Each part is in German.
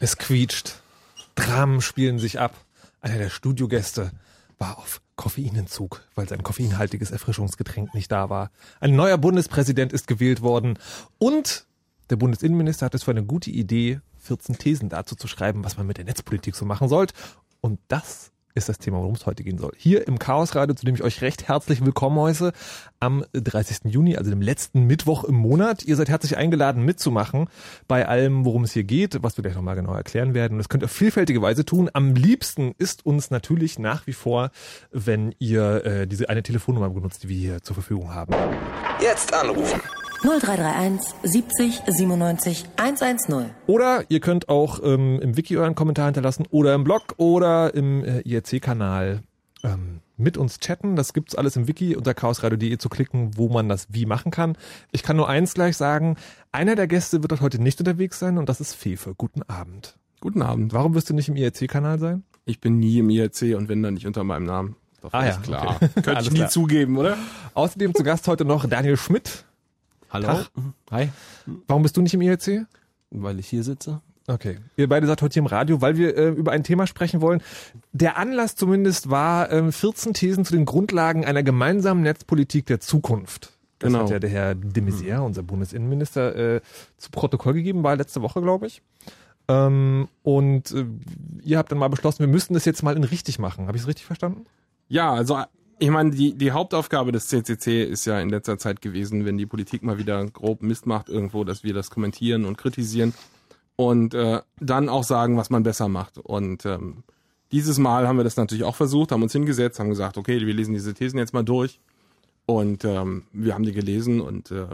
Es quietscht. Dramen spielen sich ab. Einer der Studiogäste war auf Koffeinentzug, weil sein koffeinhaltiges Erfrischungsgetränk nicht da war. Ein neuer Bundespräsident ist gewählt worden und der Bundesinnenminister hat es für eine gute Idee, 14 Thesen dazu zu schreiben, was man mit der Netzpolitik so machen sollte. Und das ist das Thema, worum es heute gehen soll. Hier im Chaosradio, zu dem ich euch recht herzlich willkommen heiße, am 30. Juni, also dem letzten Mittwoch im Monat. Ihr seid herzlich eingeladen mitzumachen bei allem, worum es hier geht, was wir gleich nochmal genau erklären werden. Und das könnt ihr auf vielfältige Weise tun. Am liebsten ist uns natürlich nach wie vor, wenn ihr äh, diese eine Telefonnummer benutzt, die wir hier zur Verfügung haben. Jetzt anrufen. 0331 70 97 110. Oder ihr könnt auch ähm, im Wiki euren Kommentar hinterlassen oder im Blog oder im äh, IRC-Kanal ähm, mit uns chatten. Das gibt's alles im Wiki unter chaosradio.de zu klicken, wo man das wie machen kann. Ich kann nur eins gleich sagen. Einer der Gäste wird dort heute nicht unterwegs sein und das ist Fefe. Guten Abend. Guten Abend. Warum wirst du nicht im IRC-Kanal sein? Ich bin nie im IRC und wenn dann nicht unter meinem Namen. Doch, Ah ja, klar. okay. Könnte ich nie klar. zugeben, oder? Außerdem zu Gast heute noch Daniel Schmidt. Hallo. Tag. Hi. Warum bist du nicht im IRC? Weil ich hier sitze. Okay. Ihr beide seid heute hier im Radio, weil wir äh, über ein Thema sprechen wollen. Der Anlass zumindest war ähm, 14 Thesen zu den Grundlagen einer gemeinsamen Netzpolitik der Zukunft. Das Genau. hat ja der Herr de Maizière, unser Bundesinnenminister, äh, zu Protokoll gegeben, war letzte Woche, glaube ich. Ähm, und äh, ihr habt dann mal beschlossen, wir müssten das jetzt mal in richtig machen. Habe ich es richtig verstanden? Ja, also ich meine, die, die Hauptaufgabe des CCC ist ja in letzter Zeit gewesen, wenn die Politik mal wieder grob Mist macht irgendwo, dass wir das kommentieren und kritisieren und äh, dann auch sagen, was man besser macht. Und ähm, dieses Mal haben wir das natürlich auch versucht, haben uns hingesetzt, haben gesagt, okay, wir lesen diese Thesen jetzt mal durch und ähm, wir haben die gelesen und äh,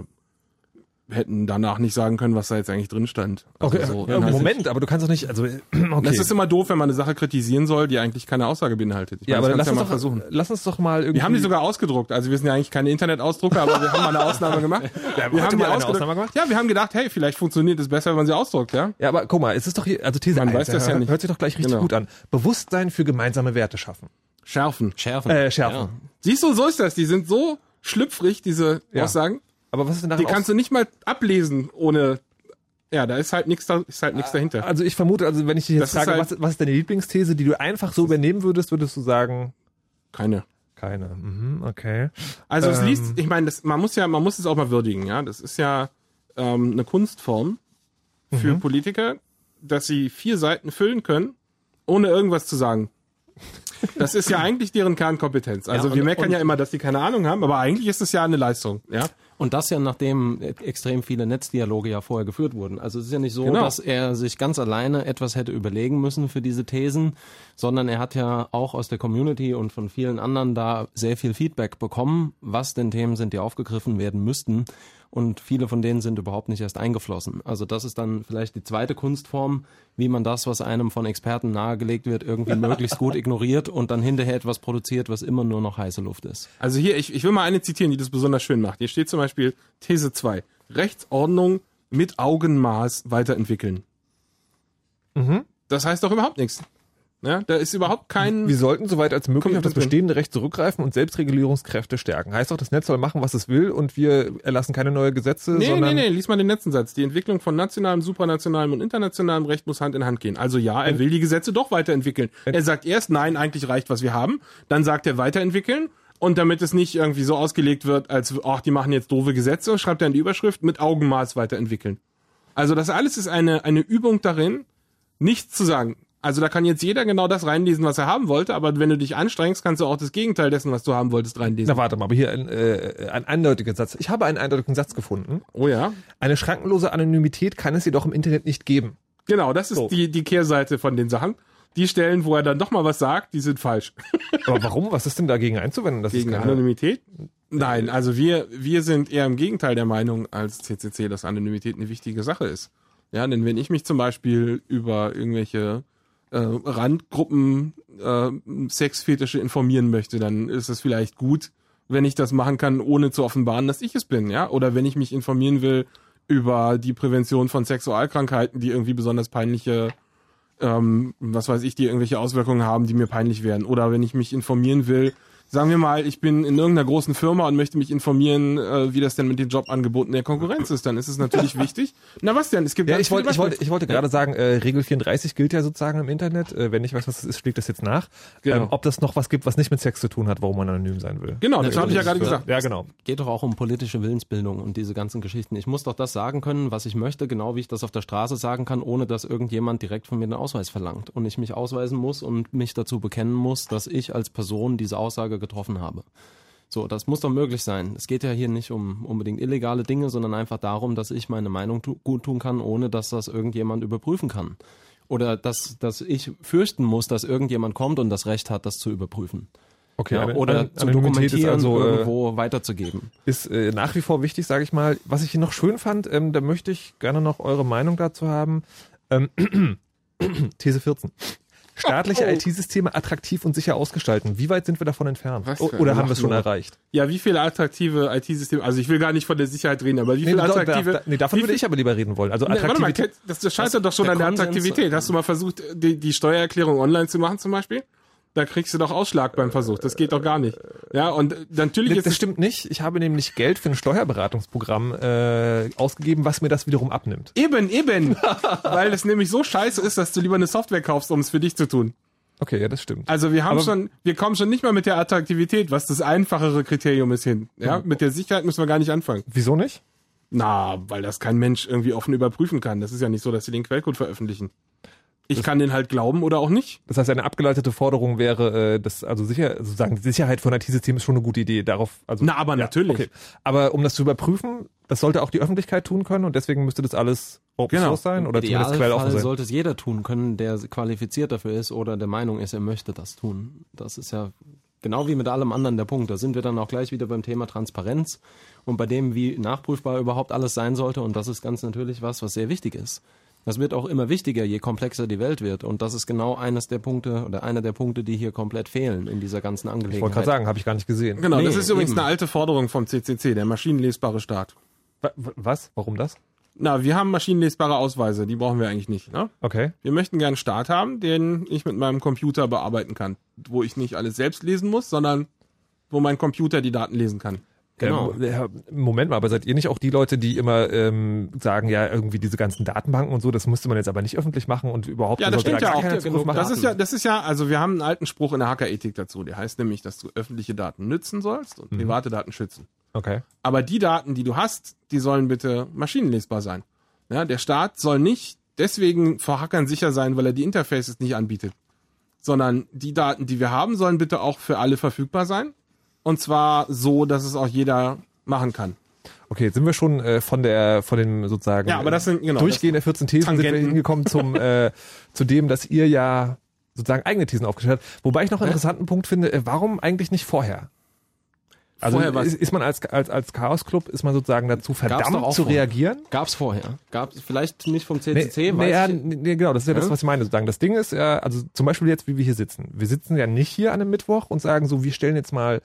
hätten danach nicht sagen können, was da jetzt eigentlich drin stand. Also so äh, inhaltlich. Moment, aber du kannst doch nicht, also äh, okay. Das ist immer doof, wenn man eine Sache kritisieren soll, die eigentlich keine Aussage beinhaltet. Ich ja, meine, aber lass kannst uns, ja doch, mal versuchen. lass uns doch mal irgendwie. Wir haben die sogar ausgedruckt. Also wir sind ja eigentlich keine Internetausdrucker, aber wir haben mal eine Ausnahme gemacht. Ja, wir haben die mal eine ausgedruckt. Ausnahme gemacht? Ja, wir haben gedacht, hey, vielleicht funktioniert es besser, wenn man sie ausdruckt, ja? Ja, aber guck mal, es ist doch hier, also These Man 1, weiß das ja hört, nicht. hört sich doch gleich richtig Genau. gut an. Bewusstsein für gemeinsame Werte schaffen. Schärfen. Schärfen. Äh, schärfen. Siehst du, so ist das. Die sind so schlüpfrig, diese Ja. Aussagen. Aber was ist denn Die daran kannst du nicht mal ablesen ohne. Ja, da ist halt nichts da, ist halt nichts dahinter. Also ich vermute, also wenn ich dich jetzt Das frage, halt- was, was ist deine Lieblingsthese, die du einfach so übernehmen würdest, würdest du sagen, Keine. keine. Mhm, okay. Also es Ähm. liest, ich meine, das, man muss ja, man muss es auch mal würdigen, ja. Das ist ja ähm, eine Kunstform für Mhm. Politiker, dass sie vier Seiten füllen können, ohne irgendwas zu sagen. Das ist ja eigentlich deren Kernkompetenz. Also Ja, wir und- meckern und- ja immer, dass die keine Ahnung haben, aber eigentlich ist es ja eine Leistung, ja. Und das ja nachdem extrem viele Netzdialoge ja vorher geführt wurden. Also es ist ja nicht so, Genau. dass er sich ganz alleine etwas hätte überlegen müssen für diese Thesen, sondern er hat ja auch aus der Community und von vielen anderen da sehr viel Feedback bekommen, was denn Themen sind, die aufgegriffen werden müssten. Und viele von denen sind überhaupt nicht erst eingeflossen. Also das ist dann vielleicht die zweite Kunstform, wie man das, was einem von Experten nahegelegt wird, irgendwie möglichst gut ignoriert und dann hinterher etwas produziert, was immer nur noch heiße Luft ist. Also hier, ich, ich will mal eine zitieren, die das besonders schön macht. Hier steht zum Beispiel These 2. Rechtsordnung mit Augenmaß weiterentwickeln. Mhm. Das heißt doch überhaupt nichts. Ja, da ist überhaupt kein. Wir sollten soweit als möglich auf das bestehende Recht zurückgreifen und Selbstregulierungskräfte stärken. Heißt doch, das Netz soll machen, was es will und wir erlassen keine neue Gesetze, Nee, nee, sondern nee, lies mal den letzten Satz. Die Entwicklung von nationalem, supranationalem und internationalem Recht muss Hand in Hand gehen. Also ja, er will die Gesetze doch weiterentwickeln. Er sagt erst, nein, eigentlich reicht, was wir haben. Dann sagt er weiterentwickeln. Und damit es nicht irgendwie so ausgelegt wird, als, ach, die machen jetzt doofe Gesetze, schreibt er in die Überschrift, mit Augenmaß weiterentwickeln. Also das alles ist eine, eine Übung darin, nichts zu sagen. Also da kann jetzt jeder genau das reinlesen, was er haben wollte, aber wenn du dich anstrengst, kannst du auch das Gegenteil dessen, was du haben wolltest, reinlesen. Na warte mal, aber hier ein, äh, ein eindeutiger Satz. Ich habe einen eindeutigen Satz gefunden. Oh ja. Eine schrankenlose Anonymität kann es jedoch im Internet nicht geben. Genau, das ist So. die, die Kehrseite von den Sachen. Die Stellen, wo er dann doch mal was sagt, die sind falsch. Aber warum? Was ist denn dagegen einzuwenden? Das Gegen ist keine- Anonymität? Nein, also wir, wir sind eher im Gegenteil der Meinung als CCC, dass Anonymität eine wichtige Sache ist. Ja, denn wenn ich mich zum Beispiel über irgendwelche äh, Randgruppen äh, Sexfetische informieren möchte, dann ist es vielleicht gut, wenn ich das machen kann, ohne zu offenbaren, dass ich es bin, ja? Oder wenn ich mich informieren will über die Prävention von Sexualkrankheiten, die irgendwie besonders peinliche ähm, was weiß ich, die irgendwelche Auswirkungen haben, die mir peinlich wären. Oder wenn ich mich informieren will, sagen wir mal, ich bin in irgendeiner großen Firma und möchte mich informieren, äh, wie das denn mit den Jobangeboten der Konkurrenz ist, dann ist es natürlich wichtig. Na was denn? Es gibt Ja, ich wollte, ich wollte, ich wollte gerade sagen, äh, Regel 34 gilt ja sozusagen im Internet. Äh, wenn ich weiß, was das ist, schlägt das jetzt nach. Genau. Ähm, ob das noch was gibt, was nicht mit Sex zu tun hat, warum man anonym sein will. Genau, das habe ich ja gerade gesagt. Ja, genau. geht doch auch um politische Willensbildung und diese ganzen Geschichten. Ich muss doch das sagen können, was ich möchte, genau wie ich das auf der Straße sagen kann, ohne dass irgendjemand direkt von mir einen Ausweis verlangt und ich mich ausweisen muss und mich dazu bekennen muss, dass ich als Person diese Aussage getroffen habe. So, das muss doch möglich sein. Es geht ja hier nicht um unbedingt illegale Dinge, sondern einfach darum, dass ich meine Meinung tu gut tun kann, ohne dass das irgendjemand überprüfen kann. Oder dass, dass ich fürchten muss, dass irgendjemand kommt und das Recht hat, das zu überprüfen. Okay, ja, An- oder An- zu ist dokumentieren, also, äh, irgendwo weiterzugeben. ist äh, nach wie vor wichtig, sage ich mal. Was ich hier noch schön fand, ähm, da möchte ich gerne noch eure Meinung dazu haben. Ähm, These 14. Staatliche Oh, oh. IT-Systeme attraktiv und sicher ausgestalten. Wie weit sind wir davon entfernt? Was O- für Oder haben wir es schon erreicht? Ja, wie viele attraktive IT-Systeme, also ich will gar nicht von der Sicherheit reden, aber wie viele doch, attraktive... da, nee, davon würde ich aber lieber reden wollen. Also Nee, warte mal, Attraktivität. das, das scheitert doch schon der an der Konsens- Attraktivität. Hast du mal versucht, die, die Steuererklärung online zu machen zum Beispiel? Da kriegst du doch Ausschlag beim Versuch. Das geht doch gar nicht. Ja, und äh, natürlich das es stimmt nicht. Ich habe nämlich Geld für ein Steuerberatungsprogramm äh, ausgegeben, was mir das wiederum abnimmt. eben, eben, weil es nämlich so scheiße ist, dass du lieber eine Software kaufst, um es für dich zu tun. Okay, ja, das stimmt. Also wir haben Aber- schon, wir kommen schon nicht mal mit der Attraktivität, was das einfachere Kriterium ist hin. Ja, mit der Sicherheit müssen wir gar nicht anfangen. Wieso nicht? Na, weil das kein Mensch irgendwie offen überprüfen kann. Das ist ja nicht so, dass sie den Quellcode veröffentlichen. Ich kann den halt glauben oder auch nicht. Das heißt, eine abgeleitete Forderung wäre, äh, dass also sicher, sozusagen die Sicherheit von IT-Systemen ist schon eine gute Idee. Darauf, also Na, aber natürlich. Okay. Aber um das zu überprüfen, das sollte auch die Öffentlichkeit tun können und deswegen müsste das alles Open Genau. Source sein oder zumindest quelloffen Idealfall sein. sollte es jeder tun können, der qualifiziert dafür ist oder der Meinung ist, er möchte das tun. Das ist ja genau wie mit allem anderen der Punkt. Da sind wir dann auch gleich wieder beim Thema Transparenz und bei dem, wie nachprüfbar überhaupt alles sein sollte. Und das ist ganz natürlich was, was sehr wichtig ist. Das wird auch immer wichtiger, je komplexer die Welt wird. Und das ist genau eines der Punkte oder einer der Punkte, die hier komplett fehlen in dieser ganzen Ich wollte Angelegenheit. gerade sagen, habe ich gar nicht gesehen. Genau, Nee, das ist übrigens eben. eine alte Forderung vom CCC, der maschinenlesbare Staat. Wa- wa- Was? Warum das? Na, wir haben maschinenlesbare Ausweise, die brauchen wir eigentlich nicht. Ne? Okay. Wir möchten gerne einen Staat haben, den ich mit meinem Computer bearbeiten kann, wo ich nicht alles selbst lesen muss, sondern wo mein Computer die Daten lesen kann. Genau. Ähm, Moment mal, aber seid ihr nicht auch die Leute, die immer ähm, sagen, ja, irgendwie diese ganzen Datenbanken und so, das müsste man jetzt aber nicht öffentlich machen und überhaupt Ja, das stimmt ja auch. Ja, machen? Das ist ja, das ist ja, also wir haben einen alten Spruch in der Hackerethik dazu, der heißt nämlich, dass du öffentliche Daten nützen sollst und private Daten schützen. Okay. Aber die Daten, die du hast, die sollen bitte maschinenlesbar sein. Ja, der Staat soll nicht deswegen vor Hackern sicher sein, weil er die Interfaces nicht anbietet, sondern die Daten, die wir haben, sollen bitte auch für alle verfügbar sein. Und zwar so, dass es auch jeder machen kann. Okay, jetzt sind wir schon äh, von der, von dem sozusagen Ja, aber das sind, genau, Durchgehen der 14 Thesen sind wir Tangenten. hingekommen zum, äh, zu dem, dass ihr ja sozusagen eigene Thesen aufgestellt habt. Wobei ich noch einen interessanten Punkt finde, äh, warum eigentlich nicht vorher? Also Vorher was? ist, ist man als, als, als Chaos Club, ist man sozusagen dazu verdammt auch zu vorher. reagieren? Gab's vorher. Gab's vielleicht nicht vom Nee, CCC, nee, weiß ja, ich, nee, genau, das ist ja, das, Ja? was ich meine. Sozusagen. Das Ding ist ja, also zum Beispiel jetzt, wie wir hier sitzen. Wir sitzen ja nicht hier an einem Mittwoch und sagen so, wir stellen jetzt mal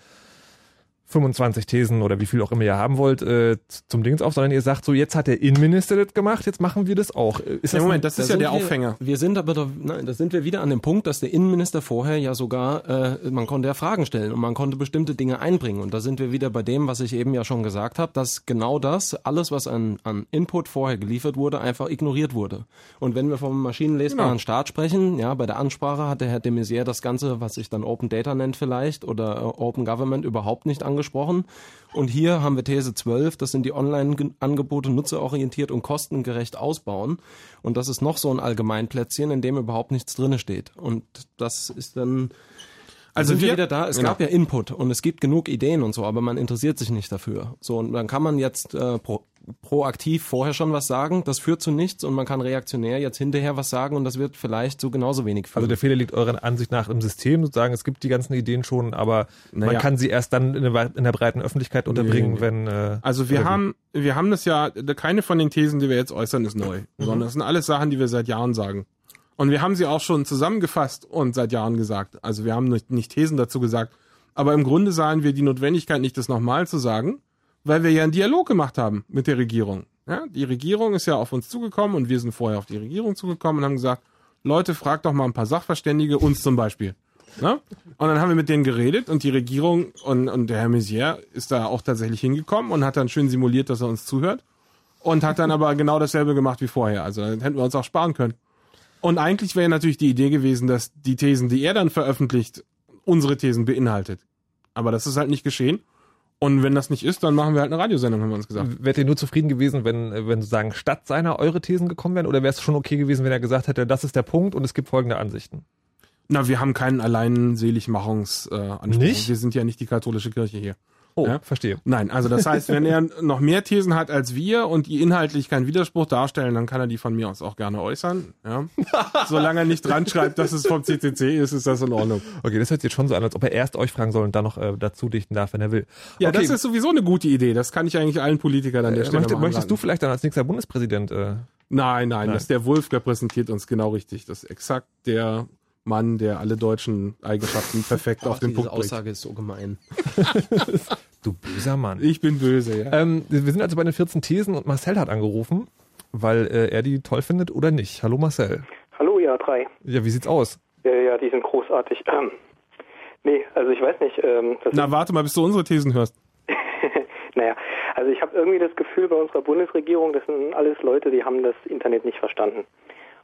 25 Thesen oder wie viel auch immer ihr haben wollt, äh, zum Dings auf, sondern ihr sagt so, jetzt hat der Innenminister das gemacht, jetzt machen wir das auch. Äh, Ist Ja, das Moment, das Da ist ja sind der wir, Aufhänger. Wir sind aber da, nein, da sind wir wieder an dem Punkt, dass der Innenminister vorher ja sogar, äh, man konnte ja Fragen stellen und man konnte bestimmte Dinge einbringen. Und da sind wir wieder bei dem, was ich eben ja schon gesagt habe, dass genau das, alles, was an, an Input vorher geliefert wurde, einfach ignoriert wurde. Und wenn wir vom maschinenlesbaren Genau. Staat sprechen, ja, bei der Ansprache hat der Herr de Maizière das Ganze, was sich dann Open Data nennt vielleicht, oder äh, Open Government überhaupt nicht angesprochen. Und hier haben wir These 12, das sind die Online-Angebote nutzerorientiert und kostengerecht ausbauen. Und das ist noch so ein Allgemeinplätzchen, in dem überhaupt nichts drinne steht. Und das ist dann, also sind wir, wir- wieder da. Es genau. gab ja Input und es gibt genug Ideen und so, aber man interessiert sich nicht dafür. So, und dann kann man jetzt äh, pro, proaktiv vorher schon was sagen, das führt zu nichts und man kann reaktionär jetzt hinterher was sagen und das wird vielleicht so genauso wenig führen. Also der Fehler liegt eurer Ansicht nach im System, sozusagen, es gibt die ganzen Ideen schon, aber man Naja. kann sie erst dann in der, in der breiten Öffentlichkeit unterbringen, nee. wenn äh, Also wir wie? haben, wir haben das ja, keine von den Thesen, die wir jetzt äußern, ist neu, sondern das sind alles Sachen, die wir seit Jahren sagen. Und wir haben sie auch schon zusammengefasst und seit Jahren gesagt. Also wir haben nicht, nicht Thesen dazu gesagt, aber im Grunde sahen wir die Notwendigkeit nicht, das nochmal zu sagen, weil wir ja einen Dialog gemacht haben mit der Regierung. Ja, die Regierung ist ja auf uns zugekommen und wir sind vorher auf die Regierung zugekommen und haben gesagt, Leute, fragt doch mal ein paar Sachverständige, uns zum Beispiel. Ne? Und dann haben wir mit denen geredet und die Regierung und, und der Herr Maizière ist da auch tatsächlich hingekommen und hat dann schön simuliert, dass er uns zuhört und hat dann aber genau dasselbe gemacht wie vorher. Also dann hätten wir uns auch sparen können. Und eigentlich wäre natürlich die Idee gewesen, dass die Thesen, die er dann veröffentlicht, unsere Thesen beinhaltet. Aber das ist halt nicht geschehen. Und wenn das nicht ist, dann machen wir halt eine Radiosendung, haben wir uns gesagt. Wärt ihr nur zufrieden gewesen, wenn, äh, wenn sozusagen statt seiner eure Thesen gekommen wären? Oder wäre es schon okay gewesen, wenn er gesagt hätte, das ist der Punkt und es gibt folgende Ansichten? Na, wir haben keinen allein Seligmachungsanspruch. Äh, Anspruch. Nicht? Wir sind ja nicht die katholische Kirche hier. Oh, Ja? verstehe. Nein, also das heißt, wenn er noch mehr Thesen hat als wir und die inhaltlich keinen Widerspruch darstellen, dann kann er die von mir aus auch gerne äußern. Ja? Solange er nicht dran schreibt, dass es vom CCC ist, ist das in Ordnung. Okay, das hört sich jetzt schon so an, als ob er erst euch fragen soll und dann noch äh, dazu dichten darf, wenn er will. Ja, okay. das ist sowieso eine gute Idee. Das kann ich eigentlich allen Politikern an der äh, Stelle möchte, möchtest du vielleicht dann als nächster Bundespräsident äh, Nein, nein, das der Wolf repräsentiert uns genau richtig. Das ist exakt der Mann, der alle deutschen Eigenschaften perfekt auf Ach, den diese Punkt bringt. Aussage ist so gemein. Du böser Mann. Ich bin böse, ja. Ähm, wir sind also bei den 14 Thesen und Marcel hat angerufen, weil äh, er die toll findet oder nicht. Hallo Marcel. Hallo, ja, drei. Ja, wie sieht's aus? Ja, ja, die sind großartig. Ähm, nee, also ich weiß nicht. Ähm, Na, warte mal, bis du unsere Thesen hörst. naja, also ich habe irgendwie das Gefühl bei unserer Bundesregierung, das sind alles Leute, die haben das Internet nicht verstanden.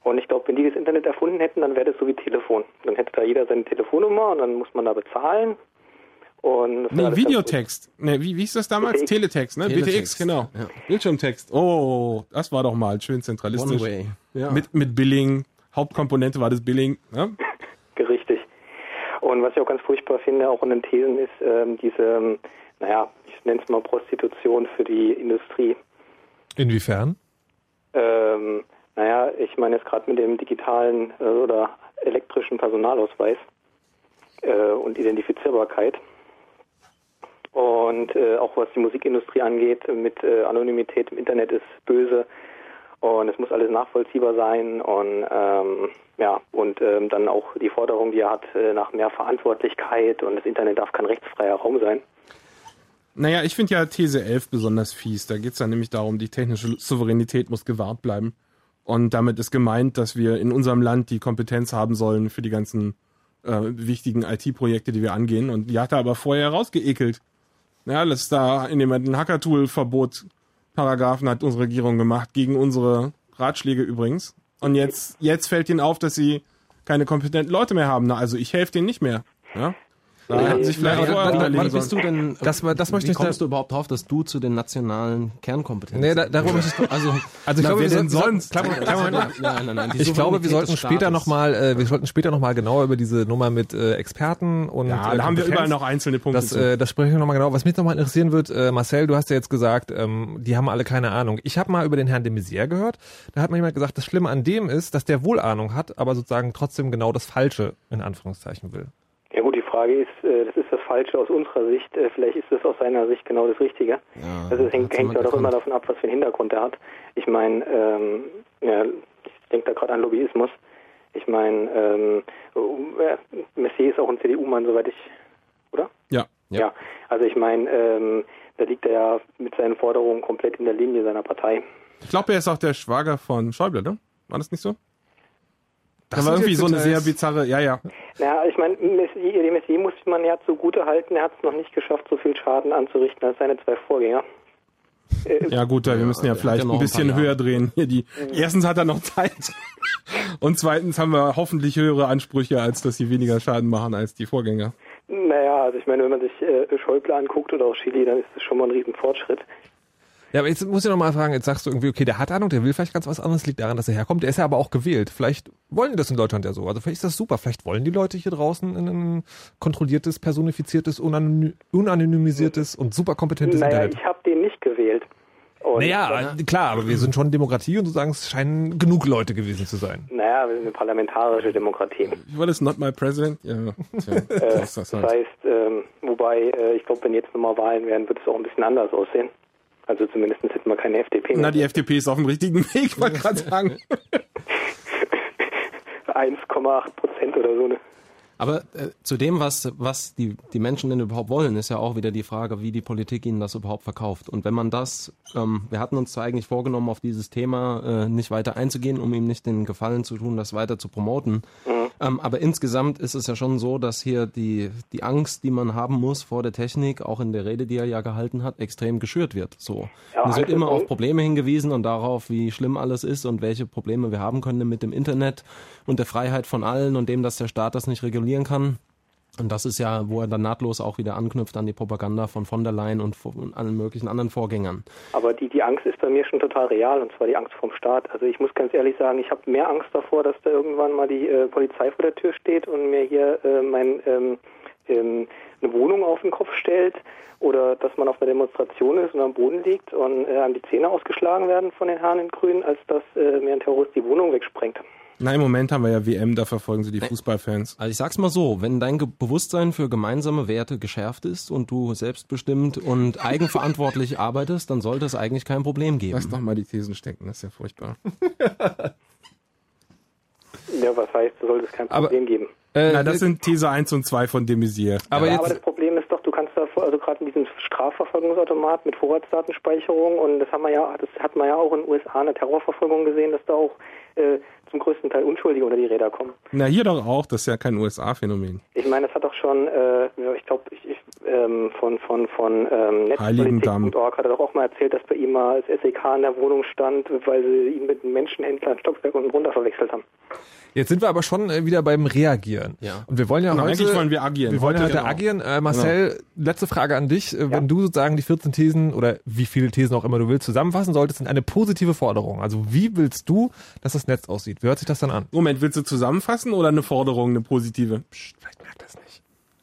Und ich glaube, wenn die das Internet erfunden hätten, dann wäre das so wie Telefon. Dann hätte da jeder seine Telefonnummer und dann muss man da bezahlen. Und Nee, Videotext. Nee, wie, wie hieß das damals? BTX. Teletext, ne? Teletext, BTX, genau. ja. Bildschirmtext. Oh, das war doch mal schön zentralistisch. One way. Ja. Mit, mit Billing. Hauptkomponente war das Billing. Ne? Richtig. Und was ich auch ganz furchtbar finde, auch in den Thesen, ist ähm, diese, ähm, naja, ich nenne es mal Prostitution für die Industrie. Inwiefern? Ähm, naja, ich meine jetzt gerade mit dem digitalen äh, oder elektrischen Personalausweis äh, und Identifizierbarkeit. Und äh, auch was die Musikindustrie angeht, mit äh, Anonymität im Internet ist böse und es muss alles nachvollziehbar sein und ähm, ja und ähm, dann auch die Forderung, die er hat äh, nach mehr Verantwortlichkeit und das Internet darf kein rechtsfreier Raum sein. Naja, ich finde ja These 11 besonders fies. Da geht's dann nämlich darum, die technische Souveränität muss gewahrt bleiben. Und damit ist gemeint, dass wir in unserem Land die Kompetenz haben sollen für die ganzen äh, wichtigen IT-Projekte, die wir angehen. Und die hat er aber vorher rausgeekelt. Ja, das ist da, indem er den Hacker-Tool-Verbot Paragraphen hat unsere Regierung gemacht, gegen unsere Ratschläge übrigens. Und jetzt, jetzt fällt ihnen auf, dass sie keine kompetenten Leute mehr haben. Na, also ich helfe denen nicht mehr. Ja? Da hätten sich vielleicht Ja, vorher überlegen bist du denn, Das- das möchte wie ich kommst da- du überhaupt drauf, dass du zu den nationalen Kernkompetenzen Nee, da, darüber möchte ich, Also, also ich Na, glaube, wir sollten, sonst? Moment, kleinen Moment. nein, nein, nein, Ich glaube, wir sollten später Staates. noch mal, äh, wir sollten später noch mal genauer über diese Nummer mit äh, Experten und Ja, äh, da haben wir überall noch einzelne Punkte. Das, äh, das sprechen wir nochmal genau. Was mich nochmal interessieren wird, äh, Marcel, du hast ja jetzt gesagt, ähm, die haben alle keine Ahnung. Ich habe mal über den Herrn de Maizière gehört. Da hat mir jemand gesagt, das Schlimme an dem ist, dass der wohl Ahnung hat, aber sozusagen trotzdem genau das Falsche in Anführungszeichen will. Ja gut, die Frage ist, äh, das ist das Falsche aus unserer Sicht, äh, vielleicht ist das aus seiner Sicht genau das Richtige. Ja, also es hängt, hängt ja doch immer davon ab, was für einen Hintergrund er hat. Ich meine, ähm, ja, ich denke da gerade an Lobbyismus. Ich meine, ähm, äh, Messier ist auch ein CDU-Mann, soweit ich, oder? ja. Ja. also ich meine, ähm, da liegt er ja mit seinen Forderungen komplett in der Linie seiner Partei. Ich glaube, er ist auch der Schwager von Schäuble, ne? War das nicht so? Das, war irgendwie so eine sehr bizarre, ja, ja. Ja, ich meine, Messier, dem Messier muss man ja zugute halten, er hat es noch nicht geschafft, so viel Schaden anzurichten als seine zwei Vorgänger. Äh, Ja gut, wir müssen ja vielleicht ja noch ein ein bisschen Jahre. höher drehen. Hier die, erstens hat er noch Zeit und zweitens haben wir hoffentlich höhere Ansprüche, als dass sie weniger Schaden machen als die Vorgänger. Naja, also ich meine, wenn man sich äh, Schäuble anguckt oder auch Chili, dann ist das schon mal ein Riesenfortschritt. Ja, aber jetzt muss ich noch mal fragen, jetzt sagst du irgendwie, okay, der hat Ahnung, der will vielleicht ganz was anderes, liegt daran, dass er herkommt. Der ist ja aber auch gewählt. Vielleicht wollen die das in Deutschland ja so. Also vielleicht ist das super. Vielleicht wollen die Leute hier draußen ein kontrolliertes, personifiziertes, unanony unanonymisiertes und super kompetentes Naja, Internet. ich habe den nicht gewählt. Und Naja, klar, aber wir sind schon Demokratie und sozusagen es scheinen genug Leute gewesen zu sein. Naja, wir sind eine parlamentarische Demokratie. Wie war das? Not my president? Ja, tja, Äh, das ist das das halt. heißt, ähm, wobei, äh, ich glaube, wenn jetzt nochmal Wahlen wären, wird es auch ein bisschen anders aussehen. Also zumindest hätten wir keine FDP mehr. Na, die FDP ist auf dem richtigen Weg, wollte gerade sagen. 1,8 Prozent oder so. Ne? Aber äh, zu dem, was, was die, die Menschen denn überhaupt wollen, ist ja auch wieder die Frage, wie die Politik ihnen das überhaupt verkauft. Und wenn man das, ähm, wir hatten uns zwar eigentlich vorgenommen, auf dieses Thema äh, nicht weiter einzugehen, um ihm nicht den Gefallen zu tun, das weiter zu promoten. Ähm, aber insgesamt ist es ja schon so, dass hier die, die Angst, die man haben muss vor der Technik, auch in der Rede, die er ja gehalten hat, extrem geschürt wird. So. Ja, es wird Angst immer auf Probleme hingewiesen und darauf, wie schlimm alles ist und welche Probleme wir haben können mit dem Internet und der Freiheit von allen und dem, dass der Staat das nicht regulieren kann. Und das ist ja, wo er dann nahtlos auch wieder anknüpft an die Propaganda von von der Leyen und von allen möglichen anderen Vorgängern. Aber die, die Angst ist bei mir schon total real, und zwar die Angst vom Staat. Also ich muss ganz ehrlich sagen, ich habe mehr Angst davor, dass da irgendwann mal die äh, Polizei vor der Tür steht und mir hier äh, mein, ähm, ähm, eine Wohnung auf den Kopf stellt oder dass man auf einer Demonstration ist und am Boden liegt und äh, einem die Zähne ausgeschlagen werden von den Herren in Grün, als dass äh, mir ein Terrorist die Wohnung wegsprengt. Na, im Moment haben wir ja WM, da verfolgen sie die Fußballfans. Also ich sag's mal so, wenn dein Ge Bewusstsein für gemeinsame Werte geschärft ist und du selbstbestimmt und eigenverantwortlich arbeitest, dann sollte es eigentlich kein Problem geben. Lass doch mal die Thesen stecken, das ist ja furchtbar. Ja, was heißt, da sollte es kein Aber- Problem geben. Äh, Na, das sind These 1 und 2 von de Maizière. aber ja, jetzt, aber das Problem ist doch, du kannst da, vor- also gerade in diesem Strafverfolgungsautomat mit Vorratsdatenspeicherung und das haben wir ja, das hat man ja auch in den USA in der Terrorverfolgung gesehen, dass da auch äh, zum größten Teil Unschuldige unter die Räder kommen. Na, hier doch auch, das ist ja kein USA-Phänomen. Ich meine, das hat doch schon, äh, ich glaube, ich, ich, ähm, von von von ähm. Netzpolitik.org hat er doch auch mal erzählt, dass bei ihm mal das SEK in der Wohnung stand, weil sie ihn mit einem Menschenhändler in Stockberg unten runter verwechselt haben. jetzt sind wir aber schon äh, wieder beim Reagieren. Ja. Und wir wollen ja Genau, heute, eigentlich wollen wir agieren. Wir wollen ja Heute heute genau. agieren. Äh, Marcel, letzte Frage an dich. Äh, Wenn du sozusagen die 14 Thesen oder wie viele Thesen auch immer du willst zusammenfassen solltest in eine positive Forderung. Also wie willst du, dass das Netz aussieht? Wie hört sich das dann an? Moment, willst du zusammenfassen oder eine Forderung, eine positive? Psst, vielleicht merkt das nicht.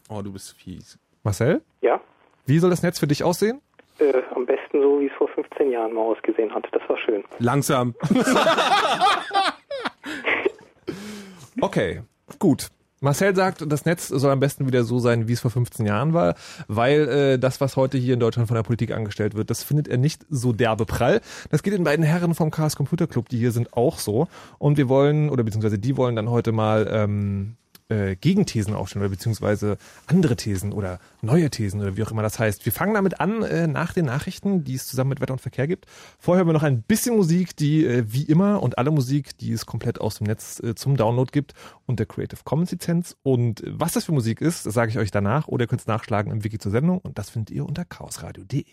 Oh, du bist fies. Marcel, Ja, wie soll das Netz für dich aussehen? äh, am besten so, wie es vor 15 Jahren mal ausgesehen hat. Das war schön. Langsam. Okay, gut. Marcel sagt, das Netz soll am besten wieder so sein, wie es vor 15 Jahren war, weil äh, das, was heute hier in Deutschland von der Politik angestellt wird, das findet er nicht so derbe prall. Das geht den beiden Herren vom Chaos Computer Club, die hier sind, auch so. Und wir wollen, oder beziehungsweise die wollen dann heute mal ähm, äh, Gegenthesen aufstellen oder beziehungsweise andere Thesen oder neue Thesen oder wie auch immer das heißt. Wir fangen damit an äh, nach den Nachrichten, die es zusammen mit Wetter und Verkehr gibt. Vorher haben wir noch ein bisschen Musik, die äh, wie immer und alle Musik, die es komplett aus dem Netz äh, zum Download gibt unter Creative Commons Lizenz. Und was das für Musik ist, das sage ich euch danach oder ihr könnt es nachschlagen im Wiki zur Sendung und das findet ihr unter chaosradio.de.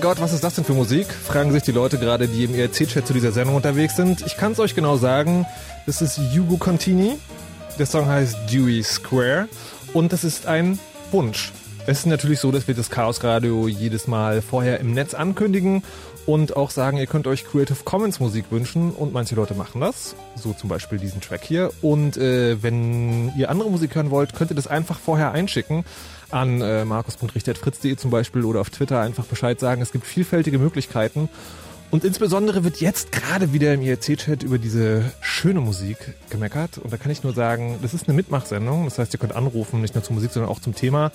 mein Gott, was ist das denn für Musik? Fragen sich die Leute gerade, die im ERC-Chat zu dieser Sendung unterwegs sind. Ich kann es euch genau sagen. Das ist Hugo Contini. Der Song heißt Dewey Square. Und das ist ein Wunsch. Es ist natürlich so, dass wir das Chaos Radio jedes Mal vorher im Netz ankündigen und auch sagen, ihr könnt euch Creative Commons Musik wünschen und manche Leute machen das, so zum Beispiel diesen Track hier. Und äh, wenn ihr andere Musik hören wollt, könnt ihr das einfach vorher einschicken an äh, markus.richter.fritz.de zum Beispiel oder auf Twitter einfach Bescheid sagen. Es gibt vielfältige Möglichkeiten. Und insbesondere wird jetzt gerade wieder im IRC-Chat über diese schöne Musik gemeckert. Und da kann ich nur sagen, das ist eine Mitmachsendung. Das heißt, ihr könnt anrufen, nicht nur zur Musik, sondern auch zum Thema.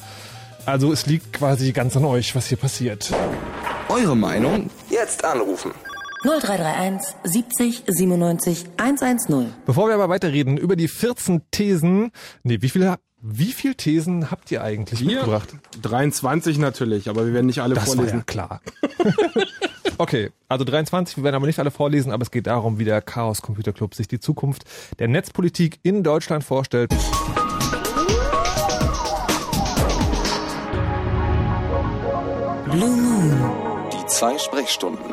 Also es liegt quasi ganz an euch, was hier passiert. Eure Meinung? Jetzt anrufen. 0331 70 97 110. Bevor wir aber weiterreden über die 14 Thesen, nee, wie viele, wie viele Thesen habt ihr eigentlich Wir? mitgebracht? 23 natürlich, aber wir werden nicht alle Das war vorlesen. ja klar. okay, also 23, wir werden aber nicht alle vorlesen, aber es geht darum, wie der Chaos Computer Club sich die Zukunft der Netzpolitik in Deutschland vorstellt. Blue Moon. Die zwei Sprechstunden.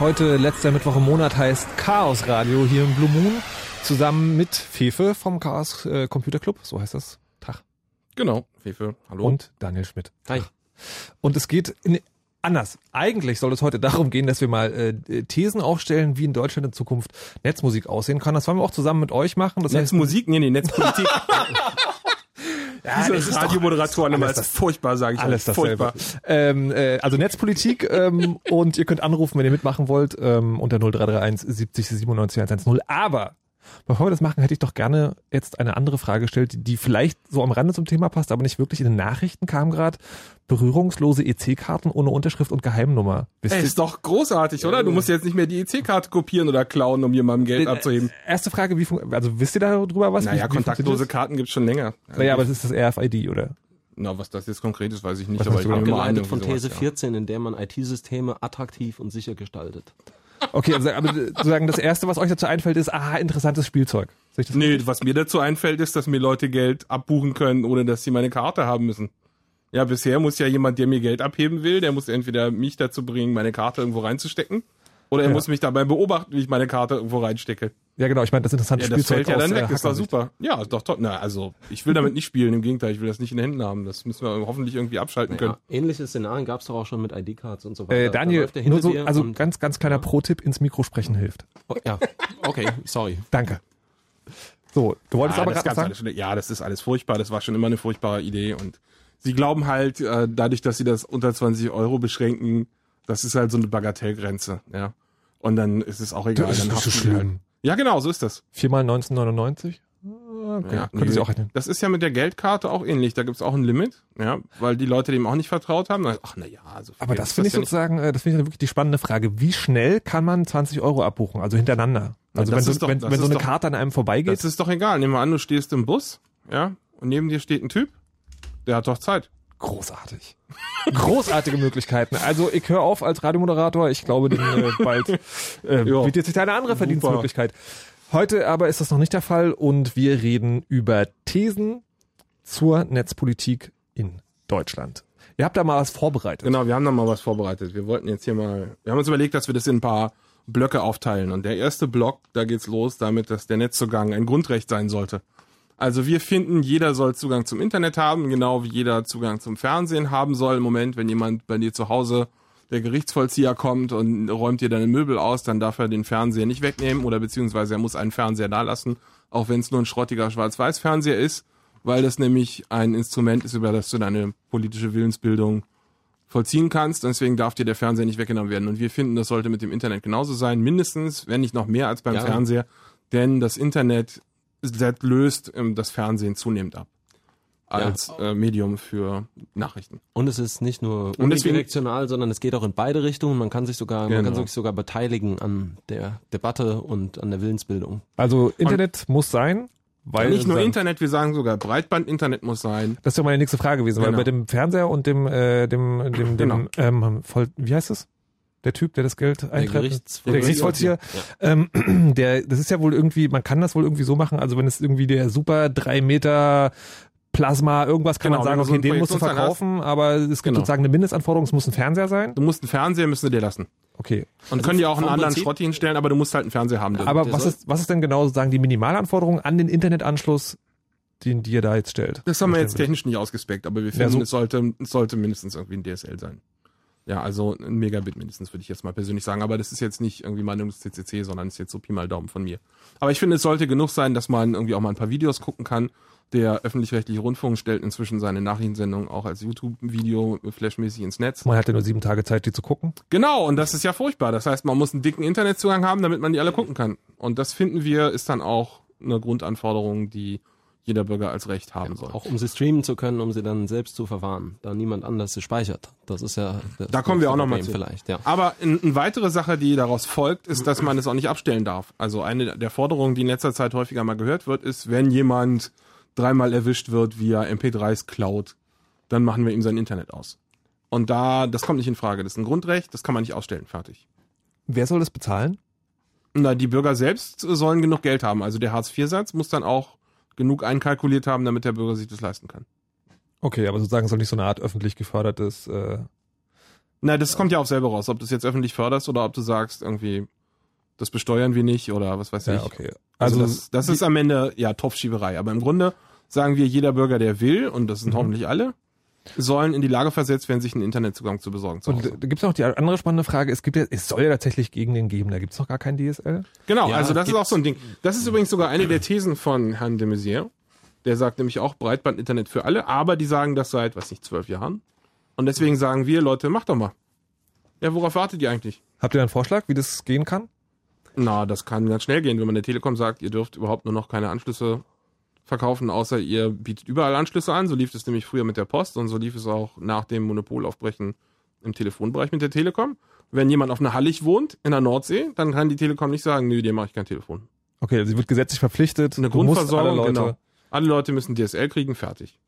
Heute, letzter Mittwoch im Monat, heißt Chaos Radio hier im Blue Moon, zusammen mit Fefe vom Chaos äh, Computer Club, so heißt das. Tag. Genau, Fefe, hallo. Und Daniel Schmidt. Hi. Und es geht in, anders. Eigentlich soll es heute darum gehen, dass wir mal äh, Thesen aufstellen, wie in Deutschland in Zukunft Netzmusik aussehen kann. Das wollen wir auch zusammen mit euch machen. Das heißt, Netzmusik? Nee, nee, Netzpolitik. ja, Diese Radiomoderatoren immer alles als furchtbar, sage ich alles dasselbe. Furchtbar. Ähm, äh, also Netzpolitik ähm, und ihr könnt anrufen, wenn ihr mitmachen wollt, ähm, unter 0331 70 97 110. Aber bevor wir das machen, hätte ich doch gerne jetzt eine andere Frage gestellt, die- vielleicht so am Rande zum Thema passt, aber nicht wirklich in den Nachrichten kam gerade. Berührungslose EC-Karten ohne Unterschrift und Geheimnummer. Wisst Ey, ist doch großartig, oder? Du musst jetzt nicht mehr die EC-Karte kopieren oder klauen, um jemandem Geld abzuheben. Erste Frage, wie also wisst ihr darüber was? Naja, wie, kontaktlose Karten gibt's schon länger. das? Naja, aber es ist das RFID, oder? Na, was das jetzt konkret ist, weiß ich nicht, Was aber ich mal an, Abgeleitet von These sowas, 14, in der man IT-Systeme attraktiv und sicher gestaltet. Okay, also, aber sozusagen das erste, was euch dazu einfällt, ist, aha, interessantes Spielzeug. Sehe ich das Ja. Nee, was mir dazu einfällt, ist, dass mir Leute Geld abbuchen können, ohne dass sie meine Karte haben müssen. Ja, bisher muss ja jemand, der mir Geld abheben will, der muss entweder mich dazu bringen, meine Karte irgendwo reinzustecken, oder er Ja. muss mich dabei beobachten, wie ich meine Karte irgendwo reinstecke. Ja, genau, ich meine, das interessante Ja, das Spielzeug fällt ja aus, dann weg, ist doch Hackersicht. super. Ja, ist doch toll. Na, also, ich will damit nicht spielen, im Gegenteil, ich will das nicht in den Händen haben. Das müssen wir hoffentlich irgendwie abschalten können. Ja, ähnliche Szenarien gab es doch auch schon mit ID-Cards und so weiter. Äh, Da Daniel, nur so, also und- ganz, ganz kleiner Pro-Tipp, ins Mikro sprechen hilft. Oh, ja, okay, sorry. Danke. So, du wolltest Ja, aber das gerade sagen? alles schon- ja, das ist alles furchtbar. Das war schon immer eine furchtbare Idee. Und sie glauben halt, äh, dadurch, dass sie das unter 20 Euro beschränken, das ist halt so eine Bagatellgrenze. Ja. Und dann ist es auch egal. Das ist nicht so die schlimm. Halt. Ja, genau, so ist das. Viermal 1999? Ah, Okay, Ja, nee. sie auch rechnen. Das ist ja mit der Geldkarte auch ähnlich. Da gibt's auch ein Limit, ja, weil die Leute dem auch nicht vertraut haben. Ach, na ja, so viel Aber das ist finde ich ja nicht. sozusagen, äh, das finde ich wirklich die spannende Frage. Wie schnell kann man 20 Euro abbuchen? Also hintereinander? Also das wenn, so, doch- wenn, das wenn so eine doch- Karte an einem vorbeigeht? Das ist doch egal. Nehmen wir an, du stehst im Bus, ja, und neben dir steht ein Typ, der hat doch Zeit. Großartig. Großartige Möglichkeiten. Also ich höre auf als Radiomoderator. Ich glaube, denn, äh, bald äh, bietet sich da eine andere Verdienstmöglichkeit. Heute aber ist das noch nicht der Fall und wir reden über Thesen zur Netzpolitik in Deutschland. Ihr habt da mal was vorbereitet. Genau, wir haben da mal was vorbereitet. Wir wollten jetzt hier mal, wir haben uns überlegt, dass wir das in ein paar Blöcke aufteilen. Und der erste Block, da geht's los damit, dass der Netzzugang ein Grundrecht sein sollte. Also wir finden, jeder soll Zugang zum Internet haben, genau wie jeder Zugang zum Fernsehen haben soll. Im Moment, wenn jemand bei dir zu Hause, der Gerichtsvollzieher kommt und räumt dir deine Möbel aus, dann darf er den Fernseher nicht wegnehmen oder beziehungsweise er muss einen Fernseher da lassen, auch wenn es nur ein schrottiger Schwarz-Weiß-Fernseher ist, weil das nämlich ein Instrument ist, über das du deine politische Willensbildung vollziehen kannst. Und deswegen darf dir der Fernseher nicht weggenommen werden. Und wir finden, das sollte mit dem Internet genauso sein, mindestens, wenn nicht noch mehr als beim Ja. Fernseher. Denn das Internet das löst ähm, das Fernsehen zunehmend ab als äh, Medium für Nachrichten. Und es ist nicht nur Und unidirektional, sondern es geht auch in beide Richtungen. Man kann sich sogar, man kann Genau. sich sogar beteiligen an der Debatte und an der Willensbildung. Also Internet muss sein, weil Nicht nur Internet, wir sagen sogar Breitband-Internet muss sein. Das ist ja meine nächste Frage gewesen, weil Genau. bei dem Fernseher und dem, äh, dem, dem, dem, Genau. ähm, voll, wie heißt es? Der Typ, der das Geld eintreibt? Gerichtsvollzieher. Der Gerichtsvollzieher. Ähm, der, das ist ja wohl irgendwie, man kann das wohl irgendwie so machen, also wenn es irgendwie der super drei Meter Plasma, irgendwas kann Genau, man sagen, so okay, einen den musst du verkaufen, aber es gibt Genau. sozusagen eine Mindestanforderung, es muss ein Fernseher sein. Du musst einen Fernseher, müssen dir lassen. Okay. Und können dir auch einen anderen Prinzip- Schrott hinstellen, aber du musst halt einen Fernseher haben. drin. Aber der was ist, was ist denn genau sozusagen die Minimalanforderung an den Internetanschluss, den dir da jetzt stellt? Das haben wir jetzt technisch nicht ausgespeckt, aber wir Ja, finden, so- es, sollte, es sollte mindestens irgendwie ein DSL sein. Ja, also ein Megabit mindestens, würde ich jetzt mal persönlich sagen. Aber das ist jetzt nicht irgendwie Meinung des CCC, sondern ist jetzt so Pi mal Daumen von mir. Aber ich finde, es sollte genug sein, dass man irgendwie auch mal ein paar Videos gucken kann. Der öffentlich-rechtliche Rundfunk stellt inzwischen seine Nachrichtensendung auch als YouTube-Video flashmäßig ins Netz. Man hat ja nur sieben Tage Zeit, die zu gucken. Genau, und das ist ja furchtbar. Das heißt, man muss einen dicken Internetzugang haben, damit man die alle gucken kann. Und das finden wir, ist dann auch eine Grundanforderung, die jeder Bürger als Recht haben soll. Auch um sie streamen zu können, um sie dann selbst zu verwahren, da niemand anders sie speichert. Das ist ja das Da kommen wir auch noch mal Problem zu. vielleicht, ja. Aber eine ein weitere Sache, die daraus folgt, ist, dass man es auch nicht abstellen darf. Also eine der Forderungen, die in letzter Zeit häufiger mal gehört wird, ist, wenn jemand dreimal erwischt wird via MP3s Cloud, dann machen wir ihm sein Internet aus. Und da, das kommt nicht in Frage. Das ist ein Grundrecht, das kann man nicht ausstellen. Fertig. Wer soll das bezahlen? Na, die Bürger selbst sollen genug Geld haben. Also der Hartz-IV-Satz muss dann auch genug einkalkuliert haben, damit der Bürger sich das leisten kann. Okay, aber sozusagen soll nicht so eine Art öffentlich gefördertes, äh, Na, das kommt ja auch selber raus, ob du es jetzt öffentlich förderst oder ob du sagst, irgendwie, das besteuern wir nicht oder was weiß ich. ja, okay. Also, Also, das, das ist am Ende ja Topfschieberei. Aber im Grunde sagen wir, jeder Bürger, der will, und das sind Mhm. hoffentlich alle, sollen in die Lage versetzt werden, sich einen Internetzugang zu besorgen. Zu und Hause. da gibt's noch die andere spannende Frage, es gibt ja, es soll ja tatsächlich gegen den geben, da gibt's noch gar kein DSL. Genau, Ja, also das ist auch so ein Ding. Das ist übrigens sogar eine der Thesen von Herrn de Maizière. Der sagt nämlich auch Breitband-Internet für alle, aber die sagen das seit, was nicht, zwölf Jahren. Und deswegen sagen wir, Leute, macht doch mal. Ja, worauf wartet ihr eigentlich? Habt ihr einen Vorschlag, wie das gehen kann? Na, das kann ganz schnell gehen, wenn man der Telekom sagt, ihr dürft überhaupt nur noch keine Anschlüsse verkaufen, außer ihr bietet überall Anschlüsse an. So lief es nämlich früher mit der Post und so lief es auch nach dem Monopolaufbrechen im Telefonbereich mit der Telekom. Wenn jemand auf einer Hallig wohnt, in der Nordsee, dann kann die Telekom nicht sagen, nö, dem mache ich kein Telefon. Okay, sie wird gesetzlich verpflichtet. Eine Grundversorgung, alle Leute, genau. Alle Leute müssen DSL kriegen, fertig.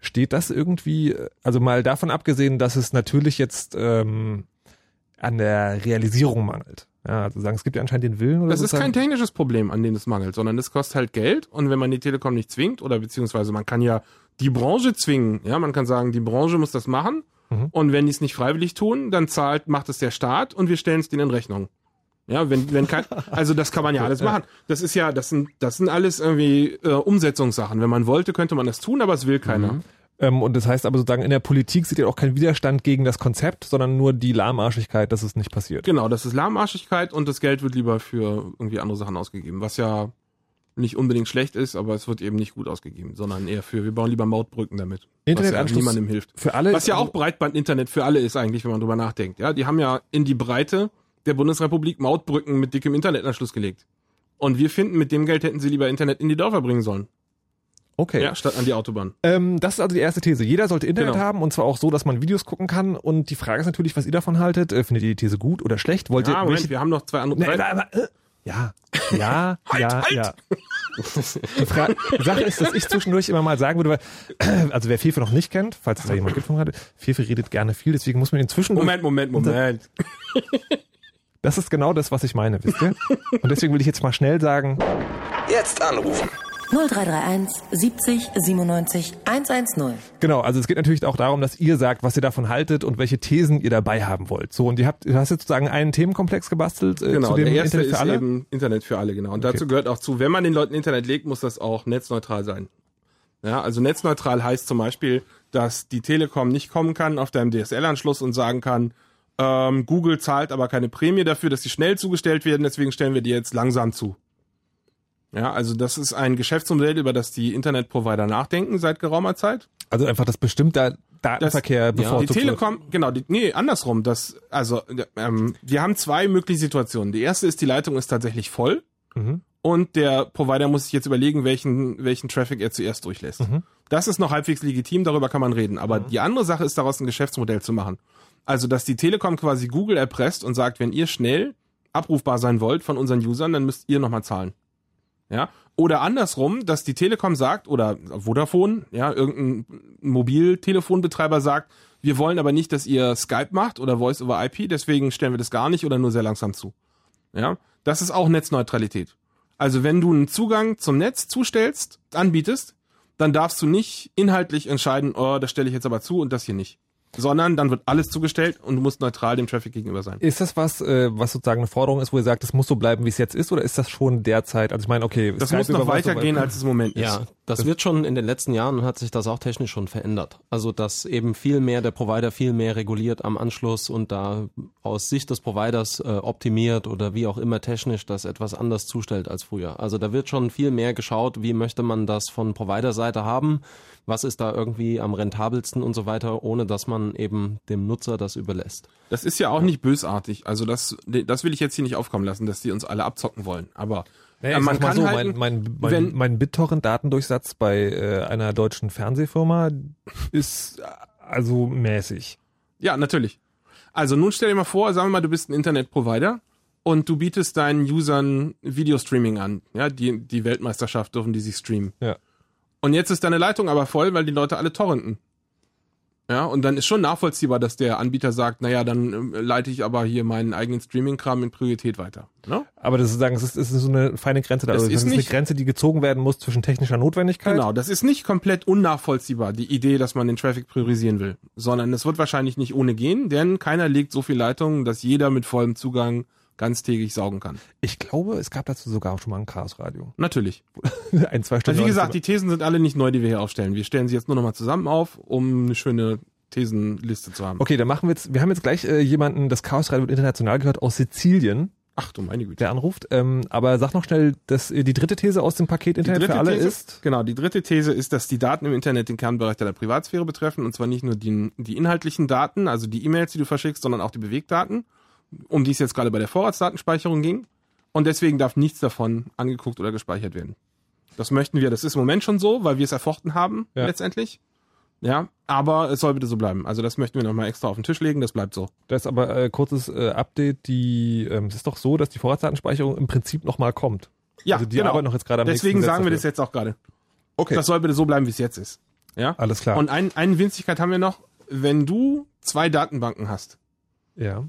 Steht das irgendwie, also mal davon abgesehen, dass es natürlich jetzt ähm, an der Realisierung mangelt. Ja, also sagen, es gibt ja anscheinend den Willen oder Das ist sozusagen- kein technisches Problem, an dem es mangelt, sondern das kostet halt Geld und wenn man die Telekom nicht zwingt oder beziehungsweise man kann ja die Branche zwingen, ja, man kann sagen, die Branche muss das machen Mhm. und wenn die es nicht freiwillig tun, dann zahlt, macht es der Staat und wir stellen es denen in Rechnung. Ja, wenn, wenn kein, also das kann man ja alles machen. Das ist ja, das sind, das sind alles irgendwie äh, Umsetzungssachen. Wenn man wollte, könnte man das tun, aber es will keiner. Ähm, und das heißt aber sozusagen, in der Politik sieht ihr auch keinen Widerstand gegen das Konzept, sondern nur die Lahmarschigkeit, dass es nicht passiert. Genau, das ist Lahmarschigkeit und das Geld wird lieber für irgendwie andere Sachen ausgegeben, was ja nicht unbedingt schlecht ist, aber es wird eben nicht gut ausgegeben, sondern eher für, wir bauen lieber Mautbrücken damit, was ja Internetanschluss niemandem hilft. für alle. Was ja auch Breitband-Internet für alle ist eigentlich, wenn man drüber nachdenkt. Ja, die haben ja in die Breite der Bundesrepublik Mautbrücken mit dickem Internetanschluss gelegt. Und wir finden, mit dem Geld hätten sie lieber Internet in die Dörfer bringen sollen. Okay. Ja, statt an die Autobahn. Ähm, das ist also die erste These. Jeder sollte Internet Genau. haben und zwar auch so, dass man Videos gucken kann. Und die Frage ist natürlich, was ihr davon haltet. Äh, findet ihr die These gut oder schlecht? Wollt Ja, ihr Moment, welche- wir haben noch zwei andere. Nee, drei- aber, äh, ja, ja, ja, ja. Die Fra die Sache ist, dass ich zwischendurch immer mal sagen würde, weil, also wer Fefe noch nicht kennt, falls es da jemand gibt von gerade, Fefe redet gerne viel, deswegen muss man ihn zwischendurch, Moment, Moment, Moment. das ist genau das, was ich meine, wisst ihr? Und deswegen will ich jetzt mal schnell sagen, Jetzt anrufen. 0331 70 97 110. genau, also es geht natürlich auch darum, dass ihr sagt, was ihr davon haltet und welche Thesen ihr dabei haben wollt. So, und ihr habt, du hast jetzt sozusagen einen Themenkomplex gebastelt äh, Genau, zu dem der erste Internet für ist alle. eben Internet für alle, genau. Und Okay. dazu gehört auch zu, wenn man den Leuten Internet legt, muss das auch netzneutral sein. Ja, also netzneutral heißt zum Beispiel, dass die Telekom nicht kommen kann auf deinem DSL-Anschluss und sagen kann, ähm, Google zahlt aber keine Prämie dafür, dass sie schnell zugestellt werden, deswegen stellen wir die jetzt langsam zu. Ja, also das ist ein Geschäftsmodell, über das die Internetprovider nachdenken seit geraumer Zeit. Also einfach, dass bestimmter Datenverkehr Die bevorzugt wird. Telekom, genau, die, nee, andersrum. Das, also, ähm, wir haben zwei mögliche Situationen. Die erste ist, die Leitung ist tatsächlich voll Mhm. und der Provider muss sich jetzt überlegen, welchen, welchen Traffic er zuerst durchlässt. Mhm. Das ist noch halbwegs legitim, darüber kann man reden. Aber die andere Sache ist, daraus ein Geschäftsmodell zu machen. Also, dass die Telekom quasi Google erpresst und sagt, wenn ihr schnell abrufbar sein wollt von unseren Usern, dann müsst ihr nochmal zahlen. Ja, oder andersrum, dass die Telekom sagt oder Vodafone, ja, irgendein Mobiltelefonbetreiber sagt, wir wollen aber nicht, dass ihr Skype macht oder Voice over IP, deswegen stellen wir das gar nicht oder nur sehr langsam zu. Ja, das ist auch Netzneutralität. Also wenn du einen Zugang zum Netz zustellst, anbietest, dann darfst du nicht inhaltlich entscheiden, oh, das stelle ich jetzt aber zu und das hier nicht sondern dann wird alles zugestellt und du musst neutral dem Traffic gegenüber sein. Ist das was, äh, was sozusagen eine Forderung ist, wo ihr sagt, es muss so bleiben, wie es jetzt ist, oder ist das schon derzeit? Also ich meine, okay, das Skype muss noch über was, weitergehen, als es im Moment ist. Ja, das, wird schon in den letzten Jahren hat sich das auch technisch schon verändert. Also dass eben viel mehr der Provider viel mehr reguliert am Anschluss und da aus Sicht des Providers äh, optimiert oder wie auch immer technisch das etwas anders zustellt als früher. Also da wird schon viel mehr geschaut, wie möchte man das von Provider-Seite haben, was ist da irgendwie am rentabelsten und so weiter, ohne dass man eben dem Nutzer das überlässt. Das ist ja auch nicht bösartig. Also das, das will ich jetzt hier nicht aufkommen lassen, dass die uns alle abzocken wollen. Aber Naja, ich man kann so, halt, mein, mein, mein, mein BitTorrent-Datendurchsatz bei äh, einer deutschen Fernsehfirma ist äh, also mäßig. ja, natürlich. Also nun stell dir mal vor, sagen wir mal, du bist ein Internetprovider und du bietest deinen Usern Videostreaming an. Ja, die, die Weltmeisterschaft dürfen die sich streamen. Ja. Und jetzt ist deine Leitung aber voll, weil die Leute alle torrenten. Ja, und dann ist schon nachvollziehbar, dass der Anbieter sagt, naja, dann ähm, leite ich aber hier meinen eigenen Streaming-Kram in Priorität weiter. Ne? Aber das ist, sagen, es ist, ist so eine feine Grenze da. Das Also ist das ist eine nicht- Grenze, die gezogen werden muss zwischen technischer Notwendigkeit. Genau, das ist nicht komplett unnachvollziehbar, die Idee, dass man den Traffic priorisieren will, sondern es wird wahrscheinlich nicht ohne gehen, denn keiner legt so viel Leitungen, dass jeder mit vollem Zugang ganztägig saugen kann. Ich glaube, es gab dazu sogar auch schon mal ein Chaos-Radio. Natürlich. ein, zwei Stunden. Also wie gesagt, die Thesen sind alle nicht neu, die wir hier aufstellen. Wir stellen sie jetzt nur nochmal zusammen auf, um eine schöne Thesenliste zu haben. Okay, dann machen wir jetzt, wir haben jetzt gleich äh, jemanden, das Chaos-Radio wird international gehört, aus Sizilien, Ach du meine Güte. der anruft. Ähm, aber sag noch schnell, dass äh, die dritte These aus dem Paket Internet für alle These, ist. Genau, die dritte These ist, dass die Daten im Internet den Kernbereich der Privatsphäre betreffen und zwar nicht nur die, die inhaltlichen Daten, also die E-Mails, die du verschickst, sondern auch die Bewegdaten, um die es jetzt gerade bei der Vorratsdatenspeicherung ging. Und deswegen darf nichts davon angeguckt oder gespeichert werden. Das möchten wir, das ist im Moment schon so, weil wir es erfochten haben, Ja. letztendlich. Ja, aber es soll bitte so bleiben. Also das möchten wir nochmal extra auf den Tisch legen, das bleibt so. Das ist aber äh, kurzes äh, Update. Die, ähm, es ist doch so, dass die Vorratsdatenspeicherung im Prinzip nochmal kommt. Ja, also die genau. arbeiten noch jetzt gerade am Deswegen nächsten sagen wir das jetzt auch gerade. Okay. Das soll bitte so bleiben, wie es jetzt ist. Ja? Alles klar. Und ein, eine Winzigkeit haben wir noch. Wenn du zwei Datenbanken hast, ja.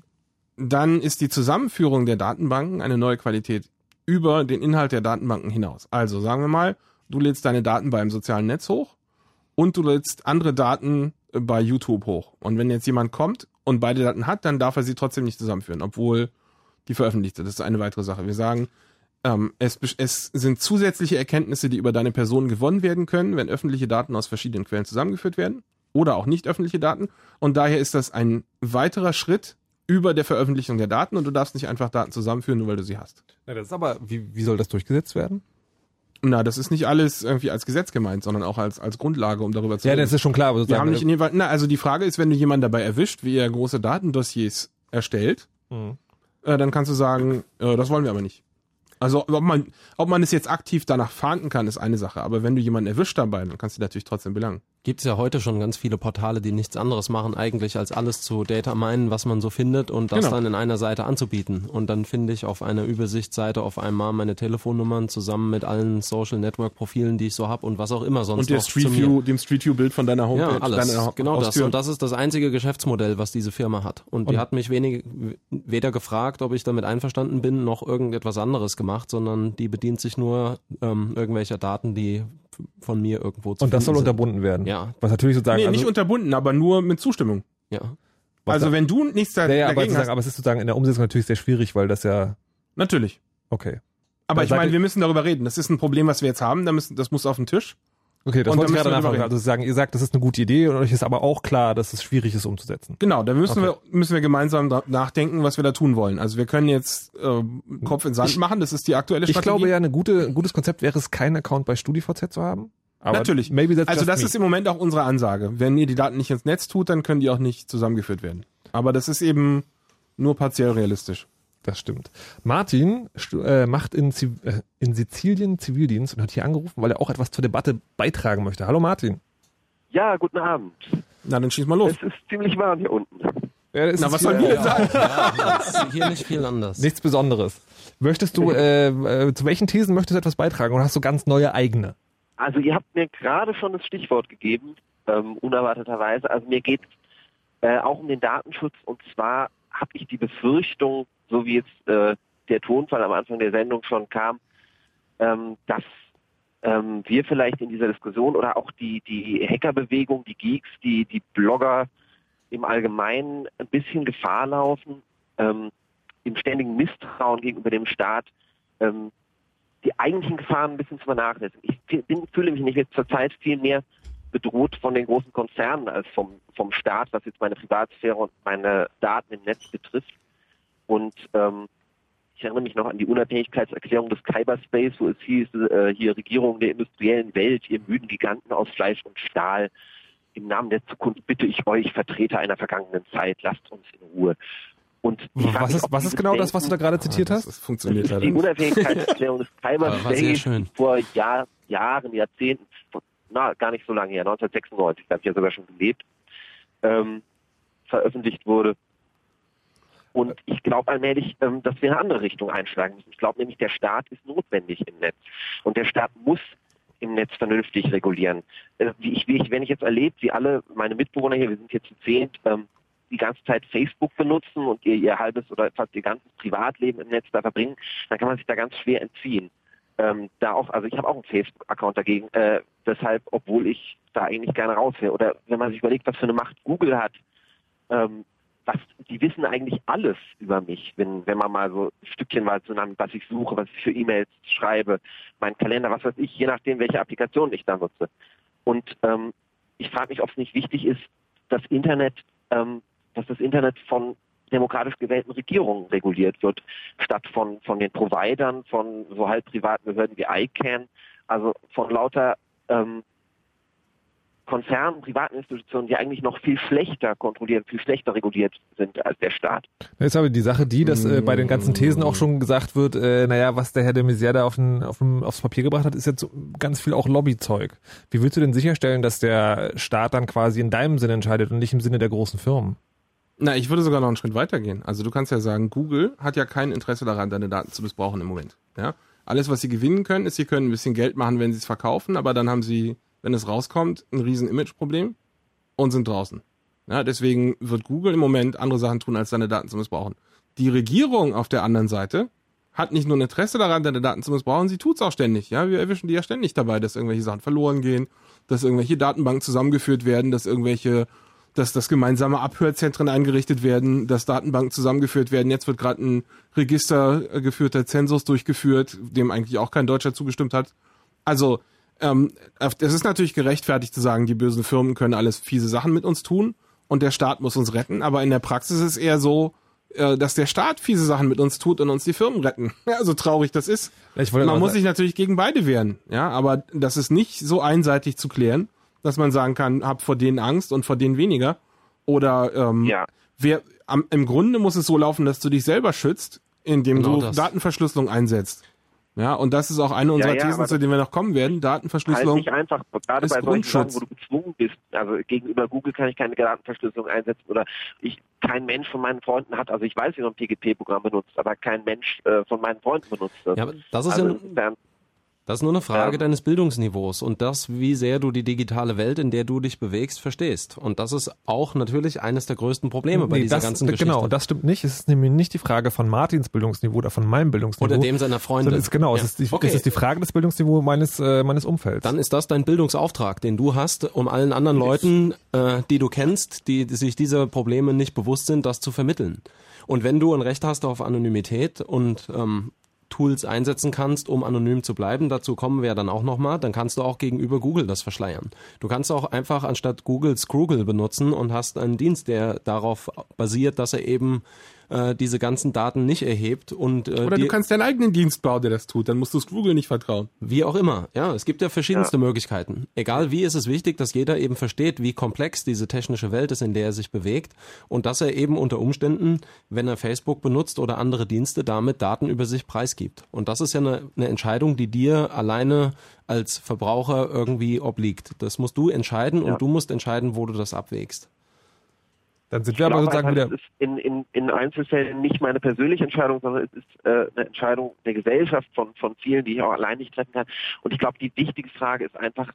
Dann ist die Zusammenführung der Datenbanken eine neue Qualität über den Inhalt der Datenbanken hinaus. Also sagen wir mal, du lädst deine Daten beim sozialen Netz hoch und du lädst andere Daten bei YouTube hoch. Und wenn jetzt jemand kommt und beide Daten hat, dann darf er sie trotzdem nicht zusammenführen, obwohl die veröffentlicht sind. Das ist eine weitere Sache. Wir sagen, ähm, es, es sind zusätzliche Erkenntnisse, die über deine Person gewonnen werden können, wenn öffentliche Daten aus verschiedenen Quellen zusammengeführt werden oder auch nicht öffentliche Daten. Und daher ist das ein weiterer Schritt über der Veröffentlichung der Daten und du darfst nicht einfach Daten zusammenführen, nur weil du sie hast. Na, das ist aber, wie, wie soll das durchgesetzt werden? Na, das ist nicht alles irgendwie als Gesetz gemeint, sondern auch als, als Grundlage, um darüber zu Ja, reden. das ist schon klar. Aber Wir haben nicht in jedem Fall, na, also die Frage ist, wenn du jemanden dabei erwischt, wie er große Datendossiers erstellt, Mhm. äh, dann kannst du sagen, äh, das wollen wir aber nicht. Also ob man, ob man es jetzt aktiv danach fahnden kann, ist eine Sache. Aber wenn du jemanden erwischt dabei, dann kannst du natürlich trotzdem belangen. Gibt es ja heute schon ganz viele Portale, die nichts anderes machen eigentlich, als alles zu Data minen, was man so findet und das Genau. dann in einer Seite anzubieten. Und dann finde ich auf einer Übersichtsseite auf einmal meine Telefonnummern zusammen mit allen Social Network Profilen, die ich so habe und was auch immer sonst Und der Street. View, dem Street View Bild von deiner Homepage, Ja, alles. deiner genau das. Haustür. Und das ist das einzige Geschäftsmodell, was diese Firma hat. Und die hat mich wenig, weder gefragt, ob ich damit einverstanden bin, noch irgendetwas anderes gemacht, sondern die bedient sich nur ähm, irgendwelcher Daten, die von mir irgendwo zu und das soll sind. unterbunden werden. Ja. Was natürlich sozusagen. nee, also, nicht unterbunden, aber nur mit Zustimmung. Ja. was also da- wenn du nichts da- ja, aber, dagegen sozusagen, hast, aber es ist sozusagen in der Umsetzung natürlich sehr schwierig, weil das ja, natürlich. okay. Aber Da ich meine, wir müssen darüber reden. Das ist ein Problem, was wir jetzt haben. Da müssen, das muss auf den Tisch. Okay, das Und wollte ich gerade nachfragen. Also sagen, ihr sagt, das ist eine gute Idee und euch ist aber auch klar, dass es schwierig ist umzusetzen. Genau, da müssen Okay. wir müssen wir gemeinsam nachdenken, was wir da tun wollen. Also wir können jetzt äh, Kopf in Sand machen. Das ist die aktuelle Ich Strategie. glaube ja, eine gute, ein gutes Konzept wäre es, keinen Account bei StudiVZ zu haben. Aber Natürlich. Also das me. ist im Moment auch unsere Ansage. Wenn ihr die Daten nicht ins Netz tut, dann können die auch nicht zusammengeführt werden. Aber das ist eben nur partiell realistisch. Das stimmt. Martin äh, macht in, Ziv äh, in Sizilien Zivildienst und hat hier angerufen, weil er auch etwas zur Debatte beitragen möchte. Hallo Martin. Ja, guten Abend. Na, dann schieß mal los. Es ist ziemlich warm hier unten. Ja, das Na, ist was hier, sollen wir denn sagen? Ja, hier nicht viel anders. Nichts Besonderes. Möchtest du, äh, äh, zu welchen Thesen möchtest du etwas beitragen oder hast du ganz neue eigene? Also ihr habt mir gerade schon das Stichwort gegeben, ähm, unerwarteterweise. Also mir geht äh, auch um den Datenschutz und zwar habe ich die Befürchtung, so wie jetzt äh, der Tonfall am Anfang der Sendung schon kam, ähm, dass ähm, wir vielleicht in dieser Diskussion oder auch die, die Hackerbewegung, die Geeks, die, die Blogger im Allgemeinen ein bisschen Gefahr laufen, ähm, im ständigen Misstrauen gegenüber dem Staat ähm, die eigentlichen Gefahren ein bisschen zu vernachlässigen. Ich bin, fühle mich nicht zurzeit viel mehr bedroht von den großen Konzernen als vom, vom Staat, was jetzt meine Privatsphäre und meine Daten im Netz betrifft. Und ähm, ich erinnere mich noch an die Unabhängigkeitserklärung des Cyberspace, wo es hieß, äh, hier Regierung der industriellen Welt, ihr müden Giganten aus Fleisch und Stahl, im Namen der Zukunft bitte ich euch, Vertreter einer vergangenen Zeit, lasst uns in Ruhe. Und was ist, was ist genau das, was du da gerade zitiert hast? Das funktioniert leider. Die Unabhängigkeitserklärung des Cyberspace vor Jahr, Jahren, Jahrzehnten, na, gar nicht so lange her, 1996, da habe ich ja sogar schon gelebt, ähm, veröffentlicht wurde. Und ich glaube allmählich, ähm, dass wir eine andere Richtung einschlagen müssen. Ich glaube nämlich, der Staat ist notwendig im Netz. Und der Staat muss im Netz vernünftig regulieren. Äh, wie, ich, wie ich, wenn ich jetzt erlebe, wie alle meine Mitbewohner hier, wir sind hier zu zehnt, ähm, die ganze Zeit Facebook benutzen und ihr, ihr halbes oder fast ihr ganzes Privatleben im Netz da verbringen, dann kann man sich da ganz schwer entziehen. Ähm, da auch, also ich habe auch einen Facebook-Account dagegen, äh, deshalb, obwohl ich da eigentlich gerne raus wäre. Oder wenn man sich überlegt, was für eine Macht Google hat, ähm, was, die wissen eigentlich alles über mich, wenn, wenn man mal so Stückchen mal zu nennen, was ich suche, was ich für E-Mails schreibe, mein Kalender, was weiß ich, je nachdem, welche Applikation ich da nutze. Und ähm, ich frage mich, ob es nicht wichtig ist, das Internet, ähm, dass das Internet von demokratisch gewählten Regierungen reguliert wird, statt von, von den Providern, von so halb privaten Behörden wie ICANN, also von lauter ähm, Konzernen, privaten Institutionen, die eigentlich noch viel schlechter kontrolliert, viel schlechter reguliert sind als der Staat. Das ist aber die Sache die, dass äh, bei den ganzen Thesen auch schon gesagt wird, äh, naja, was der Herr de Maizière da auf den, auf den, aufs Papier gebracht hat, ist jetzt so ganz viel auch Lobbyzeug. Wie willst du denn sicherstellen, dass der Staat dann quasi in deinem Sinne entscheidet und nicht im Sinne der großen Firmen? Na, ich würde sogar noch einen Schritt weiter gehen. Also du kannst ja sagen, Google hat ja kein Interesse daran, deine Daten zu missbrauchen im Moment. Ja? Alles, was sie gewinnen können, ist, sie können ein bisschen Geld machen, wenn sie es verkaufen, aber dann haben sie wenn es rauskommt, ein riesen Imageproblem und sind draußen. Ja, deswegen wird Google im Moment andere Sachen tun, als seine Daten zu missbrauchen. Die Regierung auf der anderen Seite hat nicht nur ein Interesse daran, deine Daten zu missbrauchen, sie tut's auch ständig. Ja, wir erwischen die ja ständig dabei, dass irgendwelche Sachen verloren gehen, dass irgendwelche Datenbanken zusammengeführt werden, dass irgendwelche, dass das gemeinsame Abhörzentren eingerichtet werden, dass Datenbanken zusammengeführt werden. Jetzt wird gerade ein Register geführter Zensus durchgeführt, dem eigentlich auch kein Deutscher zugestimmt hat. Also ähm, es ist natürlich gerechtfertigt zu sagen, die bösen Firmen können alles fiese Sachen mit uns tun und der Staat muss uns retten, aber in der Praxis ist es eher so, äh, dass der Staat fiese Sachen mit uns tut und uns die Firmen retten. Ja, so traurig das ist. Man muss sich natürlich gegen beide wehren, ja, aber das ist nicht so einseitig zu klären, dass man sagen kann, hab vor denen Angst und vor denen weniger. Oder ähm, ja. wer am, im Grunde muss es so laufen, dass du dich selber schützt, indem genau du das. Datenverschlüsselung einsetzt. Ja, und das ist auch eine unserer ja, ja, Thesen, zu denen wir noch kommen werden. Datenverschlüsselung. Halt nicht einfach, gerade bei solchen Sachen, wo du gezwungen bist. Also gegenüber Google kann ich keine Datenverschlüsselung einsetzen oder ich, kein Mensch von meinen Freunden hat, also ich weiß, wie man ein PGP-Programm benutzt, aber kein Mensch äh, von meinen Freunden benutzt das. Ja, aber das ist also, ja, das ist nur eine Frage ja. deines Bildungsniveaus und das, wie sehr du die digitale Welt, in der du dich bewegst, verstehst. Und das ist auch natürlich eines der größten Probleme bei dieser das, ganzen genau, Geschichte. Genau, das stimmt nicht. Es ist nämlich nicht die Frage von Martins Bildungsniveau oder von meinem Bildungsniveau. Oder dem seiner Freunde. Ist, genau, ja. es, ist die, okay. es ist die Frage des Bildungsniveaus meines, äh, meines Umfelds. Dann ist das dein Bildungsauftrag, den du hast, um allen anderen Leuten, äh, die du kennst, die, die sich dieser Probleme nicht bewusst sind, das zu vermitteln. Und wenn du ein Recht hast auf Anonymität und ähm, Tools einsetzen kannst, um anonym zu bleiben. Dazu kommen wir dann auch nochmal. Dann kannst du auch gegenüber Google das verschleiern. Du kannst auch einfach anstatt Google Scroogle benutzen und hast einen Dienst, der darauf basiert, dass er eben äh, diese ganzen Daten nicht erhebt und äh, oder du kannst deinen eigenen Dienst bauen, der das tut. Dann musst du Google nicht vertrauen. Wie auch immer. Ja, es gibt ja verschiedenste ja. Möglichkeiten. Egal wie, ist es wichtig, dass jeder eben versteht, wie komplex diese technische Welt ist, in der er sich bewegt und dass er eben unter Umständen, wenn er Facebook benutzt oder andere Dienste, damit Daten über sich preisgibt. Und das ist ja eine, eine Entscheidung, die dir alleine als Verbraucher irgendwie obliegt. Das musst du entscheiden ja. und du musst entscheiden, wo du das abwägst. Dann sind wir aber sozusagen halt, wieder. Es ist in, in, in Einzelfällen nicht meine persönliche Entscheidung, sondern es ist äh, eine Entscheidung der Gesellschaft von, von vielen, die ich auch allein nicht treffen kann. Und ich glaube, die wichtige Frage ist einfach,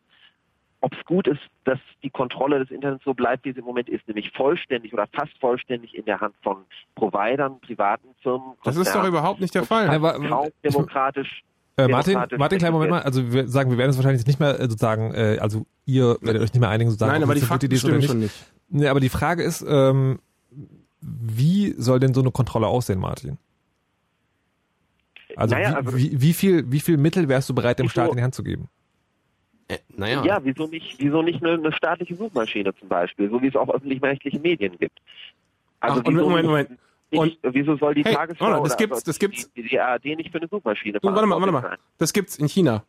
ob es gut ist, dass die Kontrolle des Internets so bleibt, wie es im Moment ist, nämlich vollständig oder fast vollständig in der Hand von Providern, privaten Firmen. Das ist doch überhaupt nicht der Fall. Kaum demokratisch Äh, Martin, Martin, kleinen Moment mal. Also wir sagen, wir werden es wahrscheinlich nicht mehr äh, sozusagen, äh, also ihr werdet euch nicht mehr einigen, sozusagen. Nein, aber die Fakten Idee stimmen nicht. schon nicht. Nee, aber die Frage ist, ähm, wie soll denn so eine Kontrolle aussehen, Martin? Also, naja, wie, also wie, wie, viel, wie viel Mittel wärst du bereit, dem Staat in die Hand zu geben? Äh, naja. Ja, wieso nicht, wieso nicht eine, eine, staatliche Suchmaschine zum Beispiel, so wie es auch öffentlich-rechtliche Medien gibt. Also Ach, wieso, Moment, Moment. Nicht, wieso soll die hey, Tagesschau oder das gibt's, das gibt's. Die, die, ARD nicht für eine Suchmaschine oh, Warte mal, warte mal. Das gibt's in China.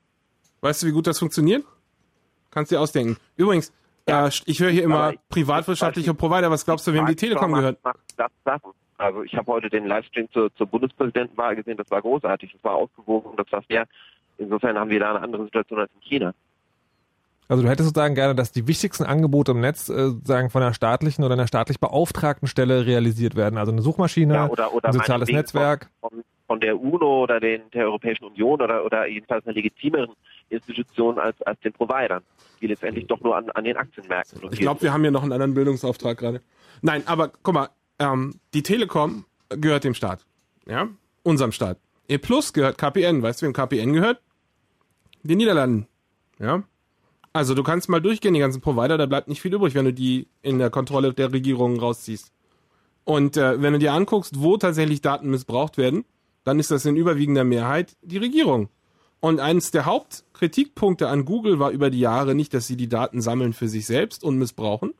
Weißt du, wie gut das funktioniert? Kannst dir ausdenken. Übrigens, ja. ich höre hier immer privatwirtschaftliche Provider. Was glaubst du, wem die Telekom gehört? Sachen. Also ich habe heute den Livestream zur, zur Bundespräsidentenwahl gesehen. Das war großartig. Das war ausgewogen. Das war fair. Insofern haben wir da eine andere Situation als in China. Also du hättest sozusagen gerne, dass die wichtigsten Angebote im Netz äh, sozusagen von einer staatlichen oder einer staatlich beauftragten Stelle realisiert werden. Also eine Suchmaschine, ja, oder, oder ein soziales Netzwerk. Von, von, der UNO oder den, der Europäischen Union oder, oder jedenfalls einer legitimeren Institution als, als den Providern, die letztendlich doch nur an, an den Aktienmärkten Ich glaube, wir haben hier noch einen anderen Bildungsauftrag gerade. Nein, aber guck mal, ähm, die Telekom gehört dem Staat. Ja, unserem Staat. E Plus gehört KPN. Weißt du, wem KPN gehört? Den Niederlanden. Ja, also du kannst mal durchgehen, die ganzen Provider, da bleibt nicht viel übrig, wenn du die in der Kontrolle der Regierung rausziehst. Und äh, wenn du dir anguckst, wo tatsächlich Daten missbraucht werden, dann ist das in überwiegender Mehrheit die Regierung. Und eines der Hauptkritikpunkte an Google war über die Jahre nicht, dass sie die Daten sammeln für sich selbst und missbrauchen,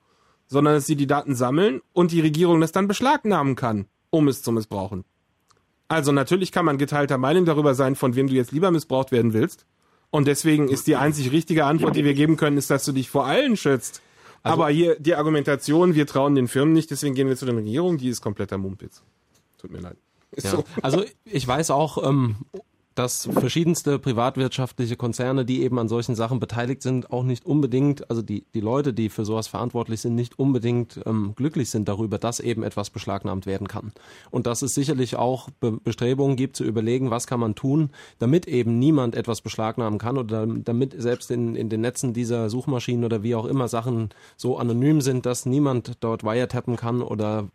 sondern dass sie die Daten sammeln und die Regierung das dann beschlagnahmen kann, um es zu missbrauchen. Also natürlich kann man geteilter Meinung darüber sein, von wem du jetzt lieber missbraucht werden willst. Und deswegen ist die einzig richtige Antwort, die wir geben können, ist, dass du dich vor allen schützt. Also, Aber hier die Argumentation, wir trauen den Firmen nicht, deswegen gehen wir zu den Regierungen, die ist kompletter Mumpitz. Tut mir leid. Ja. So. Also ich weiß auch, ähm, dass verschiedenste privatwirtschaftliche Konzerne, die eben an solchen Sachen beteiligt sind, auch nicht unbedingt, also die, die Leute, die für sowas verantwortlich sind, nicht unbedingt ähm, glücklich sind darüber, dass eben etwas beschlagnahmt werden kann. Und dass es sicherlich auch Be Bestrebungen gibt, zu überlegen, was kann man tun, damit eben niemand etwas beschlagnahmen kann oder damit selbst in, in den Netzen dieser Suchmaschinen oder wie auch immer Sachen so anonym sind, dass niemand dort wiretappen kann oder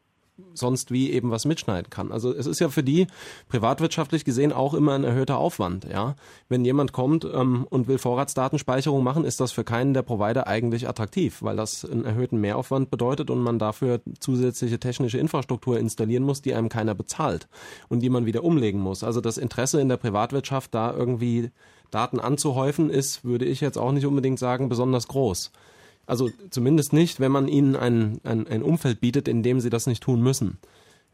sonst wie eben was mitschneiden kann. Also es ist ja für die privatwirtschaftlich gesehen auch immer ein erhöhter Aufwand. Ja, wenn jemand kommt ähm, und will Vorratsdatenspeicherung machen, ist das für keinen der Provider eigentlich attraktiv, weil das einen erhöhten Mehraufwand bedeutet und man dafür zusätzliche technische Infrastruktur installieren muss, die einem keiner bezahlt und die man wieder umlegen muss. Also das Interesse in der Privatwirtschaft da irgendwie Daten anzuhäufen ist, würde ich jetzt auch nicht unbedingt sagen, besonders groß. Also zumindest nicht, wenn man ihnen ein, ein, ein Umfeld bietet, in dem sie das nicht tun müssen.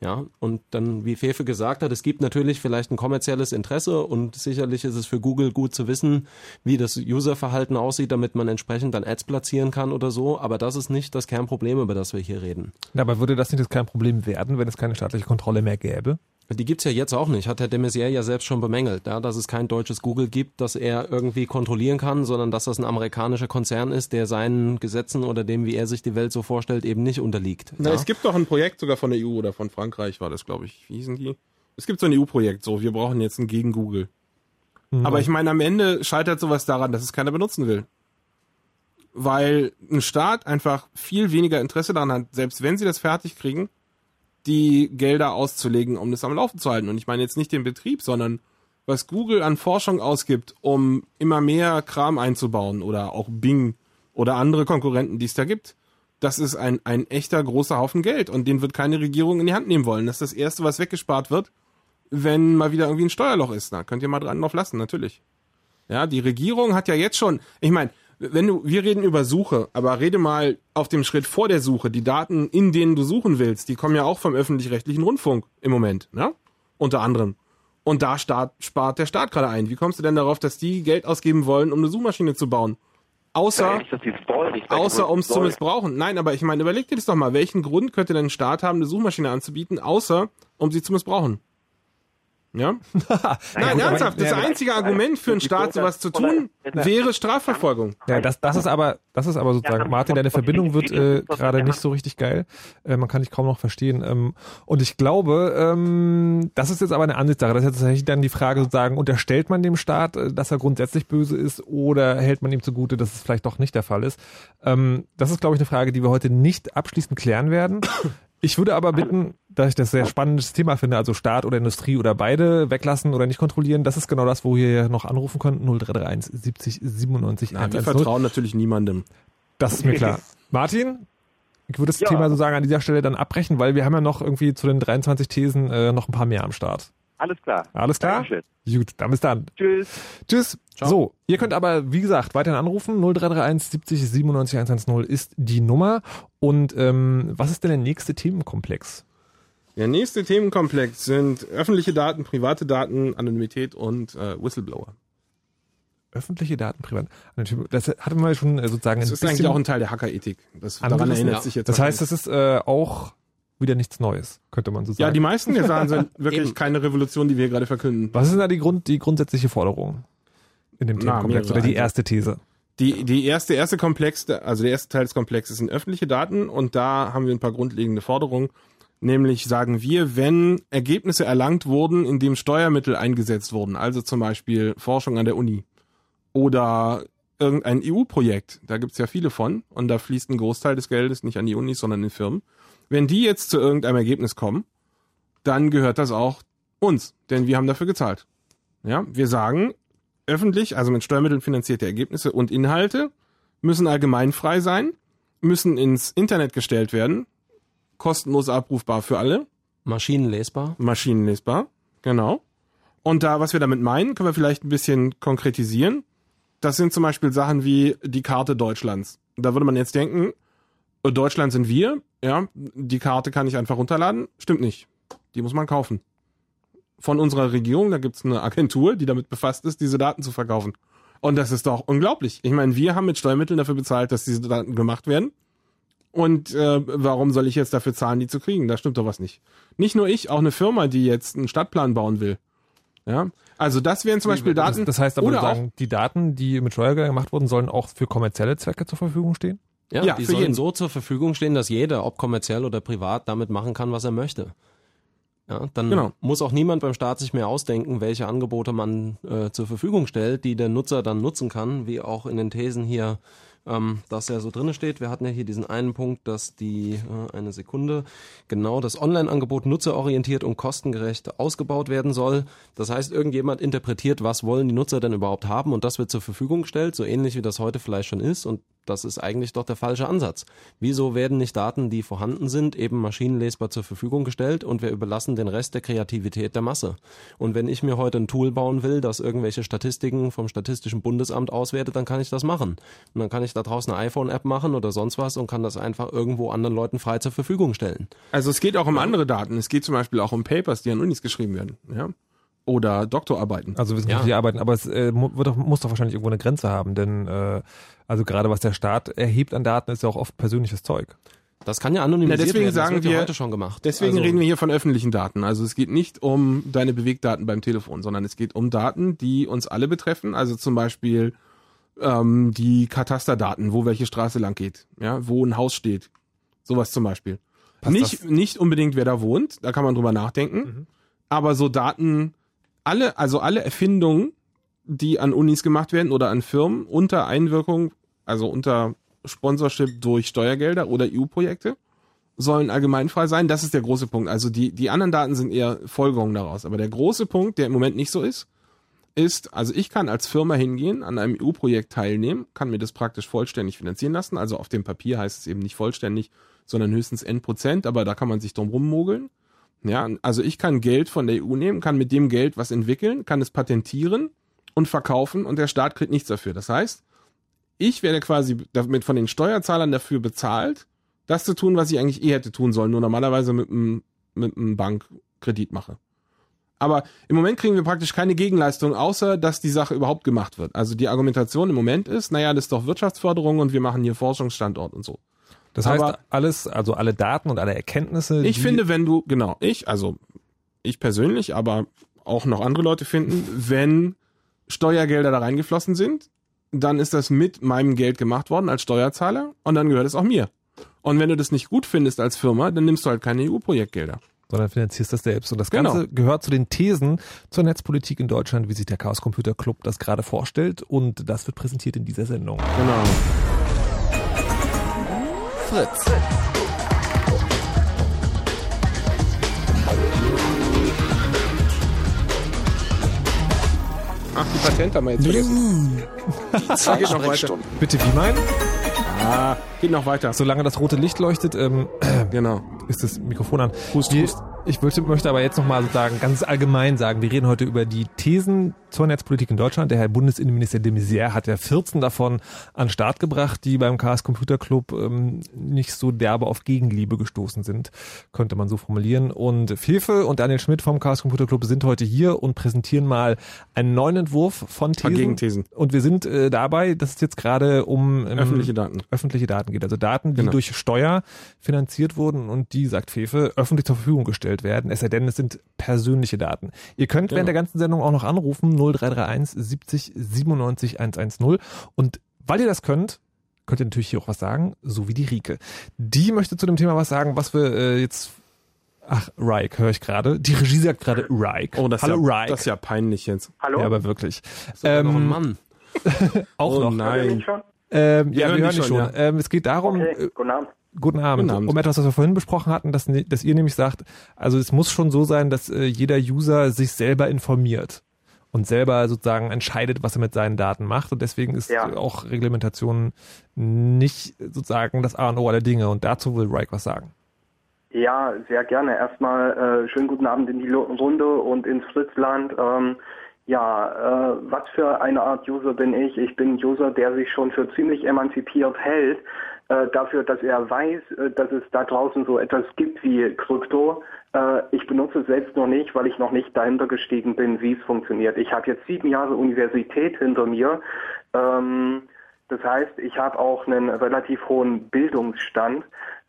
Ja, und dann, wie Fefe gesagt hat, es gibt natürlich vielleicht ein kommerzielles Interesse und sicherlich ist es für Google gut zu wissen, wie das Userverhalten aussieht, damit man entsprechend dann Ads platzieren kann oder so. Aber das ist nicht das Kernproblem, über das wir hier reden. Ja, aber würde das nicht das Kernproblem werden, wenn es keine staatliche Kontrolle mehr gäbe? Die gibt's ja jetzt auch nicht, hat Herr de Maizière ja selbst schon bemängelt, ja, dass es kein deutsches Google gibt, das er irgendwie kontrollieren kann, sondern dass das ein amerikanischer Konzern ist, der seinen Gesetzen oder dem, wie er sich die Welt so vorstellt, eben nicht unterliegt. Na, ja. es gibt doch ein Projekt sogar von der EU oder von Frankreich war das, glaube ich. Wie hießen die? Es gibt so ein EU-Projekt, so, wir brauchen jetzt ein gegen Google. Mhm. Aber ich meine, am Ende scheitert sowas daran, dass es keiner benutzen will. Weil ein Staat einfach viel weniger Interesse daran hat, selbst wenn sie das fertig kriegen, die Gelder auszulegen, um das am Laufen zu halten. Und ich meine jetzt nicht den Betrieb, sondern was Google an Forschung ausgibt, um immer mehr Kram einzubauen oder auch Bing oder andere Konkurrenten, die es da gibt. Das ist ein, ein echter großer Haufen Geld und den wird keine Regierung in die Hand nehmen wollen. Das ist das Erste, was weggespart wird, wenn mal wieder irgendwie ein Steuerloch ist. Na, könnt ihr mal dran drauf lassen, natürlich. Ja, die Regierung hat ja jetzt schon, ich meine, wenn du, wir reden über Suche, aber rede mal auf dem Schritt vor der Suche. Die Daten, in denen du suchen willst, die kommen ja auch vom öffentlich-rechtlichen Rundfunk im Moment, ne? Unter anderem. Und da start, spart der Staat gerade ein. Wie kommst du denn darauf, dass die Geld ausgeben wollen, um eine Suchmaschine zu bauen? Außer, außer um es zu missbrauchen. Nein, aber ich meine, überleg dir das doch mal. Welchen Grund könnte denn ein Staat haben, eine Suchmaschine anzubieten, außer um sie zu missbrauchen? Ja? Nein, ernsthaft, das einzige Argument für einen Staat, sowas zu tun, wäre Strafverfolgung. Ja, das, das ist aber, das ist aber sozusagen, Martin, deine Verbindung wird äh, gerade nicht so richtig geil. Äh, man kann dich kaum noch verstehen. Ähm, und ich glaube, ähm, das ist jetzt aber eine Ansichtssache. Das ist jetzt tatsächlich dann die Frage sozusagen, unterstellt man dem Staat, äh, dass er grundsätzlich böse ist oder hält man ihm zugute, dass es vielleicht doch nicht der Fall ist? Ähm, das ist, glaube ich, eine Frage, die wir heute nicht abschließend klären werden. Ich würde aber bitten, da ich das sehr spannendes Thema finde, also Staat oder Industrie oder beide weglassen oder nicht kontrollieren, das ist genau das, wo ihr noch anrufen könnt, 0331 70 97 Nein, Wir vertrauen natürlich niemandem. Das ist mir klar. Martin, ich würde das ja. Thema sozusagen an dieser Stelle dann abbrechen, weil wir haben ja noch irgendwie zu den 23 Thesen äh, noch ein paar mehr am Start. Alles klar. Alles klar? Dankeschön. Gut, dann bis dann. Tschüss. Tschüss. Ciao. So, ihr könnt aber, wie gesagt, weiterhin anrufen. 0331 70 97 110 ist die Nummer. Und ähm, was ist denn der nächste Themenkomplex? Der nächste Themenkomplex sind öffentliche Daten, private Daten, Anonymität und äh, Whistleblower. Öffentliche Daten, privat. Das hatten wir schon äh, sozusagen. Das ist eigentlich auch ein Teil der Hackerethik. Das daran erinnert ja. sich jetzt. Das heißt, das ist äh, auch wieder nichts Neues, könnte man so sagen. Ja, die meisten der Sachen sind wirklich keine Revolution, die wir gerade verkünden. Was ist denn da die, Grund, die grundsätzliche Forderung in dem Themenkomplex oder die erste These? Die, die erste, erste Komplex, also der erste Teil des Komplexes sind öffentliche Daten und da haben wir ein paar grundlegende Forderungen. Nämlich sagen wir, wenn Ergebnisse erlangt wurden, indem Steuermittel eingesetzt wurden, also zum Beispiel Forschung an der Uni oder irgendein EU-Projekt, da gibt's ja viele von und da fließt ein Großteil des Geldes nicht an die Unis, sondern in Firmen wenn die jetzt zu irgendeinem Ergebnis kommen, dann gehört das auch uns, denn wir haben dafür gezahlt. Ja, wir sagen öffentlich, also mit Steuermitteln finanzierte Ergebnisse und Inhalte müssen allgemeinfrei sein, müssen ins Internet gestellt werden, kostenlos abrufbar für alle. Maschinenlesbar. Maschinenlesbar, genau. Und da, was wir damit meinen, können wir vielleicht ein bisschen konkretisieren. Das sind zum Beispiel Sachen wie die Karte Deutschlands. Da würde man jetzt denken, Deutschland sind wir, ja, die Karte kann ich einfach runterladen. Stimmt nicht. Die muss man kaufen. Von unserer Regierung, da gibt's eine Agentur, die damit befasst ist, diese Daten zu verkaufen. Und das ist doch unglaublich. Ich meine, wir haben mit Steuermitteln dafür bezahlt, dass diese Daten gemacht werden. Und äh, warum soll ich jetzt dafür zahlen, die zu kriegen? Da stimmt doch was nicht. Nicht nur ich, auch eine Firma, die jetzt einen Stadtplan bauen will. Ja, also das wären zum Beispiel Daten. Das, das heißt aber, sagen, die Daten, die mit Steuergeldern gemacht wurden, sollen auch für kommerzielle Zwecke zur Verfügung stehen? Ja, ja die sollen jeden. so zur Verfügung stehen, dass jeder, ob kommerziell oder privat, damit machen kann, was er möchte. Ja, dann genau. muss auch niemand beim Staat sich mehr ausdenken, welche Angebote man äh, zur Verfügung stellt, die der Nutzer dann nutzen kann, wie auch in den Thesen hier ähm, dass er so drinne steht. Wir hatten ja hier diesen einen Punkt, dass die, äh, eine Sekunde, genau das Online-Angebot nutzerorientiert und kostengerecht ausgebaut werden soll. Das heißt, irgendjemand interpretiert, was wollen die Nutzer denn überhaupt haben und das wird zur Verfügung gestellt, so ähnlich wie das heute vielleicht schon ist und das ist eigentlich doch der falsche Ansatz. Wieso werden nicht Daten, die vorhanden sind, eben maschinenlesbar zur Verfügung gestellt und wir überlassen den Rest der Kreativität der Masse? Und wenn ich mir heute ein Tool bauen will, das irgendwelche Statistiken vom Statistischen Bundesamt auswertet, dann kann ich das machen. Und dann kann ich da draußen eine iPhone-App machen oder sonst was und kann das einfach irgendwo anderen Leuten frei zur Verfügung stellen. Also es geht auch um andere Daten. Es geht zum Beispiel auch um Papers, die an Unis geschrieben werden. Ja? Oder Doktorarbeiten. Also wissenschaftliche ja. Arbeiten. Aber es äh, wird doch, muss doch wahrscheinlich irgendwo eine Grenze haben, denn äh, also gerade was der Staat erhebt an Daten, ist ja auch oft persönliches Zeug. Das kann ja anonymisiert Na, deswegen werden. Sagen das wir, ja heute schon gemacht. Deswegen also, reden wir hier von öffentlichen Daten. Also es geht nicht um deine Bewegdaten beim Telefon, sondern es geht um Daten, die uns alle betreffen. Also zum Beispiel ähm, die Katasterdaten, wo welche Straße lang geht, ja, wo ein Haus steht. Sowas zum Beispiel. nicht, nicht unbedingt, wer da wohnt, da kann man drüber nachdenken. Mhm. Aber so Daten, alle, also alle Erfindungen, die an Unis gemacht werden oder an Firmen unter Einwirkung, also unter Sponsorship durch Steuergelder oder EU-Projekte, sollen allgemeinfrei sein. Das ist der große Punkt. Also die, die anderen Daten sind eher Folgerungen daraus. Aber der große Punkt, der im Moment nicht so ist, ist, also ich kann als Firma hingehen, an einem EU-Projekt teilnehmen, kann mir das praktisch vollständig finanzieren lassen. Also auf dem Papier heißt es eben nicht vollständig, sondern höchstens N Prozent, aber da kann man sich drum rummogeln. Ja, also ich kann Geld von der EU nehmen, kann mit dem Geld was entwickeln, kann es patentieren und verkaufen und der Staat kriegt nichts dafür. Das heißt, ich werde quasi damit von den Steuerzahlern dafür bezahlt, das zu tun, was ich eigentlich eh hätte tun sollen, nur normalerweise mit einem, mit einem Bankkredit mache. Aber im Moment kriegen wir praktisch keine Gegenleistung, außer dass die Sache überhaupt gemacht wird. Also die Argumentation im Moment ist, naja, das ist doch Wirtschaftsförderung und wir machen hier Forschungsstandort und so. Das heißt, Aber alles, also alle Daten und alle Erkenntnisse. Ich finde, wenn du, genau, ich, also ich persönlich, aber auch noch andere Leute finden, wenn Steuergelder da reingeflossen sind, dann ist das mit meinem Geld gemacht worden als Steuerzahler und dann gehört es auch mir. Und wenn du das nicht gut findest als Firma, dann nimmst du halt keine EU-Projektgelder sondern finanzierst das selbst. Und das Ganze genau. gehört zu den Thesen zur Netzpolitik in Deutschland, wie sich der Chaos Computer Club das gerade vorstellt. Und das wird präsentiert in dieser Sendung. Genau. Fritz. Ach, die Patent haben wir jetzt vergessen. Zeig ich noch weiter. Bitte wie meinen? Ah, geht noch weiter. Solange das rote Licht leuchtet, ähm, genau. ist das Mikrofon an. Hust, Hust. Ich möchte, möchte aber jetzt nochmal sagen, ganz allgemein sagen, wir reden heute über die Thesen zur Netzpolitik in Deutschland. Der Herr Bundesinnenminister de Maizière hat ja 14 davon an Start gebracht, die beim Chaos Computer Club ähm, nicht so derbe auf Gegenliebe gestoßen sind, könnte man so formulieren. Und Fefe und Daniel Schmidt vom Chaos Computer Club sind heute hier und präsentieren mal einen neuen Entwurf von Thesen. Gegenthesen. Und wir sind äh, dabei, dass es jetzt gerade um ähm, Öffentliche Daten. öffentliche Daten geht. Also Daten, die Genau. durch Steuer finanziert wurden und die, sagt Fefe, öffentlich zur Verfügung gestellt werden. Es sei denn, es sind persönliche Daten. Ihr könnt während Genau. der ganzen Sendung auch noch anrufen, 0331 70 97 110. Und weil ihr das könnt, könnt ihr natürlich hier auch was sagen, so wie die Rike. Die möchte zu dem Thema was sagen, was wir äh, jetzt Ach, Reich, höre ich gerade. Die Regie sagt gerade Reich. Oh, das, Hallo, ist ja, Reich. das ist ja peinlich jetzt. Hallo? ja, aber wirklich. Sogar noch ein Ähm, Mann. Auch oh noch. Nein. Ähm, ja, wir hören dich schon, schon. Ähm, es geht darum, Okay, äh, guten Abend. Guten Abend. Guten Abend. Um etwas, was wir vorhin besprochen hatten, dass, dass ihr nämlich sagt, also es muss schon so sein, dass äh, jeder User sich selber informiert und selber sozusagen entscheidet, was er mit seinen Daten macht. Und deswegen ist Ja. auch Reglementation nicht sozusagen das A und O aller Dinge. Und dazu will Reich was sagen. Ja, sehr gerne. Erstmal äh, schönen guten Abend in die Runde und ins Fritzland. Ähm, ja, äh, was für eine Art User bin ich? Ich bin ein User, der sich schon für ziemlich emanzipiert hält, äh, dafür, dass er weiß, äh, dass es da draußen so etwas gibt wie Krypto. Äh, ich benutze es selbst noch nicht, weil ich noch nicht dahinter gestiegen bin, wie es funktioniert. Ich habe jetzt sieben Jahre Universität hinter mir. Ähm, das heißt, ich habe auch einen relativ hohen Bildungsstand.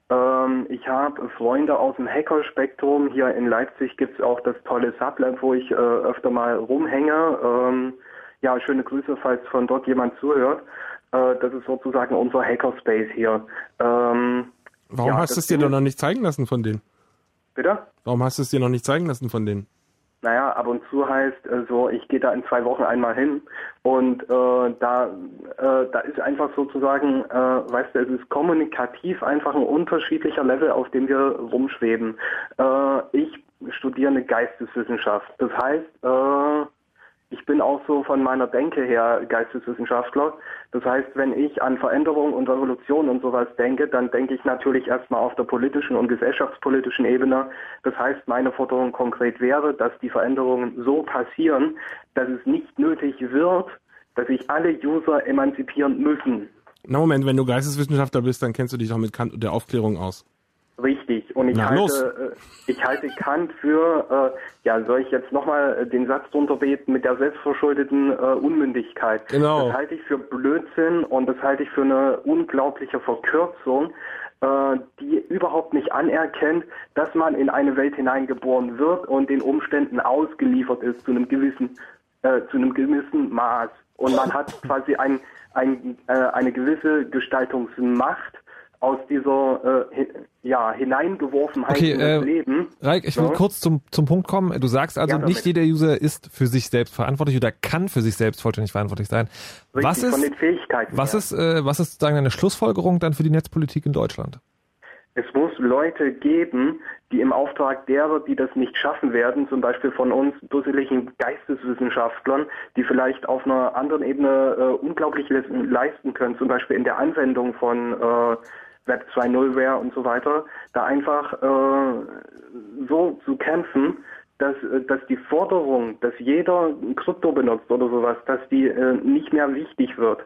Ähm, ich habe Freunde aus dem Hackerspektrum. Hier in Leipzig gibt's auch das tolle Sublab, wo ich öfter mal rumhänge. Ähm, ja, schöne Grüße, falls von dort jemand zuhört. Äh, das ist sozusagen unser Hackerspace hier. Ähm, Warum Ja, hast du es dir doch noch nicht zeigen lassen von denen? bitte? Warum hast du es dir noch nicht zeigen lassen von denen? Naja, ab und zu heißt äh, so, ich gehe da in zwei Wochen einmal hin und äh, da, äh, da ist einfach sozusagen, äh, weißt du, es ist kommunikativ einfach ein unterschiedlicher Level, auf dem wir rumschweben. Äh, ich studiere eine Geisteswissenschaft. Das heißt, äh, ich bin auch so von meiner Denke her Geisteswissenschaftler. Das heißt, wenn ich an Veränderung und Revolution und sowas denke, dann denke ich natürlich erstmal auf der politischen und gesellschaftspolitischen Ebene. Das heißt, meine Forderung konkret wäre, dass die Veränderungen so passieren, dass es nicht nötig wird, dass sich alle User emanzipieren müssen. Na Moment, wenn du Geisteswissenschaftler bist, dann kennst du dich auch mit Kant und der Aufklärung aus. Richtig. Und ich Na, los. halte, äh, ich halte Kant für, äh, ja, soll ich jetzt nochmal den Satz drunter beten mit der selbstverschuldeten äh, Unmündigkeit. Genau. Das halte ich für Blödsinn und das halte ich für eine unglaubliche Verkürzung, äh, die überhaupt nicht anerkennt, dass man in eine Welt hineingeboren wird und den Umständen ausgeliefert ist zu einem gewissen, äh, zu einem gewissen Maß. Und man hat quasi ein, ein, äh, eine gewisse Gestaltungsmacht aus dieser äh, ja, Hineingeworfenheit Okay, äh, Leben. Reik, ich will Ja. kurz zum, zum Punkt kommen. Du sagst also, Ja, nicht jeder User ist für sich selbst verantwortlich oder kann für sich selbst vollständig verantwortlich sein. Richtig, was ist, was her. ist, äh, was ist sozusagen eine Schlussfolgerung dann für die Netzpolitik in Deutschland? Es muss Leute geben, die im Auftrag derer, die das nicht schaffen werden, zum Beispiel von uns dusseligen Geisteswissenschaftlern, die vielleicht auf einer anderen Ebene äh, unglaublich leisten können, zum Beispiel in der Anwendung von äh, Web 2.0-Ware und so weiter, da einfach äh, so zu kämpfen, dass, äh, dass die Forderung, dass jeder Krypto benutzt oder sowas, dass die äh, nicht mehr wichtig wird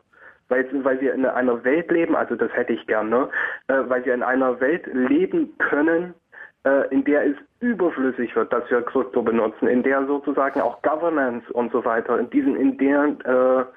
weil, weil wir in einer Welt leben, also das hätte ich gern, ne? äh, weil wir in einer Welt leben können, äh, in der es überflüssig wird, dass wir Krypto benutzen, in der sozusagen auch Governance und so weiter, in diesen, in der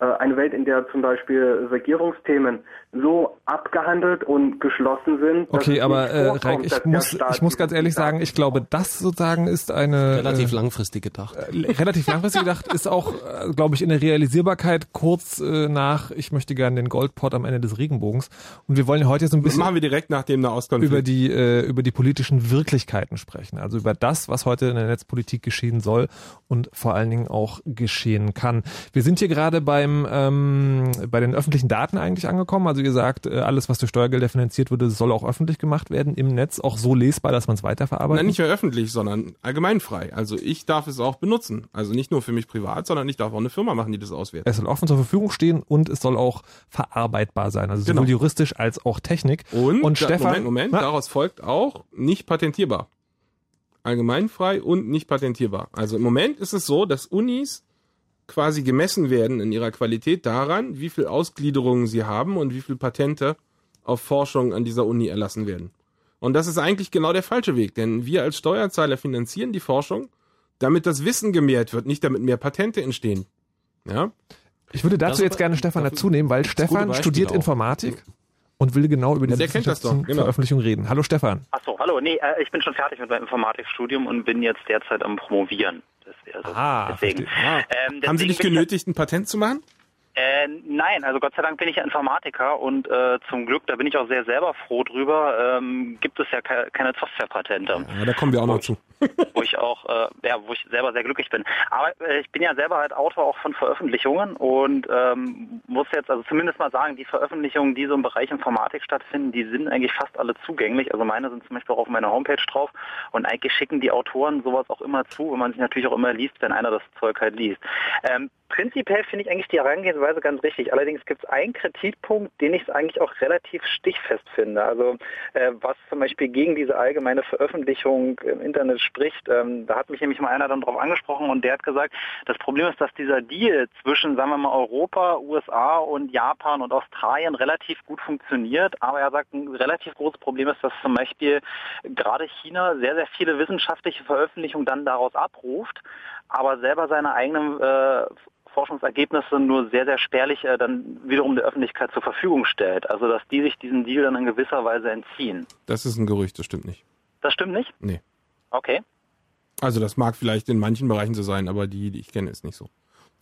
äh, eine Welt, in der zum Beispiel Regierungsthemen so abgehandelt und geschlossen sind. dass Okay, aber äh, Reik, dass ich muss, ich muss ganz ehrlich sagen, ich glaube, das sozusagen ist eine Relativ äh, langfristig gedacht. relativ langfristig gedacht, ist auch, äh, glaube ich, in der Realisierbarkeit kurz äh, nach, ich möchte gerne den Goldpot am Ende des Regenbogens. Und wir wollen heute so ein Das bisschen machen wir direkt nach dem Nahostkonflikt. über die äh, über die politischen Wirklichkeiten sprechen, also über das, was heute in der Netzpolitik geschehen soll und vor allen Dingen auch geschehen kann. Wir sind hier gerade beim beim ähm, bei den öffentlichen Daten eigentlich angekommen? Also wie gesagt, äh, alles, was durch Steuergelder finanziert wurde, soll auch öffentlich gemacht werden im Netz, auch so lesbar, dass man es weiterverarbeitet? Nein, nicht mehr öffentlich, sondern allgemeinfrei. Also ich darf es auch benutzen. Also nicht nur für mich privat, sondern ich darf auch eine Firma machen, die das auswertet. Es soll offen zur Verfügung stehen und es soll auch verarbeitbar sein. Also Genau. sowohl juristisch als auch Technik. Und, Und da- Stefan- Moment, Moment, Na? daraus folgt auch nicht patentierbar. Allgemeinfrei und nicht patentierbar. Also im Moment ist es so, dass Unis quasi gemessen werden in ihrer Qualität daran, wie viel Ausgliederungen sie haben und wie viel Patente auf Forschung an dieser Uni erlassen werden. Und das ist eigentlich genau der falsche Weg, denn wir als Steuerzahler finanzieren die Forschung, damit das Wissen gemehrt wird, nicht damit mehr Patente entstehen. Ja? Ich würde dazu Das jetzt gerne Stefan dazu nehmen, weil Stefan studiert auch. Informatik und will genau über die der kennt das doch, genau. Veröffentlichung reden. Hallo Stefan. Achso, hallo, nee, äh, ich bin schon fertig mit meinem Informatikstudium und bin jetzt derzeit am Promovieren. Das, also, Ah, deswegen. Ah. Ähm, Haben Sie deswegen nicht genötigt, ein Patent zu machen? Äh, nein, also Gott sei Dank bin ich ja Informatiker und äh, zum Glück, da bin ich auch sehr selber froh drüber, ähm, gibt es ja ke keine Softwarepatente. Ja, da kommen wir auch noch zu. wo ich auch, äh, ja, wo ich selber sehr glücklich bin. Aber äh, ich bin ja selber halt Autor auch von Veröffentlichungen und ähm, muss jetzt also zumindest mal sagen, die Veröffentlichungen, die so im Bereich Informatik stattfinden, die sind eigentlich fast alle zugänglich. Also meine sind zum Beispiel auch auf meiner Homepage drauf und eigentlich schicken die Autoren sowas auch immer zu, wenn man sich natürlich auch immer liest, wenn einer das Zeug halt liest. Ähm, prinzipiell finde ich eigentlich die Herangehensweise ganz richtig. Allerdings gibt es einen Kritikpunkt, den ich eigentlich auch relativ stichfest finde. Also äh, was zum Beispiel gegen diese allgemeine Veröffentlichung im Internet spricht. Ähm, da hat mich nämlich mal einer dann drauf angesprochen und der hat gesagt, das Problem ist, dass dieser Deal zwischen, sagen wir mal, Europa, USA und Japan und Australien relativ gut funktioniert. Aber er sagt, ein relativ großes Problem ist, dass zum Beispiel gerade China sehr, sehr viele wissenschaftliche Veröffentlichungen dann daraus abruft, aber selber seine eigenen äh, Forschungsergebnisse nur sehr, sehr spärlich äh, dann wiederum der Öffentlichkeit zur Verfügung stellt. Also dass die sich diesen Deal dann in gewisser Weise entziehen. Das ist ein Gerücht, das stimmt nicht. Das stimmt nicht? Nee. Okay. Also das mag vielleicht in manchen Bereichen so sein, aber die, die ich kenne, ist nicht so.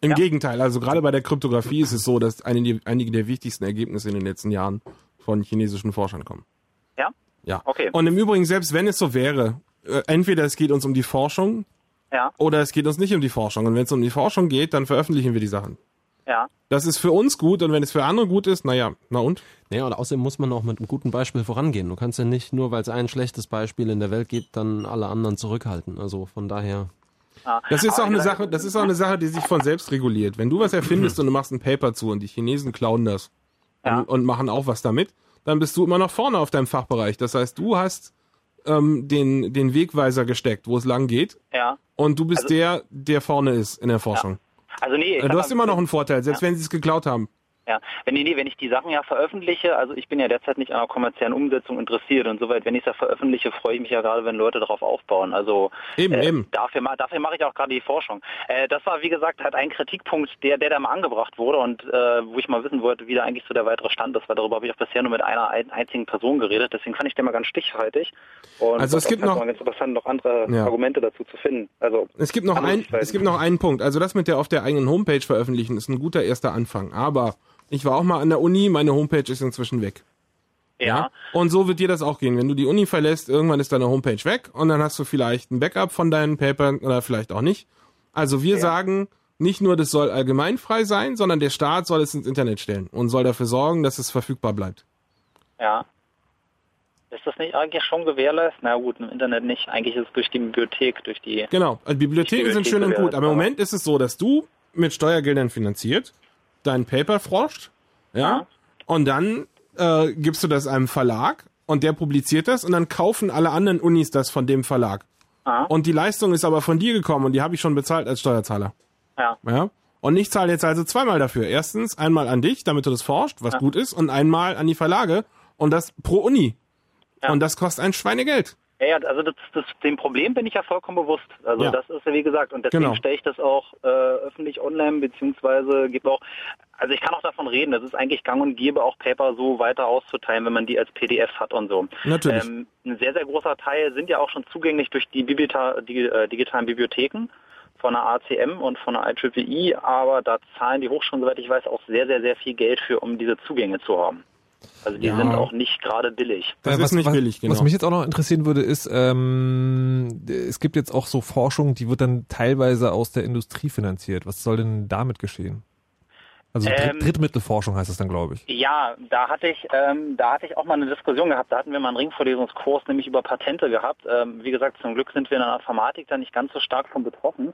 Im Ja. Gegenteil, also gerade bei der Kryptographie ist es so, dass einige, einige der wichtigsten Ergebnisse in den letzten Jahren von chinesischen Forschern kommen. Ja? Ja. Okay. Und im Übrigen, selbst wenn es so wäre, äh, entweder es geht uns um die Forschung Ja, oder es geht uns nicht um die Forschung. Und wenn es um die Forschung geht, dann veröffentlichen wir die Sachen. ja. Das ist für uns gut und wenn es für andere gut ist, naja, na und? Ja, und außerdem muss man auch mit einem guten Beispiel vorangehen. Du kannst ja nicht, nur weil es ein schlechtes Beispiel in der Welt gibt, dann alle anderen zurückhalten. Also von daher. Ah. Das ist auch eine Sache, das ist auch eine Sache, die sich von selbst reguliert. Wenn du was erfindest und du machst ein Paper zu und die Chinesen klauen das Ja. und, und machen auch was damit, dann bist du immer noch vorne auf deinem Fachbereich. Das heißt, du hast ähm, den, den Wegweiser gesteckt, wo es lang geht Ja. und du bist Also- der, der vorne ist in der Forschung. Also nee, sag Du hast immer noch einen Vorteil, selbst wenn sie es geklaut haben. Ja, wenn, nee, wenn ich die Sachen ja veröffentliche, also ich bin ja derzeit nicht an einer kommerziellen Umsetzung interessiert und soweit, wenn ich es ja veröffentliche, freue ich mich ja gerade, wenn Leute darauf aufbauen. Also Eben, äh, eben. dafür, dafür mache ich auch gerade die Forschung. Äh, das war, wie gesagt, halt ein Kritikpunkt, der, der da mal angebracht wurde und äh, wo ich mal wissen wollte, wie da eigentlich so der weitere Stand ist, weil darüber habe ich auch bisher nur mit einer ein, einzigen Person geredet, deswegen fand ich den mal ganz stichhaltig. Und Also es gibt noch- ganz interessant, noch andere Ja. Argumente dazu zu finden. Also Es gibt noch ein, es gibt noch einen Punkt. Also das mit der auf der eigenen Homepage veröffentlichen ist ein guter erster Anfang. Aber ich war auch mal an der Uni, meine Homepage ist inzwischen weg. ja. Und so wird dir das auch gehen. Wenn du die Uni verlässt, irgendwann ist deine Homepage weg und dann hast du vielleicht ein Backup von deinen Papern oder vielleicht auch nicht. Also wir sagen, nicht nur das soll allgemeinfrei sein, sondern der Staat soll es ins Internet stellen und soll dafür sorgen, dass es verfügbar bleibt. Ja. Ist das nicht eigentlich schon gewährleistet? Na gut, im Internet nicht. Eigentlich ist es durch die Bibliothek, durch die. Genau, also Bibliotheken Die sind schön und Bibliothek gut, aber im Moment ist es so, dass du mit Steuergeldern finanziert dein Paper forscht, ja, Ja. und dann äh, gibst du das einem Verlag und der publiziert das und dann kaufen alle anderen Unis das von dem Verlag. Ah. Und die Leistung ist aber von dir gekommen und die habe ich schon bezahlt als Steuerzahler. Ja. Ja? Und ich zahle jetzt also zweimal dafür. Erstens einmal an dich, damit du das forscht, was gut ist, und einmal an die Verlage und das pro Uni. Ja. Und das kostet ein Schweinegeld. Ja, ja, also das, das, dem Problem bin ich ja vollkommen bewusst. Also Ja. das ist ja wie gesagt und deswegen Genau. stelle ich das auch äh, öffentlich online beziehungsweise gebe auch, also ich kann auch davon reden, das ist eigentlich gang und gäbe auch Paper so weiter auszuteilen, wenn man die als PDF hat und so. Natürlich. Ähm, ein sehr, sehr großer Teil sind ja auch schon zugänglich durch die, Biblita die äh, digitalen Bibliotheken von der ACM und von der IEEE, aber da zahlen die Hochschulen, soweit ich weiß, auch sehr, sehr, sehr viel Geld für, um diese Zugänge zu haben. Also die Ja. sind auch nicht gerade billig. Das Äh, ist nicht was, billig, genau. Was mich jetzt auch noch interessieren würde, ist, ähm, es gibt jetzt auch so Forschung, die wird dann teilweise aus der Industrie finanziert. Was soll denn damit geschehen? Also ähm, Drittmittelforschung heißt es dann, glaube ich. Ja, da hatte ich, ähm, da hatte ich auch mal eine Diskussion gehabt. Da hatten wir mal einen Ringvorlesungskurs, nämlich über Patente gehabt. Ähm, wie gesagt, zum Glück sind wir in der Informatik da nicht ganz so stark von betroffen.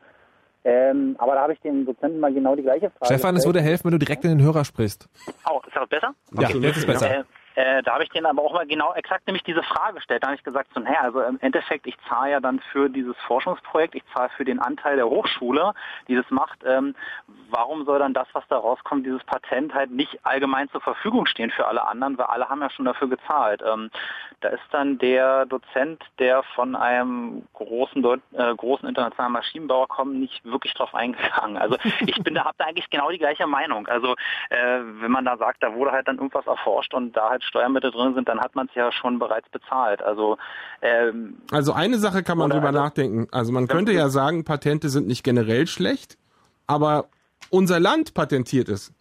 Ähm, aber da habe ich dem Dozenten mal genau die gleiche Frage. Stefan, es würde helfen, wenn du direkt in den Hörer sprichst. Oh, ist das besser? Ja, okay. jetzt ist besser. Äh, äh, da habe ich denen aber auch mal genau exakt nämlich diese Frage gestellt. Da habe ich gesagt, so, naja, also im Endeffekt, ich zahle ja dann für dieses Forschungsprojekt, ich zahle für den Anteil der Hochschule, die das macht. Ähm, warum soll dann das, was da rauskommt, dieses Patent halt nicht allgemein zur Verfügung stehen für alle anderen, weil alle haben ja schon dafür gezahlt. Ähm, da ist dann der Dozent, der von einem großen, äh, großen internationalen Maschinenbauer kommt, nicht wirklich drauf eingegangen. Also ich bin da, habe da eigentlich genau die gleiche Meinung. Also äh, wenn man da sagt, da wurde halt dann irgendwas erforscht und da halt halt Steuermittel drin sind, dann hat man es ja schon bereits bezahlt. Also ähm, also eine Sache kann man drüber also, nachdenken. Also man könnte ja sagen, Patente sind nicht generell schlecht, aber unser Land patentiert es,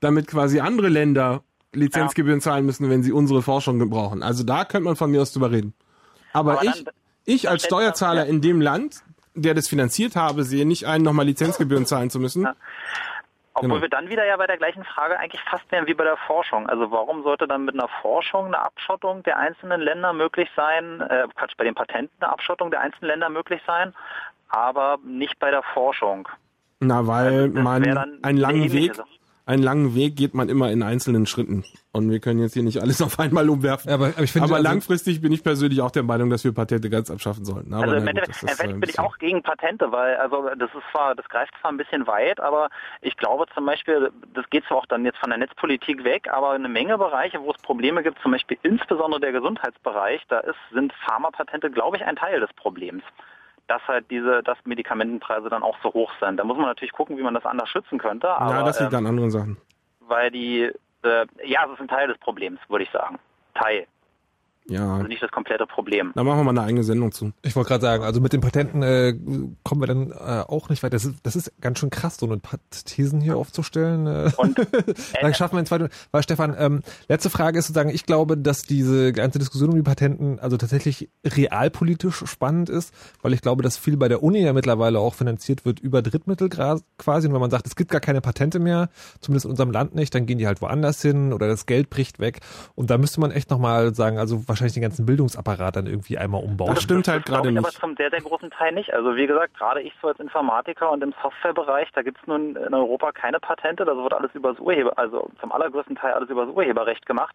damit quasi andere Länder Lizenzgebühren zahlen müssen, wenn sie unsere Forschung brauchen. Also da könnte man von mir aus drüber reden. Aber, aber ich, dann, ich als Steuerzahler in dem Land, der das finanziert habe, sehe nicht ein, nochmal Lizenzgebühren zahlen zu müssen. Ja. Obwohl genau. wir dann wieder ja bei der gleichen Frage eigentlich fast wären wie bei der Forschung. Also warum sollte dann mit einer Forschung eine Abschottung der einzelnen Länder möglich sein, äh, Quatsch, bei den Patenten eine Abschottung der einzelnen Länder möglich sein, aber nicht bei der Forschung? Na, weil also man einen langen Weg, Sache einen langen Weg geht man immer in einzelnen Schritten. Und wir können jetzt hier nicht alles auf einmal umwerfen. aber, aber, ich finde, aber also langfristig bin ich persönlich auch der Meinung, dass wir Patente ganz abschaffen sollten. Aber also im Endeffekt, Endeffekt bin ich auch gegen Patente, weil also das ist zwar, das greift zwar ein bisschen weit, aber ich glaube zum Beispiel, das geht zwar auch dann jetzt von der Netzpolitik weg, aber eine Menge Bereiche, wo es Probleme gibt, zum Beispiel insbesondere der Gesundheitsbereich, da ist, sind Pharmapatente, glaube ich, ein Teil des Problems dass halt diese, dass Medikamentenpreise dann auch so hoch sind. Da muss man natürlich gucken, wie man das anders schützen könnte. Aber, ja, das liegt ähm, an anderen Sachen. Weil die, äh, ja, das ist ein Teil des Problems, würde ich sagen. Teil. Ja. Also nicht das komplete Problem. Da machen wir mal eine eigene Sendung zu. Ich wollte gerade sagen, also mit den Patenten äh, kommen wir dann äh, auch nicht weiter. Das ist, das ist ganz schön krass, so eine Thesen hier aufzustellen. Äh. Und dann schaffen wir in zwei Weil Stefan, ähm, letzte Frage ist sozusagen, ich glaube, dass diese ganze Diskussion um die Patenten also tatsächlich realpolitisch spannend ist, weil ich glaube, dass viel bei der Uni ja mittlerweile auch finanziert wird über Drittmittel quasi. Und wenn man sagt, es gibt gar keine Patente mehr, zumindest in unserem Land nicht, dann gehen die halt woanders hin oder das Geld bricht weg. Und da müsste man echt nochmal sagen, also wahrscheinlich den ganzen Bildungsapparat dann irgendwie einmal umbauen. Das stimmt halt gerade nicht. Aber zum sehr, sehr großen Teil nicht. Also wie gesagt, gerade ich so als Informatiker und im Softwarebereich, da gibt es nun in Europa keine Patente. Das wird alles über das Urheber, also zum allergrößten Teil alles über das Urheberrecht gemacht.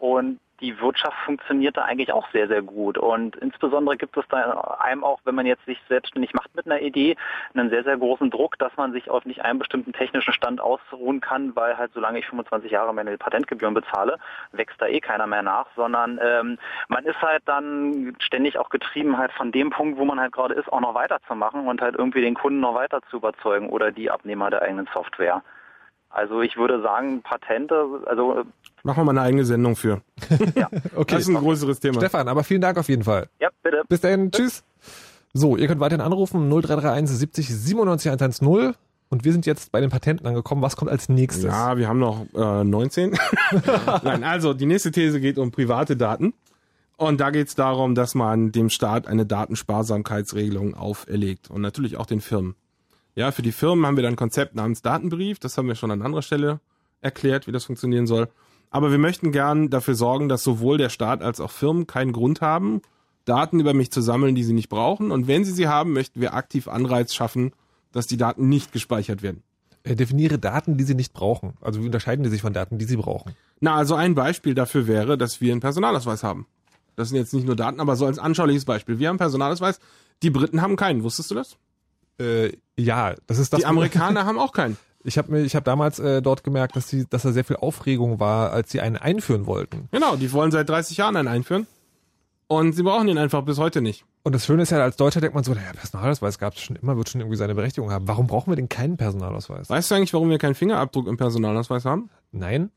Und die Wirtschaft funktioniert da eigentlich auch sehr, sehr gut. Und insbesondere gibt es da einem auch, wenn man jetzt sich selbstständig macht mit einer Idee, einen sehr, sehr großen Druck, dass man sich auf nicht einen bestimmten technischen Stand ausruhen kann, weil halt solange ich 25 Jahre meine Patentgebühren bezahle, wächst da eh keiner mehr nach, sondern ähm, man ist halt dann ständig auch getrieben halt von dem Punkt, wo man halt gerade ist, auch noch weiterzumachen und halt irgendwie den Kunden noch weiter zu überzeugen oder die Abnehmer der eigenen Software. Also ich würde sagen, Patente, also Machen wir mal eine eigene Sendung für. ja. okay. Das ist ein größeres Thema. Stefan, aber vielen Dank auf jeden Fall. Ja, bitte. Bis dahin, tschüss. So, ihr könnt weiterhin anrufen, 0331 70 97 110. Und wir sind jetzt bei den Patenten angekommen. Was kommt als nächstes? Ja, wir haben noch äh, 19. Nein, also die nächste These geht um private Daten. Und da geht es darum, dass man dem Staat eine Datensparsamkeitsregelung auferlegt. Und natürlich auch den Firmen. Ja, für die Firmen haben wir dann ein Konzept namens Datenbrief. Das haben wir schon an anderer Stelle erklärt, wie das funktionieren soll. Aber wir möchten gern dafür sorgen, dass sowohl der Staat als auch Firmen keinen Grund haben, Daten über mich zu sammeln, die sie nicht brauchen. Und wenn sie sie haben, möchten wir aktiv Anreiz schaffen, dass die Daten nicht gespeichert werden. Er definiere Daten, die sie nicht brauchen. Also wie unterscheiden die sich von Daten, die sie brauchen? Na, also ein Beispiel dafür wäre, dass wir einen Personalausweis haben. Das sind jetzt nicht nur Daten, aber so als anschauliches Beispiel. Wir haben einen Personalausweis. Die Briten haben keinen. Wusstest du das? Äh, ja, das ist das. Die Amerikaner haben auch keinen. Ich habe mir, ich habe damals äh, dort gemerkt, dass die, dass da sehr viel Aufregung war, als sie einen einführen wollten. Genau, die wollen seit 30 Jahren einen einführen. Und sie brauchen ihn einfach bis heute nicht. Und das Schöne ist ja, als Deutscher denkt man so, naja, Personalausweis gab es schon immer, wird schon irgendwie seine Berechtigung haben. Warum brauchen wir denn keinen Personalausweis? Weißt du eigentlich, warum wir keinen Fingerabdruck im Personalausweis haben? Nein.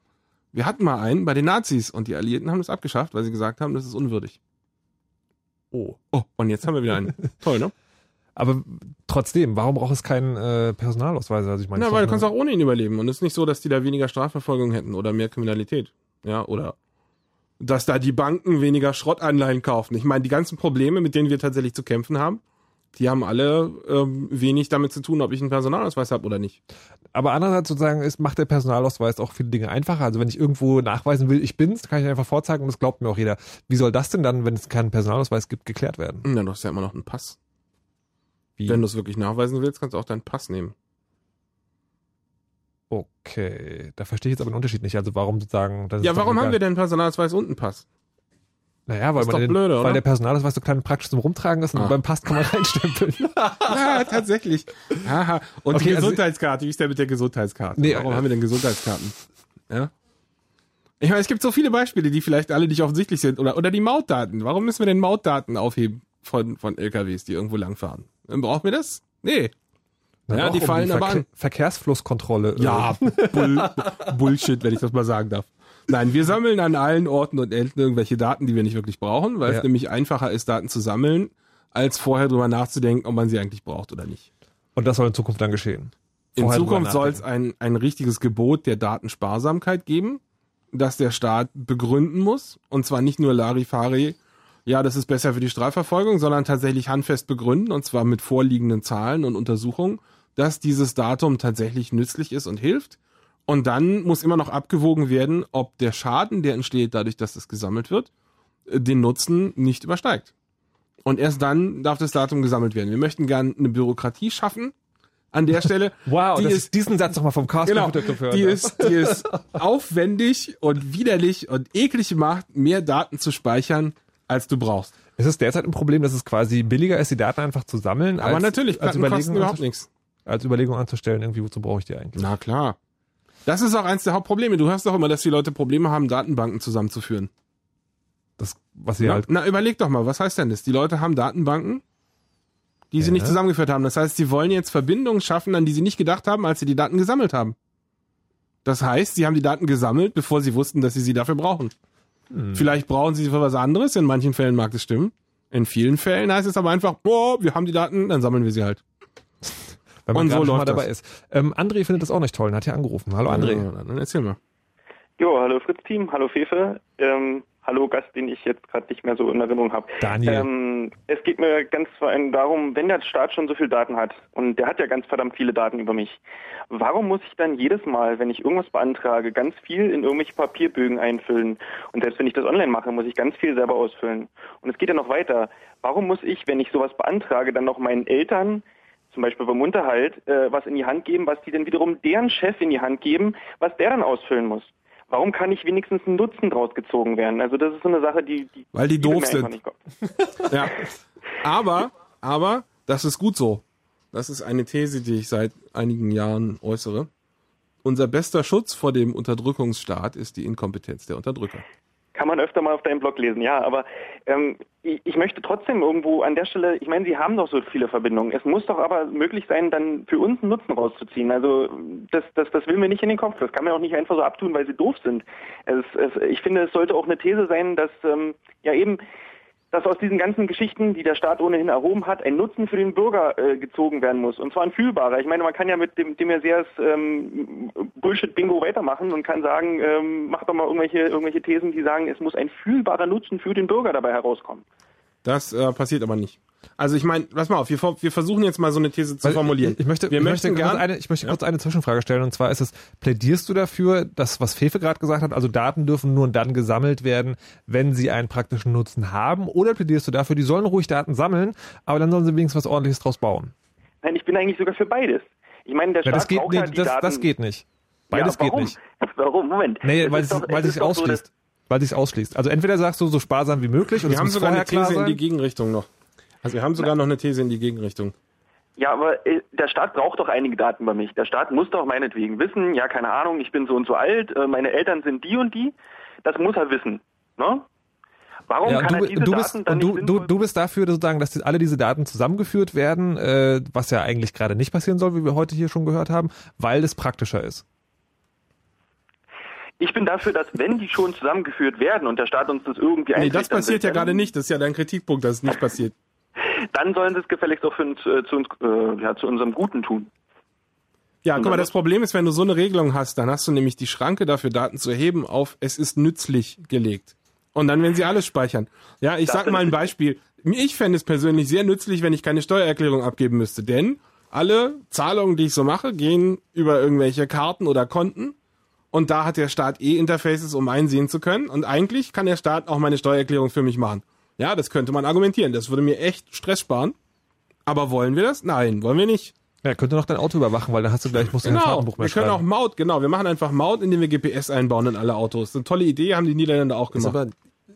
Wir hatten mal einen bei den Nazis und die Alliierten haben das abgeschafft, weil sie gesagt haben, das ist unwürdig. Oh. Oh, und jetzt haben wir wieder einen. Toll, ne? Aber trotzdem, warum braucht es keinen äh, Personalausweis? Also ich meine, Na, weil du kannst auch ohne ihn überleben. Und es ist nicht so, dass die da weniger Strafverfolgung hätten oder mehr Kriminalität. Ja, oder dass da die Banken weniger Schrottanleihen kaufen. Ich meine, die ganzen Probleme, mit denen wir tatsächlich zu kämpfen haben, die haben alle ähm, wenig damit zu tun, ob ich einen Personalausweis habe oder nicht. Aber andererseits sozusagen ist, macht der Personalausweis auch viele Dinge einfacher. Also wenn ich irgendwo nachweisen will, ich bin's, kann ich einfach vorzeigen und das glaubt mir auch jeder. Wie soll das denn dann, wenn es keinen Personalausweis gibt, geklärt werden? Na, du hast ja immer noch einen Pass. Wie? Wenn du es wirklich nachweisen willst, kannst du auch deinen Pass nehmen. Okay, da verstehe ich jetzt aber den Unterschied nicht. Also warum sozusagen... ja, warum haben wir denn Personalausweis und einen Pass? Naja, weil, man den, blöde, weil der Personalausweis so klein und praktisch zum Rumtragen ist und ah. beim Pass kann man reinstempeln. ja, tatsächlich. Aha. Und okay, die also Gesundheitskarte, wie ist der mit der Gesundheitskarte? Nee, Warum äh, haben wir denn Gesundheitskarten? Ja? Ich meine, es gibt so viele Beispiele, die vielleicht alle nicht offensichtlich sind. Oder, oder die Mautdaten. Warum müssen wir denn Mautdaten aufheben von, von LKWs, die irgendwo langfahren? Brauchen wir das? Nee. Na ja, doch, die fallen um die aber Verke an. Verkehrsflusskontrolle. Ja, Bull, Bullshit, wenn ich das mal sagen darf. Nein, wir sammeln an allen Orten und Enden irgendwelche Daten, die wir nicht wirklich brauchen, weil ja. es nämlich einfacher ist, Daten zu sammeln, als vorher drüber nachzudenken, ob man sie eigentlich braucht oder nicht. Und das soll in Zukunft dann geschehen. Vorher in Zukunft soll es ein, ein richtiges Gebot der Datensparsamkeit geben, das der Staat begründen muss. Und zwar nicht nur Larifari, ja, das ist besser für die Strafverfolgung, sondern tatsächlich handfest begründen, und zwar mit vorliegenden Zahlen und Untersuchungen, dass dieses Datum tatsächlich nützlich ist und hilft und dann muss immer noch abgewogen werden, ob der Schaden, der entsteht dadurch, dass es gesammelt wird, äh, den Nutzen nicht übersteigt. Und erst dann darf das Datum gesammelt werden. Wir möchten gern eine Bürokratie schaffen, an der Stelle. wow, die ist, diesen Satz nochmal vom Cast genau, gehört. Die ist, die ist aufwendig und widerlich und eklig macht, mehr Daten zu speichern, als du brauchst. Es ist derzeit ein Problem, dass es quasi billiger ist, die Daten einfach zu sammeln. Aber als, natürlich, als Überlegung überhaupt nichts. Als Überlegung anzustellen, irgendwie, wozu brauche ich die eigentlich? Na klar. Das ist auch eins der Hauptprobleme. Du hörst doch immer, dass die Leute Probleme haben, Datenbanken zusammenzuführen. Das, was sie na, halt. Na, überleg doch mal, was heißt denn das? Die Leute haben Datenbanken, die ja. sie nicht zusammengeführt haben. Das heißt, sie wollen jetzt Verbindungen schaffen, an die sie nicht gedacht haben, als sie die Daten gesammelt haben. Das heißt, sie haben die Daten gesammelt, bevor sie wussten, dass sie sie dafür brauchen. Hm. Vielleicht brauchen sie sie für was anderes. In manchen Fällen mag das stimmen. In vielen Fällen heißt es aber einfach, boah, wir haben die Daten, dann sammeln wir sie halt wenn man so mal dabei ist. Ähm, André findet das auch nicht toll und hat hier angerufen. Hallo André. Ja, dann erzähl mal. Jo, hallo Fritz-Team, hallo Fefe. Ähm, hallo Gast, den ich jetzt gerade nicht mehr so in Erinnerung habe. Daniel. Ähm, es geht mir ganz vor allem darum, wenn der Staat schon so viel Daten hat, und der hat ja ganz verdammt viele Daten über mich, warum muss ich dann jedes Mal, wenn ich irgendwas beantrage, ganz viel in irgendwelche Papierbögen einfüllen? Und selbst wenn ich das online mache, muss ich ganz viel selber ausfüllen. Und es geht ja noch weiter. Warum muss ich, wenn ich sowas beantrage, dann noch meinen Eltern zum Beispiel beim Unterhalt, äh, was in die Hand geben, was die dann wiederum deren Chef in die Hand geben, was der dann ausfüllen muss. Warum kann nicht wenigstens ein Nutzen draus gezogen werden? Also das ist so eine Sache, die, die weil die doof sind. ja, aber aber das ist gut so. Das ist eine These, die ich seit einigen Jahren äußere. Unser bester Schutz vor dem Unterdrückungsstaat ist die Inkompetenz der Unterdrücker kann man öfter mal auf deinem Blog lesen, ja. Aber ähm, ich, ich, möchte trotzdem irgendwo an der Stelle, ich meine, Sie haben doch so viele Verbindungen. Es muss doch aber möglich sein, dann für uns einen Nutzen rauszuziehen. Also das, das, das will mir nicht in den Kopf. Das kann man auch nicht einfach so abtun, weil Sie doof sind. Es, es, ich finde, es sollte auch eine These sein, dass ähm, ja eben dass aus diesen ganzen Geschichten, die der Staat ohnehin erhoben hat, ein Nutzen für den Bürger äh, gezogen werden muss. Und zwar ein fühlbarer. Ich meine, man kann ja mit dem, dem Messias ähm, Bullshit-Bingo weitermachen und kann sagen, ähm, mach doch mal irgendwelche, irgendwelche Thesen, die sagen, es muss ein fühlbarer Nutzen für den Bürger dabei herauskommen. Das äh, passiert aber nicht. Also ich meine, pass mal auf, wir, wir, versuchen jetzt mal so eine These zu Weil formulieren. Ich, ich möchte, wir ich möchte, gern, eine, ich möchte ja. kurz eine Zwischenfrage stellen und zwar ist es, plädierst du dafür, dass was Fefe gerade gesagt hat, also Daten dürfen nur dann gesammelt werden, wenn sie einen praktischen Nutzen haben oder plädierst du dafür, die sollen ruhig Daten sammeln, aber dann sollen sie wenigstens was ordentliches draus bauen? Nein, ich bin eigentlich sogar für beides. Ich meine, der Staat ja, das geht, braucht nee, ja die das, Daten. das geht nicht. Beides ja, geht nicht. Warum? Moment. Nee, weil es, doch, weil es sich ausschließt. So, weil sich ausschließt. Also entweder sagst du so sparsam wie möglich und wir haben sogar eine These in die Gegenrichtung noch. Also wir haben sogar noch eine These in die Gegenrichtung. Ja, aber äh, der Staat braucht doch einige Daten über mich. Der Staat muss doch meinetwegen wissen, ja, keine Ahnung, ich bin so und so alt, äh, meine Eltern sind die und die. Das muss er wissen. Ne? Warum ja, kann du, er diese du bist, Daten dann du, du, du bist dafür sozusagen, dass alle diese Daten zusammengeführt werden, äh, was ja eigentlich gerade nicht passieren soll, wie wir heute hier schon gehört haben, weil es praktischer ist. Ich bin dafür, dass wenn die schon zusammengeführt werden und der Staat uns das irgendwie Nee, das passiert ja gerade nicht. Das ist ja dein Kritikpunkt, dass es nicht passiert dann sollen sie es gefälligst auch für uns, äh, zu, uns, äh, ja, zu unserem Guten tun. Ja, guck mal, das Problem ist, wenn du so eine Regelung hast, dann hast du nämlich die Schranke dafür, Daten zu erheben, auf es ist nützlich gelegt. Und dann, wenn sie alles speichern. Ja, ich sag mal ein Beispiel. ich fände es persönlich sehr nützlich, wenn ich keine Steuererklärung abgeben müsste, denn alle Zahlungen, die ich so mache, gehen über irgendwelche Karten oder Konten und da hat der Staat eh Interfaces, um einsehen zu können und eigentlich kann der Staat auch meine Steuererklärung für mich machen. Ja, das könnte man argumentieren, das würde mir echt Stress sparen. Aber wollen wir das? Nein, wollen wir nicht. Ja, könnte noch dein Auto überwachen, weil dann hast du gleich, musst du genau. kein Fahrtenbuch mehr Wir können schreiben. auch Maut, genau. Wir machen einfach Maut, indem wir GPS einbauen in alle Autos. Das ist eine tolle Idee, haben die Niederländer auch gemacht. aber,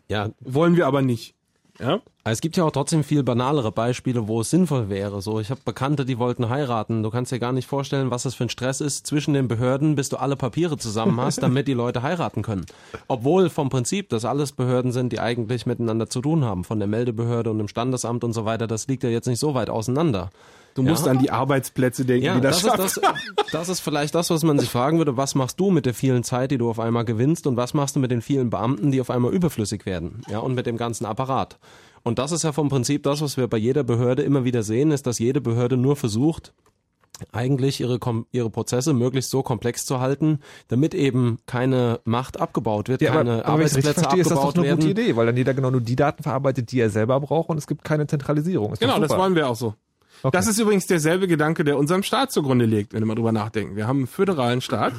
ja, Wollen wir aber nicht. Ja? Es gibt ja auch trotzdem viel banalere Beispiele, wo es sinnvoll wäre. So, ich habe Bekannte, die wollten heiraten. Du kannst dir gar nicht vorstellen, was das für ein Stress ist zwischen den Behörden, bis du alle Papiere zusammen hast, damit die Leute heiraten können. Obwohl vom Prinzip das alles Behörden sind, die eigentlich miteinander zu tun haben. Von der Meldebehörde und dem Standesamt und so weiter. Das liegt ja jetzt nicht so weit auseinander. Du musst Ja. an die Arbeitsplätze denken, Ja, die das, das schaffen. ist, das, das ist vielleicht das, was man sich fragen würde. Was machst du mit der vielen Zeit, die du auf einmal gewinnst und was machst du mit den vielen Beamten, die auf einmal überflüssig werden? Ja, und mit dem ganzen Apparat. Und das ist ja vom Prinzip das, was wir bei jeder Behörde immer wieder sehen, ist, dass jede Behörde nur versucht, eigentlich ihre, ihre Prozesse möglichst so komplex zu halten, damit eben keine Macht abgebaut wird, Ja, aber, keine aber richtig Arbeitsplätze verstehe, ist das doch abgebaut eine gute. Idee, weil dann jeder genau nur die Daten verarbeitet, die er selber braucht und es gibt keine Zentralisierung. Ist Genau, das wollen wir auch so. Okay. Das ist übrigens derselbe Gedanke, der unserem Staat zugrunde liegt, wenn wir mal drüber nachdenken. Wir haben einen föderalen Staat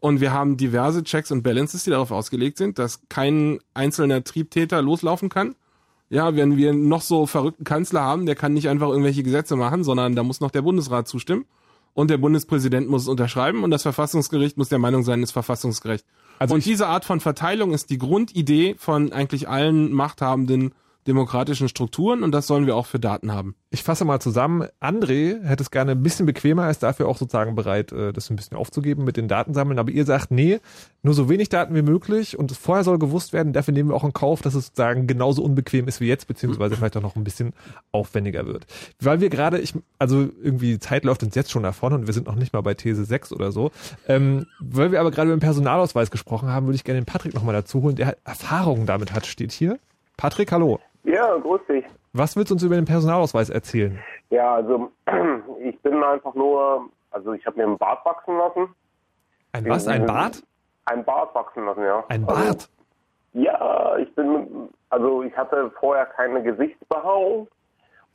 und wir haben diverse Checks und Balances, die darauf ausgelegt sind, dass kein einzelner Triebtäter loslaufen kann. Ja, wenn wir noch so verrückten Kanzler haben, der kann nicht einfach irgendwelche Gesetze machen, sondern da muss noch der Bundesrat zustimmen und der Bundespräsident muss es unterschreiben und das Verfassungsgericht muss der Meinung sein, ist verfassungsgerecht. Also und diese Art von Verteilung ist die Grundidee von eigentlich allen machthabenden demokratischen Strukturen und das sollen wir auch für Daten haben. Ich fasse mal zusammen. André hätte es gerne ein bisschen bequemer, ist dafür auch sozusagen bereit, äh, das ein bisschen aufzugeben mit den Datensammeln. Aber ihr sagt, nee, nur so wenig Daten wie möglich und es vorher soll gewusst werden. Dafür nehmen wir auch in Kauf, dass es sozusagen genauso unbequem ist wie jetzt, beziehungsweise vielleicht auch noch ein bisschen aufwendiger wird. Weil wir gerade, ich, also irgendwie die Zeit läuft uns jetzt schon davon und wir sind noch nicht mal bei These 6 oder so. Ähm, weil wir aber gerade über den Personalausweis gesprochen haben, würde ich gerne den Patrick nochmal dazu holen, der halt Erfahrungen damit hat, steht hier. Patrick, hallo. Ja, grüß dich. Was willst du uns über den Personalausweis erzählen? Ja, also ich bin einfach nur, also ich habe mir einen Bart wachsen lassen. Ein was? Ein Bart? Ein Bart wachsen lassen, ja. Ein Also, Bart? ja, ich bin, also ich hatte vorher keine Gesichtsbehaarung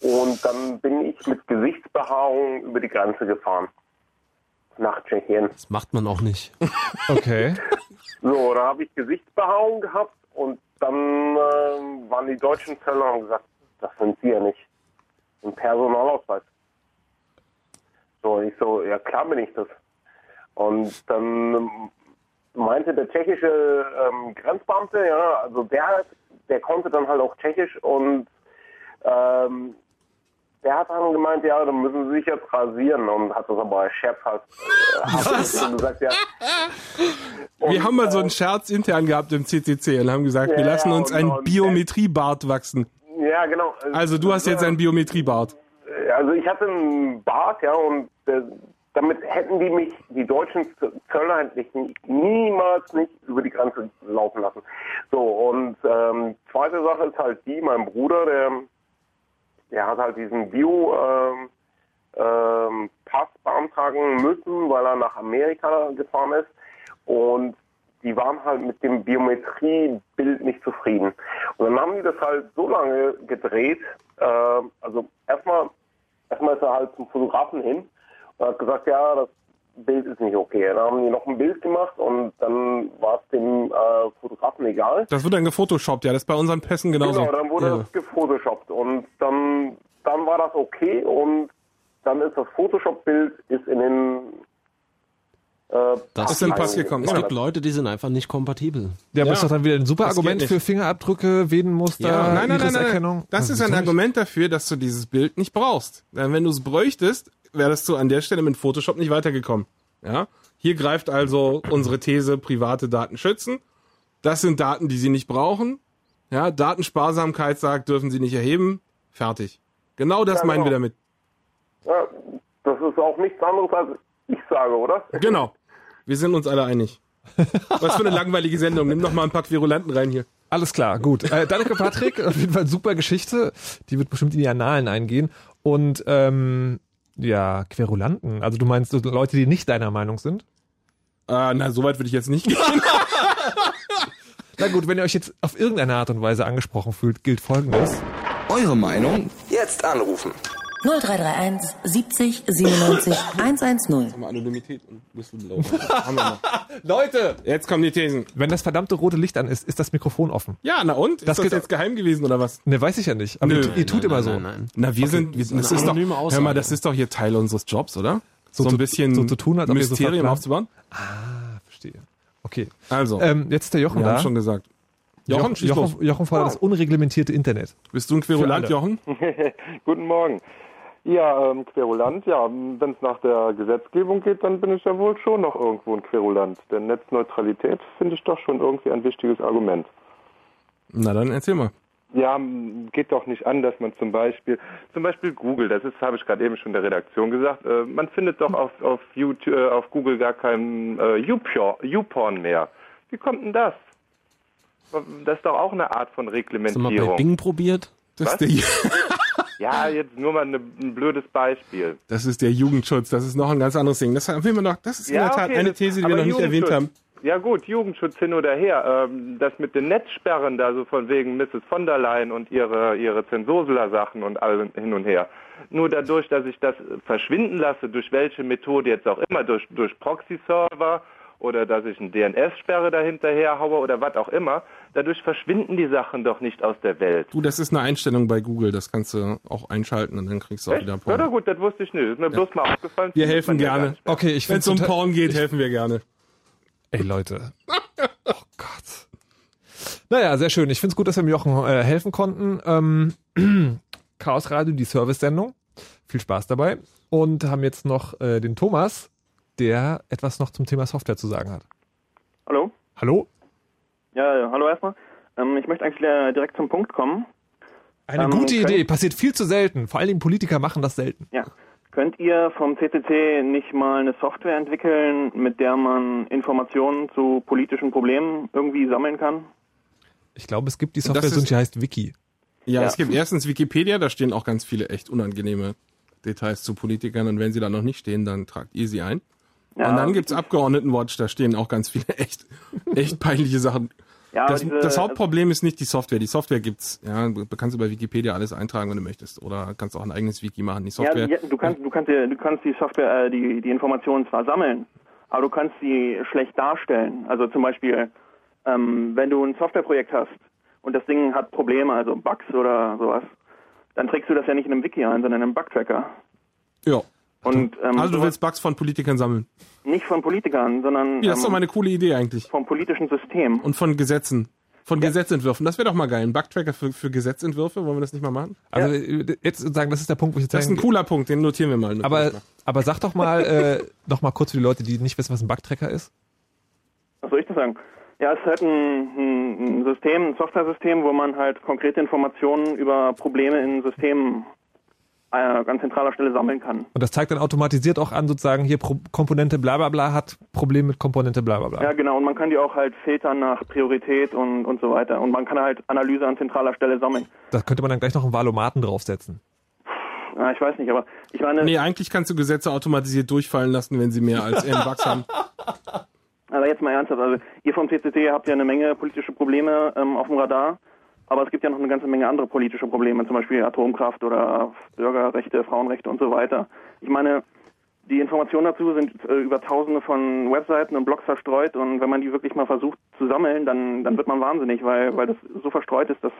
und dann bin ich mit Gesichtsbehaarung über die Grenze gefahren. Nach Tschechien. Das macht man auch nicht. Okay. So, da habe ich Gesichtsbehaarung gehabt und dann ähm, waren die deutschen Zöllner und gesagt, das sind sie ja nicht. Ein Personalausweis. So, ich so, ja klar bin ich das. Und dann ähm, meinte der tschechische ähm, Grenzbeamte, ja, also der, der konnte dann halt auch Tschechisch und ähm, der hat dann gemeint, ja, dann müssen sie sich jetzt rasieren und hat das aber als Chef halt äh, gesagt, ja. Wir Und, haben mal so äh, einen Scherz intern gehabt im CCC und haben gesagt, Ja, wir lassen uns und- einen Biometriebart wachsen. Ja, genau. Also du hast jetzt einen Biometriebart. Also ich hatte einen Bart, ja, und äh, damit hätten die mich, die deutschen Zöllner hätten mich niemals nicht über die Grenze laufen lassen. So, und ähm, zweite Sache ist halt die, mein Bruder, der, der hat halt diesen Bio ähm, ähm, Pass beantragen müssen, weil er nach Amerika gefahren ist. Und die waren halt mit dem Biometriebild nicht zufrieden. Und dann haben die das halt so lange gedreht, äh, also erstmal erstmal ist er halt zum Fotografen hin und hat gesagt, ja, das Bild ist nicht okay. Dann haben die noch ein Bild gemacht und dann war es dem äh, Fotografen egal. Das wird dann gefotoshoppt, ja, das ist bei unseren Pässen genauso. Genau, dann wurde ja. das gefotoshoppt und dann, dann war das okay und dann ist das Photoshop-Bild ist in den äh, Das Ist in den Pass gekommen. Es Ja. gibt Leute, die sind einfach nicht kompatibel. Ja, aber Ja. ist doch dann wieder ein super Das Argument für. Fingerabdrücke, Venenmuster, Ja, nein, nein, nein, nein, nein. Das ist wieso ein nicht? Argument dafür, dass du dieses Bild nicht brauchst. Denn wenn du es bräuchtest, wärst du an der Stelle mit Photoshop nicht weitergekommen. Ja? Hier greift also unsere These, private Daten schützen. Das sind Daten, die sie nicht brauchen. Ja, Datensparsamkeit sagt, dürfen sie nicht erheben. Fertig. Genau das Ja, meinen wir genau. damit. Ja, das ist auch nichts anderes als ich sage, oder? Genau. Wir sind uns alle einig. Was für eine langweilige Sendung. Nimm noch mal ein paar Querulanten rein hier. Alles klar, gut. Äh, danke, Patrick. Auf jeden Fall super Geschichte. Die wird bestimmt in die Annalen eingehen. Und ähm, ja, Querulanten. Also du meinst Leute, die nicht deiner Meinung sind? Ah, na, so weit würde ich jetzt nicht gehen. Na gut, wenn ihr euch jetzt auf irgendeine Art und Weise angesprochen fühlt, gilt folgendes. Eure Meinung jetzt anrufen. 0331 70 97 110. Haben wir Anonymität und Whistleblower. Haben wir noch. Leute! Jetzt kommen die Thesen. Wenn das verdammte rote Licht an ist, ist das Mikrofon offen. Ja, na und? Ist Das das, geht- jetzt geheim gewesen oder was? Ne, weiß ich ja nicht. Aber Nö. ihr, ihr tut Nein, immer nein, so. Nein, nein. Na, wir sind, wir, eine das ist doch, anonyme hör Aussage. mal, das ist doch hier Teil unseres Jobs, oder? So, So ein bisschen so zu tun, als wir verplanen. aufzubauen. Verstehe. Okay. Also, Ähm, jetzt ist der Jochen wir da. haben schon gesagt. Jochen, Jochen. Jochen, Jochen fordert das unreglementierte Internet. Bist du ein Querulant, Jochen? Guten Morgen. Ja, ähm, Querulant, ja, wenn es nach der Gesetzgebung geht, dann bin ich ja wohl schon noch irgendwo ein Querulant. Denn Netzneutralität finde ich doch schon irgendwie ein wichtiges Argument. Na dann erzähl mal. Ja, geht doch nicht an, dass man zum Beispiel, zum Beispiel Google, das ist, habe ich gerade eben schon der Redaktion gesagt, äh, man findet doch auf, auf, YouTube, äh, auf Google gar kein äh, YouPor- YouPorn mehr. Wie kommt denn das? Das ist doch auch eine Art von Hast du mal bei Reglementierung. Bing probiert? Das Was? der, Ja, jetzt nur mal eine, ein blödes Beispiel. das ist der Jugendschutz. Das ist noch ein ganz anderes Ding. Das haben wir noch, das ist in Ja, der Tat okay, eine das- These, die wir noch nicht erwähnt haben. Ja gut, Jugendschutz hin oder her. Ähm, das mit den Netzsperren da so von wegen Mrs. von der Leyen und ihre, ihre Zensursula-Sachen und all hin und her. Nur dadurch, dass ich das verschwinden lasse, durch welche Methode jetzt auch immer, durch, durch Proxy-Server oder dass ich eine DNS-Sperre dahinterher haue oder was auch immer, dadurch verschwinden die Sachen doch nicht aus der Welt. Du, das ist eine Einstellung bei Google. Das kannst du auch einschalten und dann kriegst du auch Echt? wieder Ja, na Porn. gut, das wusste ich nicht. Ist mir bloß mal aufgefallen. Wir helfen ja gerne. Okay, ich Wenn es um Porn geht, helfen wir gerne. Ey, Leute. Oh Gott. Naja, sehr schön. Ich finde es gut, dass wir dem Jochen äh, helfen konnten. Ähm, Chaos Radio, die Service-Sendung. Viel Spaß dabei. Und haben jetzt noch äh, den Thomas, der etwas noch zum Thema Software zu sagen hat. Hallo? Hallo? Ja, hallo erstmal. Ähm, ich möchte eigentlich äh, direkt zum Punkt kommen. Eine Ähm, gute Idee. Passiert viel zu selten. Vor allen Dingen Politiker machen das selten. Ja. Könnt ihr vom CCC nicht mal eine Software entwickeln, mit der man Informationen zu politischen Problemen irgendwie sammeln kann? Ich glaube, es gibt die Das Software, ist- die heißt Wiki. Ja, Ja. es gibt erstens Wikipedia, da stehen auch ganz viele echt unangenehme Details zu Politikern und wenn sie da noch nicht stehen, dann tragt ihr sie ein. Ja, und dann gibt's Abgeordnetenwatch, da stehen auch ganz viele echt, echt peinliche Sachen. Ja, Das, diese- das Hauptproblem ist nicht die Software. Die Software gibt's. Ja, du kannst über Wikipedia alles eintragen, wenn du möchtest. Oder kannst auch ein eigenes Wiki machen. Die Software. ja, du kannst, du kannst, du kannst die Software, äh, die, die Informationen zwar sammeln, aber du kannst sie schlecht darstellen. Also zum Beispiel, ähm, wenn du ein Softwareprojekt hast und das Ding hat Probleme, also Bugs oder sowas, dann trägst du das ja nicht in einem Wiki ein, sondern in einem Bugtracker. ja. Und ähm, Also du willst Bugs von Politikern sammeln. nicht von Politikern, sondern Ja, das ist doch ähm, mal eine coole Idee eigentlich. vom politischen System. Und von Gesetzen. Von Gesetzentwürfen. Das wäre doch mal geil. Ein Bugtracker für, für Gesetzentwürfe. Wollen wir das nicht mal machen? Also äh, jetzt sagen, das ist der Punkt, wo ich jetzt Das ist ein cooler Punkt, den notieren wir mal. aber, aber sag doch mal, äh, noch mal kurz für die Leute, die nicht wissen, was ein Bugtracker ist. Was soll ich das sagen? Ja, es ist halt ein, ein ein System, ein Software-System, wo man halt konkrete Informationen über Probleme in Systemen an zentraler Stelle sammeln kann. Und das zeigt dann automatisiert auch an, sozusagen hier Pro Komponente bla bla bla hat Problem mit Komponente bla bla bla. Ja, genau. Und man kann die auch halt filtern nach Priorität und, und so weiter. Und man kann halt Analyse an zentraler Stelle sammeln. Da könnte man dann gleich noch einen Valomaten draufsetzen. Ja, ich weiß nicht, aber ich meine, Nee, eigentlich kannst du Gesetze automatisiert durchfallen lassen, wenn sie mehr als n Bugs haben. aber jetzt mal ernsthaft. Also ihr vom CCC habt ja eine Menge politische Probleme ähm, auf dem Radar. Aber es gibt ja noch eine ganze Menge andere politische Probleme, zum Beispiel Atomkraft oder Bürgerrechte, Frauenrechte und so weiter. Ich meine, die Informationen dazu sind äh, über tausende von Webseiten und Blogs verstreut und wenn man die wirklich mal versucht zu sammeln, dann, dann wird man wahnsinnig, weil, weil das so verstreut ist, dass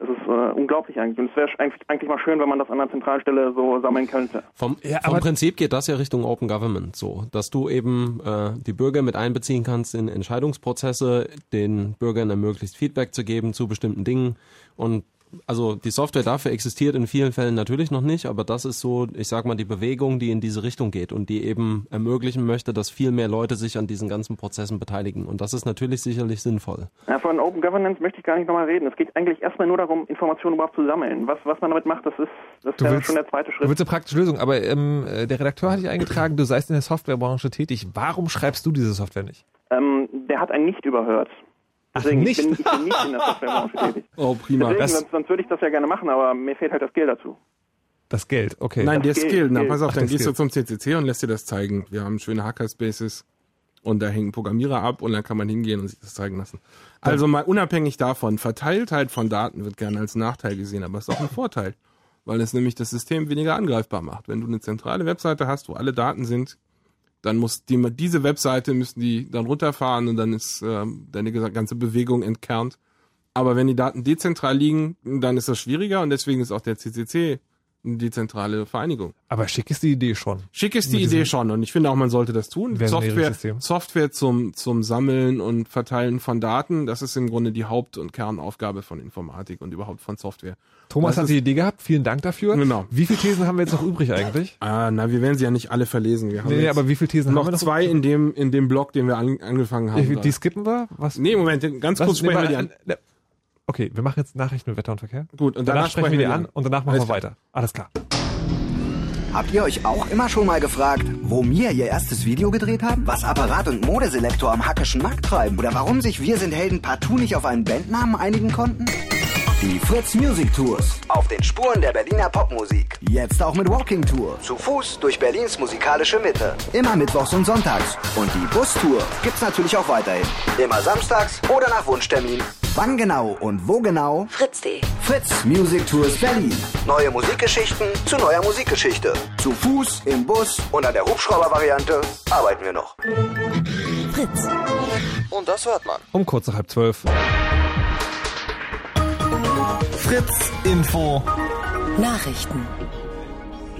das ist äh, unglaublich eigentlich. Und es wäre eigentlich, eigentlich mal schön, wenn man das an einer zentralen Stelle so sammeln könnte. Vom, Ja, vom aber- Prinzip geht das ja Richtung Open Government so, dass du eben äh, die Bürger mit einbeziehen kannst in Entscheidungsprozesse, den Bürgern ermöglicht Feedback zu geben zu bestimmten Dingen und also die Software dafür existiert in vielen Fällen natürlich noch nicht, aber das ist so, ich sag mal, die Bewegung, die in diese Richtung geht und die eben ermöglichen möchte, dass viel mehr Leute sich an diesen ganzen Prozessen beteiligen. Und das ist natürlich sicherlich sinnvoll. Ja, von Open Governance möchte ich gar nicht nochmal reden. Es geht eigentlich erstmal nur darum, Informationen überhaupt zu sammeln. Was, was man damit macht, das ist, das ist Du ja willst- schon der zweite Du Schritt. willst eine praktische Lösung, aber ähm, äh, der Redakteur hat dich eingetragen, du seist in der Softwarebranche tätig. Warum schreibst du diese Software nicht? Ähm, der hat einen nicht überhört. Ach, Deswegen, nicht? Ich, bin, ich bin nicht in der Softwarebranche tätig. Oh, prima. Deswegen, das- sonst, sonst würde ich das ja gerne machen, aber mir fehlt halt das Geld dazu. Das Geld, okay. Nein, der Das gilt, Skill. Na, pass auf, Ach, dann der gehst du Skill. zum CCC und lässt dir das zeigen. Wir haben schöne Hackerspaces. Und da hängen Programmierer ab und dann kann man hingehen und sich das zeigen lassen. Also mal unabhängig davon, Verteiltheit von Daten wird gerne als Nachteil gesehen, aber es ist auch ein Vorteil, weil es nämlich das System weniger angreifbar macht. Wenn du eine zentrale Webseite hast, wo alle Daten sind, dann muss die, diese Webseite müssen die dann runterfahren und dann ist äh, deine ganze Bewegung entkernt. Aber wenn die Daten dezentral liegen, dann ist das schwieriger und deswegen ist auch der CCC eine dezentrale Vereinigung. Aber schick ist die Idee schon. Schick ist die Idee schon und ich finde auch, man sollte das tun. Software, Software zum, zum Sammeln und Verteilen von Daten, das ist im Grunde die Haupt- und Kernaufgabe von Informatik und überhaupt von Software. Thomas das hat die Idee gehabt, vielen Dank dafür. Genau. Wie viele Thesen haben wir jetzt noch übrig eigentlich? Ah, na, wir werden sie ja nicht alle verlesen. Wir haben nee, aber wie viele Thesen noch haben wir noch? zwei in dem, in dem Blog, den wir an, angefangen haben. Die, die skippen wir? Was? Nee, Moment, ganz Was? kurz sprechen wir die an. Okay, wir machen jetzt Nachrichten mit Wetter und Verkehr. Gut, und danach, danach sprechen wir die an und danach machen Alles wir klar. weiter. Alles klar. Habt ihr euch auch immer schon mal gefragt, wo mir ihr erstes Video gedreht haben? Was Apparat und Modeselektor am hackischen Markt treiben? Oder warum sich Wir sind Helden partout nicht auf einen Bandnamen einigen konnten? Die Fritz Music Tours. Auf den Spuren der Berliner Popmusik. Jetzt auch mit Walking Tour. Zu Fuß durch Berlins musikalische Mitte. Immer mittwochs und sonntags. Und die Bustour gibt's natürlich auch weiterhin. Immer samstags oder nach Wunschtermin. Wann genau und wo genau? Fritz.de. Fritz Music Tours Berlin. Neue Musikgeschichten zu neuer Musikgeschichte. Zu Fuß, im Bus und an der Hubschrauber-Variante arbeiten wir noch. Fritz. Und das hört man. Um kurz nach halb zwölf. Fritz Info. Nachrichten.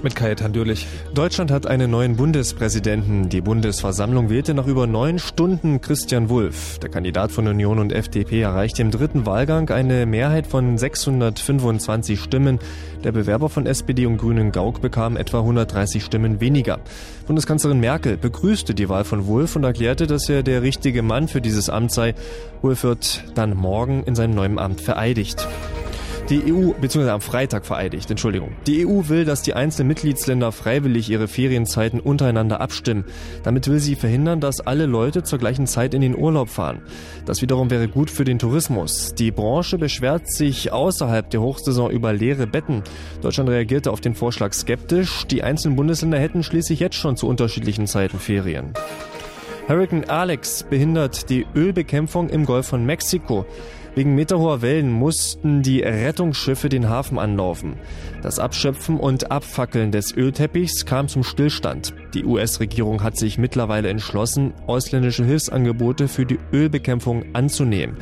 Mit Kajetan Dürlich. Deutschland hat einen neuen Bundespräsidenten. Die Bundesversammlung wählte nach über neun Stunden Christian Wulff. Der Kandidat von Union und FDP erreichte im dritten Wahlgang eine Mehrheit von 625 Stimmen. Der Bewerber von SPD und Grünen Gauck bekam etwa 130 Stimmen weniger. Bundeskanzlerin Merkel begrüßte die Wahl von Wulff und erklärte, dass er der richtige Mann für dieses Amt sei. Wulff wird dann morgen in seinem neuen Amt vereidigt. Die EU, beziehungsweise am Freitag vereidigt, Entschuldigung. Die EU will, dass die einzelnen Mitgliedsländer freiwillig ihre Ferienzeiten untereinander abstimmen. Damit will sie verhindern, dass alle Leute zur gleichen Zeit in den Urlaub fahren. Das wiederum wäre gut für den Tourismus. Die Branche beschwert sich außerhalb der Hochsaison über leere Betten. Deutschland reagierte auf den Vorschlag skeptisch. Die einzelnen Bundesländer hätten schließlich jetzt schon zu unterschiedlichen Zeiten Ferien. Hurricane Alex behindert die Ölbekämpfung im Golf von Mexiko. Wegen meterhoher Wellen mussten die Rettungsschiffe den Hafen anlaufen. Das Abschöpfen und Abfackeln des Ölteppichs kam zum Stillstand. Die US-Regierung hat sich mittlerweile entschlossen, ausländische Hilfsangebote für die Ölbekämpfung anzunehmen.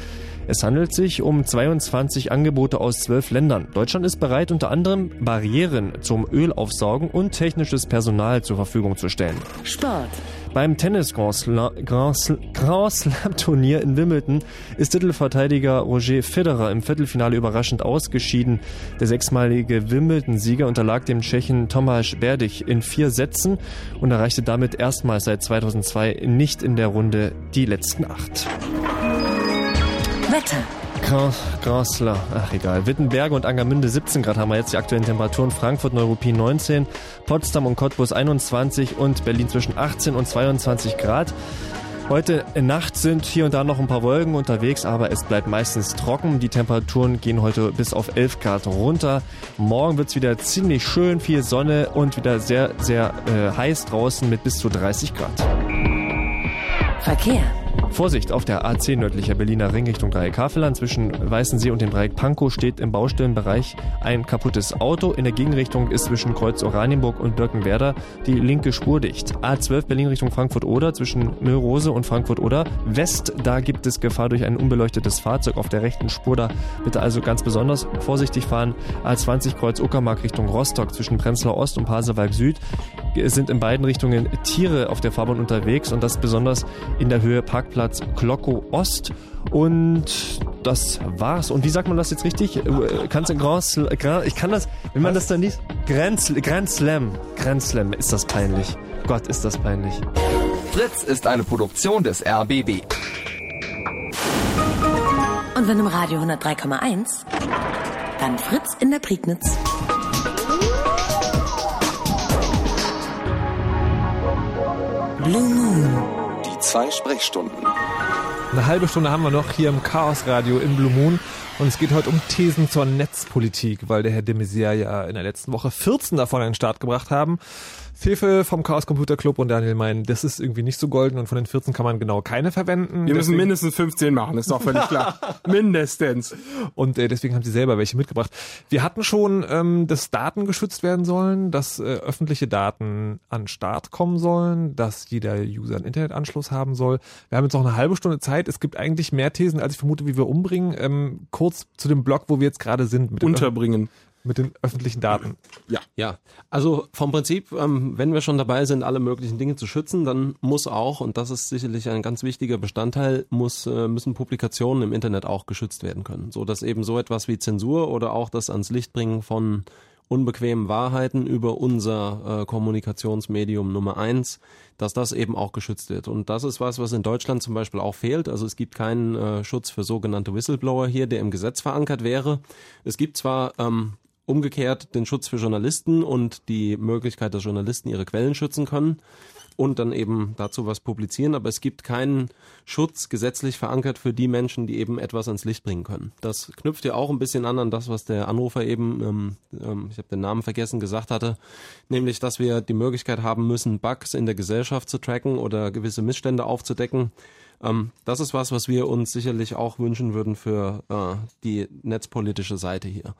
Es handelt sich um 22 Angebote aus zwölf Ländern. Deutschland ist bereit, unter anderem Barrieren zum Ölaufsaugen und technisches Personal zur Verfügung zu stellen. Sport. Beim Tennis Grand Slam, Turnier in Wimbledon ist Titelverteidiger Roger Federer im Viertelfinale überraschend ausgeschieden. Der sechsmalige Wimbledon-Sieger unterlag dem Tschechen Tomáš Berdych in vier Sätzen und erreichte damit erstmals seit 2002 nicht in der Runde die letzten acht. Wetter. Slam, ach egal. Wittenberge und Angermünde 17 Grad haben wir jetzt die aktuellen Temperaturen. Frankfurt, Neuruppin 19, Potsdam und Cottbus 21 und Berlin zwischen 18 und 22 Grad. Heute Nacht sind hier und da noch ein paar Wolken unterwegs, aber es bleibt meistens trocken. Die Temperaturen gehen heute bis auf 11 Grad runter. Morgen wird's wieder ziemlich schön, viel Sonne und wieder sehr, sehr äh, heiß draußen mit bis zu 30 Grad. Verkehr. Vorsicht, auf der A10 nördlicher Berliner Ring Richtung Dreieck Havelland zwischen Weißensee und dem Dreieck Pankow steht im Baustellenbereich ein kaputtes Auto. In der Gegenrichtung ist zwischen Kreuz Oranienburg und Birkenwerder die linke Spur dicht. A12 Berlin Richtung Frankfurt-Oder zwischen Müllrose und Frankfurt-Oder West, da gibt es Gefahr durch ein unbeleuchtetes Fahrzeug auf der rechten Spur. Da bitte also ganz besonders vorsichtig fahren. A20 Kreuz Uckermark Richtung Rostock zwischen Prenzlau Ost und Pasewalk Süd sind in beiden Richtungen Tiere auf der Fahrbahn unterwegs und das besonders in der Höhe Parkplatz Klockow Ost. Und das war's. Und wie sagt man das jetzt richtig? Äh, Kannst du Grand, Sl- Grand, ich kann das, wenn man das dann liest, Grand, Grand Slam. Grand Slam, ist das peinlich. Gott, ist das peinlich. Fritz ist eine Produktion des RBB. Und wenn im Radio 103,1, dann Fritz in der Prignitz. Blue Moon. Zwei Sprechstunden. Eine halbe Stunde haben wir noch hier im Chaos Radio in Blue Moon. Und es geht heute um Thesen zur Netzpolitik, weil der Herr de Maizière ja in der letzten Woche 14 davon an den Start gebracht haben. Fefe vom Chaos Computer Club und Daniel meinen, das ist irgendwie nicht so golden und von den 14 kann man genau keine verwenden. Wir müssen mindestens 15 machen, ist doch völlig klar. mindestens. Und äh, deswegen haben sie selber welche mitgebracht. Wir hatten schon, ähm, dass Daten geschützt werden sollen, dass äh, öffentliche Daten an Start kommen sollen, dass jeder User einen Internetanschluss haben soll. Wir haben jetzt noch eine halbe Stunde Zeit. Es gibt eigentlich mehr Thesen, als ich vermute, wie wir umbringen. Ähm, kurz zu dem Blog, wo wir jetzt gerade sind. Mit Unterbringen mit den öffentlichen Daten. Ja. Ja. Also vom Prinzip, ähm, wenn wir schon dabei sind, alle möglichen Dinge zu schützen, dann muss auch, und das ist sicherlich ein ganz wichtiger Bestandteil, muss, äh, müssen Publikationen im Internet auch geschützt werden können. So dass eben so etwas wie Zensur oder auch das ans Licht bringen von unbequemen Wahrheiten über unser äh, Kommunikationsmedium Nummer eins, dass das eben auch geschützt wird. Und das ist was, was in Deutschland zum Beispiel auch fehlt. Also es gibt keinen äh, Schutz für sogenannte Whistleblower hier, der im Gesetz verankert wäre. Es gibt zwar ähm, umgekehrt den Schutz für Journalisten und die Möglichkeit, dass Journalisten ihre Quellen schützen können und dann eben dazu was publizieren. Aber es gibt keinen Schutz gesetzlich verankert für die Menschen, die eben etwas ans Licht bringen können. Das knüpft ja auch ein bisschen an an das, was der Anrufer eben, ähm, ähm, ich habe den Namen vergessen, gesagt hatte, nämlich, dass wir die Möglichkeit haben müssen, Bugs in der Gesellschaft zu tracken oder gewisse Missstände aufzudecken. Ähm, das ist was, was wir uns sicherlich auch wünschen würden für äh, die netzpolitische Seite hier.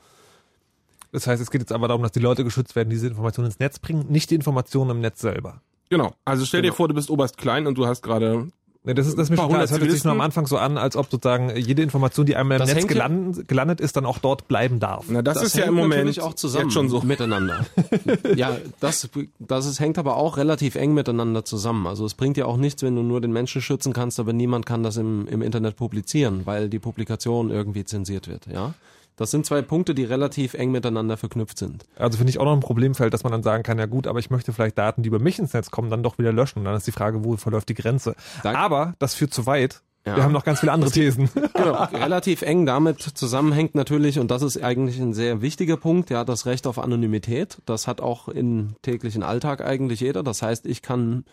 Das heißt, es geht jetzt aber darum, dass die Leute geschützt werden, diese Informationen ins Netz bringen, nicht die Informationen im Netz selber. Genau. Also stell genau. dir vor, du bist Oberst Klein und du hast gerade Nee, das ist, das ist mir schon klar. Das hört sich nur am Anfang so an, als ob sozusagen jede Information, die einmal im das Netz gelandet, gelandet ist, dann auch dort bleiben darf. Na, das, das ist ja im Moment auch zusammen schon so. miteinander. ja, das, das ist, hängt aber auch relativ eng miteinander zusammen. Also es bringt ja auch nichts, wenn du nur den Menschen schützen kannst, aber niemand kann das im, im Internet publizieren, weil die Publikation irgendwie zensiert wird, ja. Das sind zwei Punkte, die relativ eng miteinander verknüpft sind. Also finde ich auch noch ein Problemfeld, dass man dann sagen kann, ja gut, aber ich möchte vielleicht Daten, die über mich ins Netz kommen, dann doch wieder löschen. Und dann ist die Frage, wo verläuft die Grenze? Dank aber das führt zu weit. Ja. Wir haben noch ganz viele andere Thesen. Genau, relativ eng damit zusammenhängt natürlich, und das ist eigentlich ein sehr wichtiger Punkt, ja, das Recht auf Anonymität. Das hat auch im täglichen Alltag eigentlich jeder. Das heißt, ich kann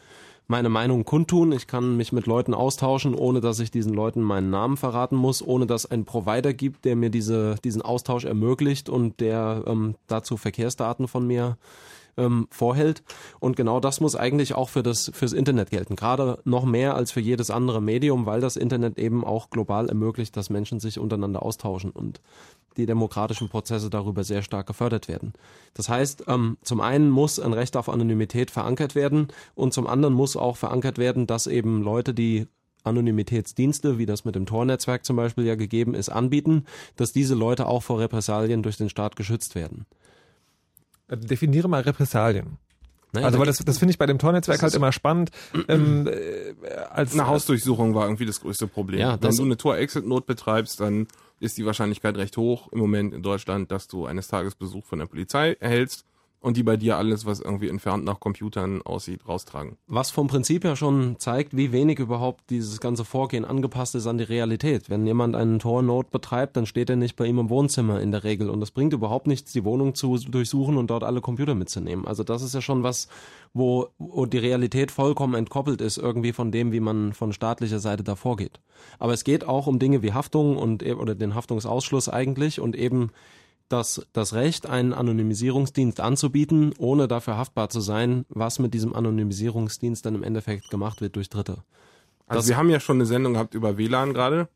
meine Meinung kundtun, ich kann mich mit Leuten austauschen, ohne dass ich diesen Leuten meinen Namen verraten muss, ohne dass ein Provider gibt, der mir diese, diesen Austausch ermöglicht und der ähm, dazu Verkehrsdaten von mir ähm, vorhält. Und genau das muss eigentlich auch für das fürs Internet gelten. Gerade noch mehr als für jedes andere Medium, weil das Internet eben auch global ermöglicht, dass Menschen sich untereinander austauschen. Und die demokratischen Prozesse darüber sehr stark gefördert werden. Das heißt, ähm, zum einen muss ein Recht auf Anonymität verankert werden und zum anderen muss auch verankert werden, dass eben Leute, die Anonymitätsdienste, wie das mit dem Tor-Netzwerk zum Beispiel ja gegeben ist, anbieten, dass diese Leute auch vor Repressalien durch den Staat geschützt werden. Definiere mal Repressalien. Naja, also weil das, das finde ich bei dem Tor-Netzwerk halt immer spannend. Ähm, äh, als eine Hausdurchsuchung war irgendwie das größte Problem. Ja, Wenn du eine Tor-Exit-Not betreibst, dann ist die Wahrscheinlichkeit recht hoch im Moment in Deutschland, dass du eines Tages Besuch von der Polizei erhältst und die bei dir alles, was irgendwie entfernt nach Computern aussieht, raustragen. Was vom Prinzip ja schon zeigt, wie wenig überhaupt dieses ganze Vorgehen angepasst ist an die Realität. Wenn jemand einen Tor-Node betreibt, dann steht er nicht bei ihm im Wohnzimmer in der Regel und es bringt überhaupt nichts, die Wohnung zu durchsuchen und dort alle Computer mitzunehmen. Also das ist ja schon was, wo, wo die Realität vollkommen entkoppelt ist irgendwie von dem, wie man von staatlicher Seite da vorgeht. Aber es geht auch um Dinge wie Haftung und e, oder den Haftungsausschluss eigentlich und eben das, das Recht, einen Anonymisierungsdienst anzubieten, ohne dafür haftbar zu sein, was mit diesem Anonymisierungsdienst dann im Endeffekt gemacht wird durch Dritte. Also das wir haben ja schon eine Sendung gehabt über WLAN gerade.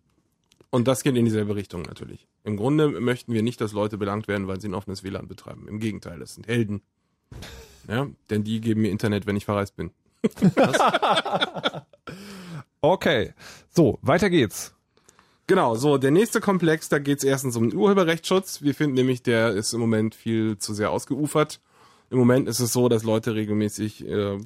Und das geht in dieselbe Richtung natürlich. Im Grunde möchten wir nicht, dass Leute belangt werden, weil sie ein offenes WLAN betreiben. Im Gegenteil, das sind Helden. Ja, denn die geben mir Internet, wenn ich verreist bin. okay. So, weiter geht's. Genau, so, der nächste Komplex, da geht es erstens um den Urheberrechtsschutz. Wir finden nämlich, der ist im Moment viel zu sehr ausgeufert. Im Moment ist es so, dass Leute regelmäßig äh,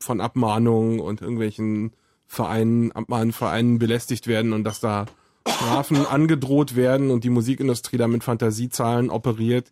von Abmahnungen und irgendwelchen Vereinen, Abmahnvereinen belästigt werden und dass da Strafen angedroht werden und die Musikindustrie da mit Fantasiezahlen operiert,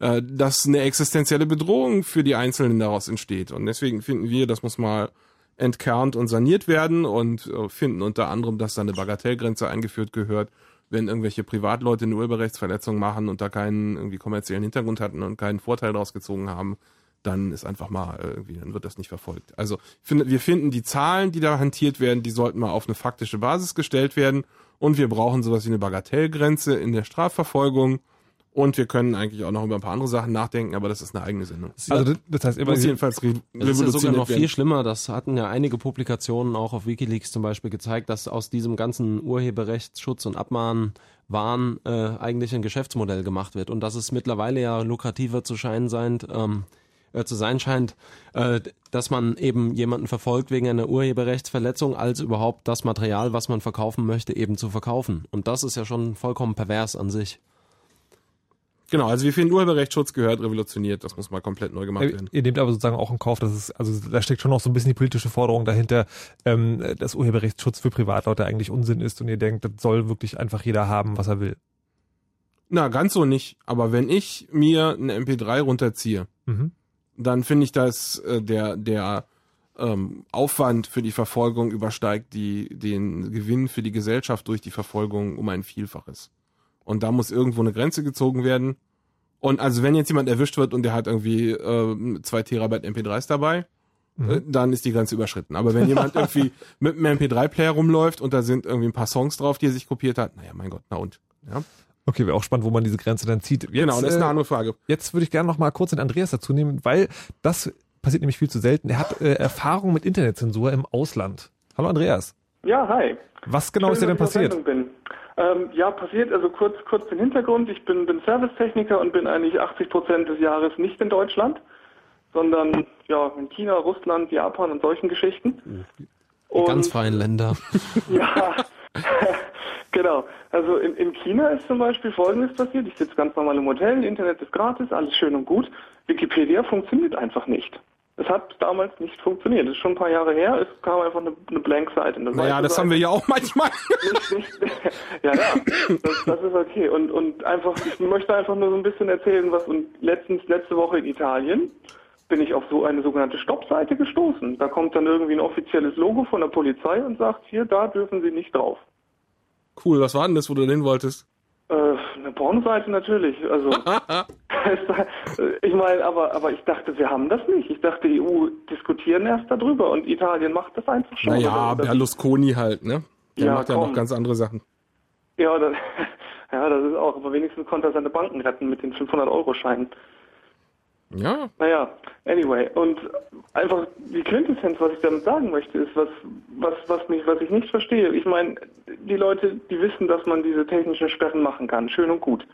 äh, dass eine existenzielle Bedrohung für die Einzelnen daraus entsteht. Und deswegen finden wir, das muss mal entkernt und saniert werden und äh, finden unter anderem, dass da eine Bagatellgrenze eingeführt gehört, wenn irgendwelche Privatleute eine Urheberrechtsverletzung machen und da keinen irgendwie kommerziellen Hintergrund hatten und keinen Vorteil daraus gezogen haben, dann ist einfach mal äh, irgendwie, dann wird das nicht verfolgt. Also wir finden die Zahlen, die da hantiert werden, die sollten mal auf eine faktische Basis gestellt werden und wir brauchen sowas wie eine Bagatellgrenze in der Strafverfolgung Und wir können eigentlich auch noch über ein paar andere Sachen nachdenken, aber das ist eine eigene Sendung. Also das heißt immer muss jedenfalls re Das ist ja sogar noch viel schlimmer. Das hatten ja einige Publikationen auch auf WikiLeaks zum Beispiel gezeigt, dass aus diesem ganzen Urheberrechtsschutz und Abmahnen Wahn äh, eigentlich ein Geschäftsmodell gemacht wird und dass es mittlerweile ja lukrativer zu scheinen scheint, ähm, äh, zu sein scheint, äh, dass man eben jemanden verfolgt wegen einer Urheberrechtsverletzung, als überhaupt das Material, was man verkaufen möchte, eben zu verkaufen. Und das ist ja schon vollkommen pervers an sich. Genau, also wir finden Urheberrechtsschutz gehört revolutioniert, das muss mal komplett neu gemacht werden. Ihr nehmt aber sozusagen auch in Kauf, dass es, also da steckt schon noch so ein bisschen die politische Forderung dahinter, ähm, dass Urheberrechtsschutz für Privatleute eigentlich Unsinn ist und ihr denkt, das soll wirklich einfach jeder haben, was er will. Na, ganz so nicht. Aber wenn ich mir eine MP3 runterziehe, Mhm. dann finde ich, dass äh, der, der ähm, Aufwand für die Verfolgung übersteigt die, den Gewinn für die Gesellschaft durch die Verfolgung um ein Vielfaches. Und da muss irgendwo eine Grenze gezogen werden. Und also wenn jetzt jemand erwischt wird und der hat irgendwie äh, zwei Terabyte MP3s dabei, Mhm. äh, dann ist die Grenze überschritten. Aber wenn jemand irgendwie mit einem MP3-Player rumläuft und da sind irgendwie ein paar Songs drauf, die er sich kopiert hat, naja, mein Gott, na und. Ja. Okay, wäre auch spannend, wo man diese Grenze dann zieht. Jetzt, Genau, das ist eine äh, andere Frage. Jetzt würde ich gerne noch mal kurz den Andreas dazu nehmen, weil das passiert nämlich viel zu selten. Er hat äh, Erfahrung mit Internetzensur im Ausland. Hallo Andreas. Ja, hi. Was genau Schön, ist dir denn passiert? Ähm, ja, passiert, also kurz, kurz den Hintergrund. Ich bin, bin Servicetechniker und bin eigentlich 80 Prozent des Jahres nicht in Deutschland, sondern ja in China, Russland, Japan und solchen Geschichten. Die ganz freien Länder. Ja, genau. Also in, in China ist zum Beispiel Folgendes passiert. Ich sitze ganz normal im Hotel, Internet ist gratis, alles schön und gut. Wikipedia funktioniert einfach nicht. Es hat damals nicht funktioniert. Das ist schon ein paar Jahre her. Es kam einfach eine, eine Blank-Seite. eine Naja, das Seite. haben wir ja auch manchmal. Ja, ja, das, das ist okay. Und, und einfach, ich möchte einfach nur so ein bisschen erzählen, was und letztens, letzte Woche in Italien bin ich auf so eine sogenannte Stoppseite gestoßen. Da kommt dann irgendwie ein offizielles Logo von der Polizei und sagt, hier, da dürfen Sie nicht drauf. Cool, was war denn das, wo du hin wolltest? Äh, eine Pornoseite natürlich. Also ich meine, aber aber ich dachte, wir haben das nicht. Ich dachte, die EU diskutieren erst darüber und Italien macht das einfach schon. Naja, Berlusconi halt, ne? Der Ja, macht ja komm. noch ganz andere Sachen. ja, das, ja, das ist auch. Aber wenigstens konnte er seine Banken retten mit den 500-Euro-Scheinen. Ja. Naja, anyway. Und einfach die Quintessenz, was ich damit sagen möchte, ist, was, was, was, mich, was ich nicht verstehe. Ich meine, die Leute, die wissen, dass man diese technischen Sperren machen kann. Schön und gut.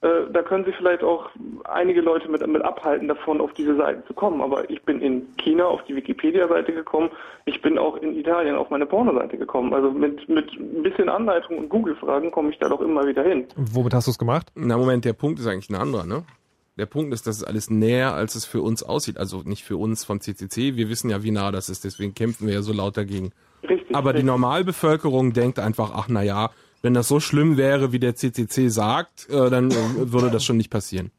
Äh, da können sie vielleicht auch einige Leute mit, mit abhalten, davon auf diese Seiten zu kommen. Aber ich bin in China auf die Wikipedia-Seite gekommen. Ich bin auch in Italien auf meine Pornoseite gekommen. Also mit, mit ein bisschen Anleitung und Google-Fragen komme ich da doch immer wieder hin. Und womit hast du es gemacht? Na Moment, der Punkt ist eigentlich ein anderer, ne? Der Punkt ist, dass es alles näher, als es für uns aussieht. Also nicht für uns vom CCC. Wir wissen ja, wie nah das ist. Deswegen kämpfen wir ja so laut dagegen. Richtig. Aber die richtig. Normalbevölkerung denkt einfach, ach na ja, wenn das so schlimm wäre, wie der CCC sagt, äh, dann äh, würde das schon nicht passieren.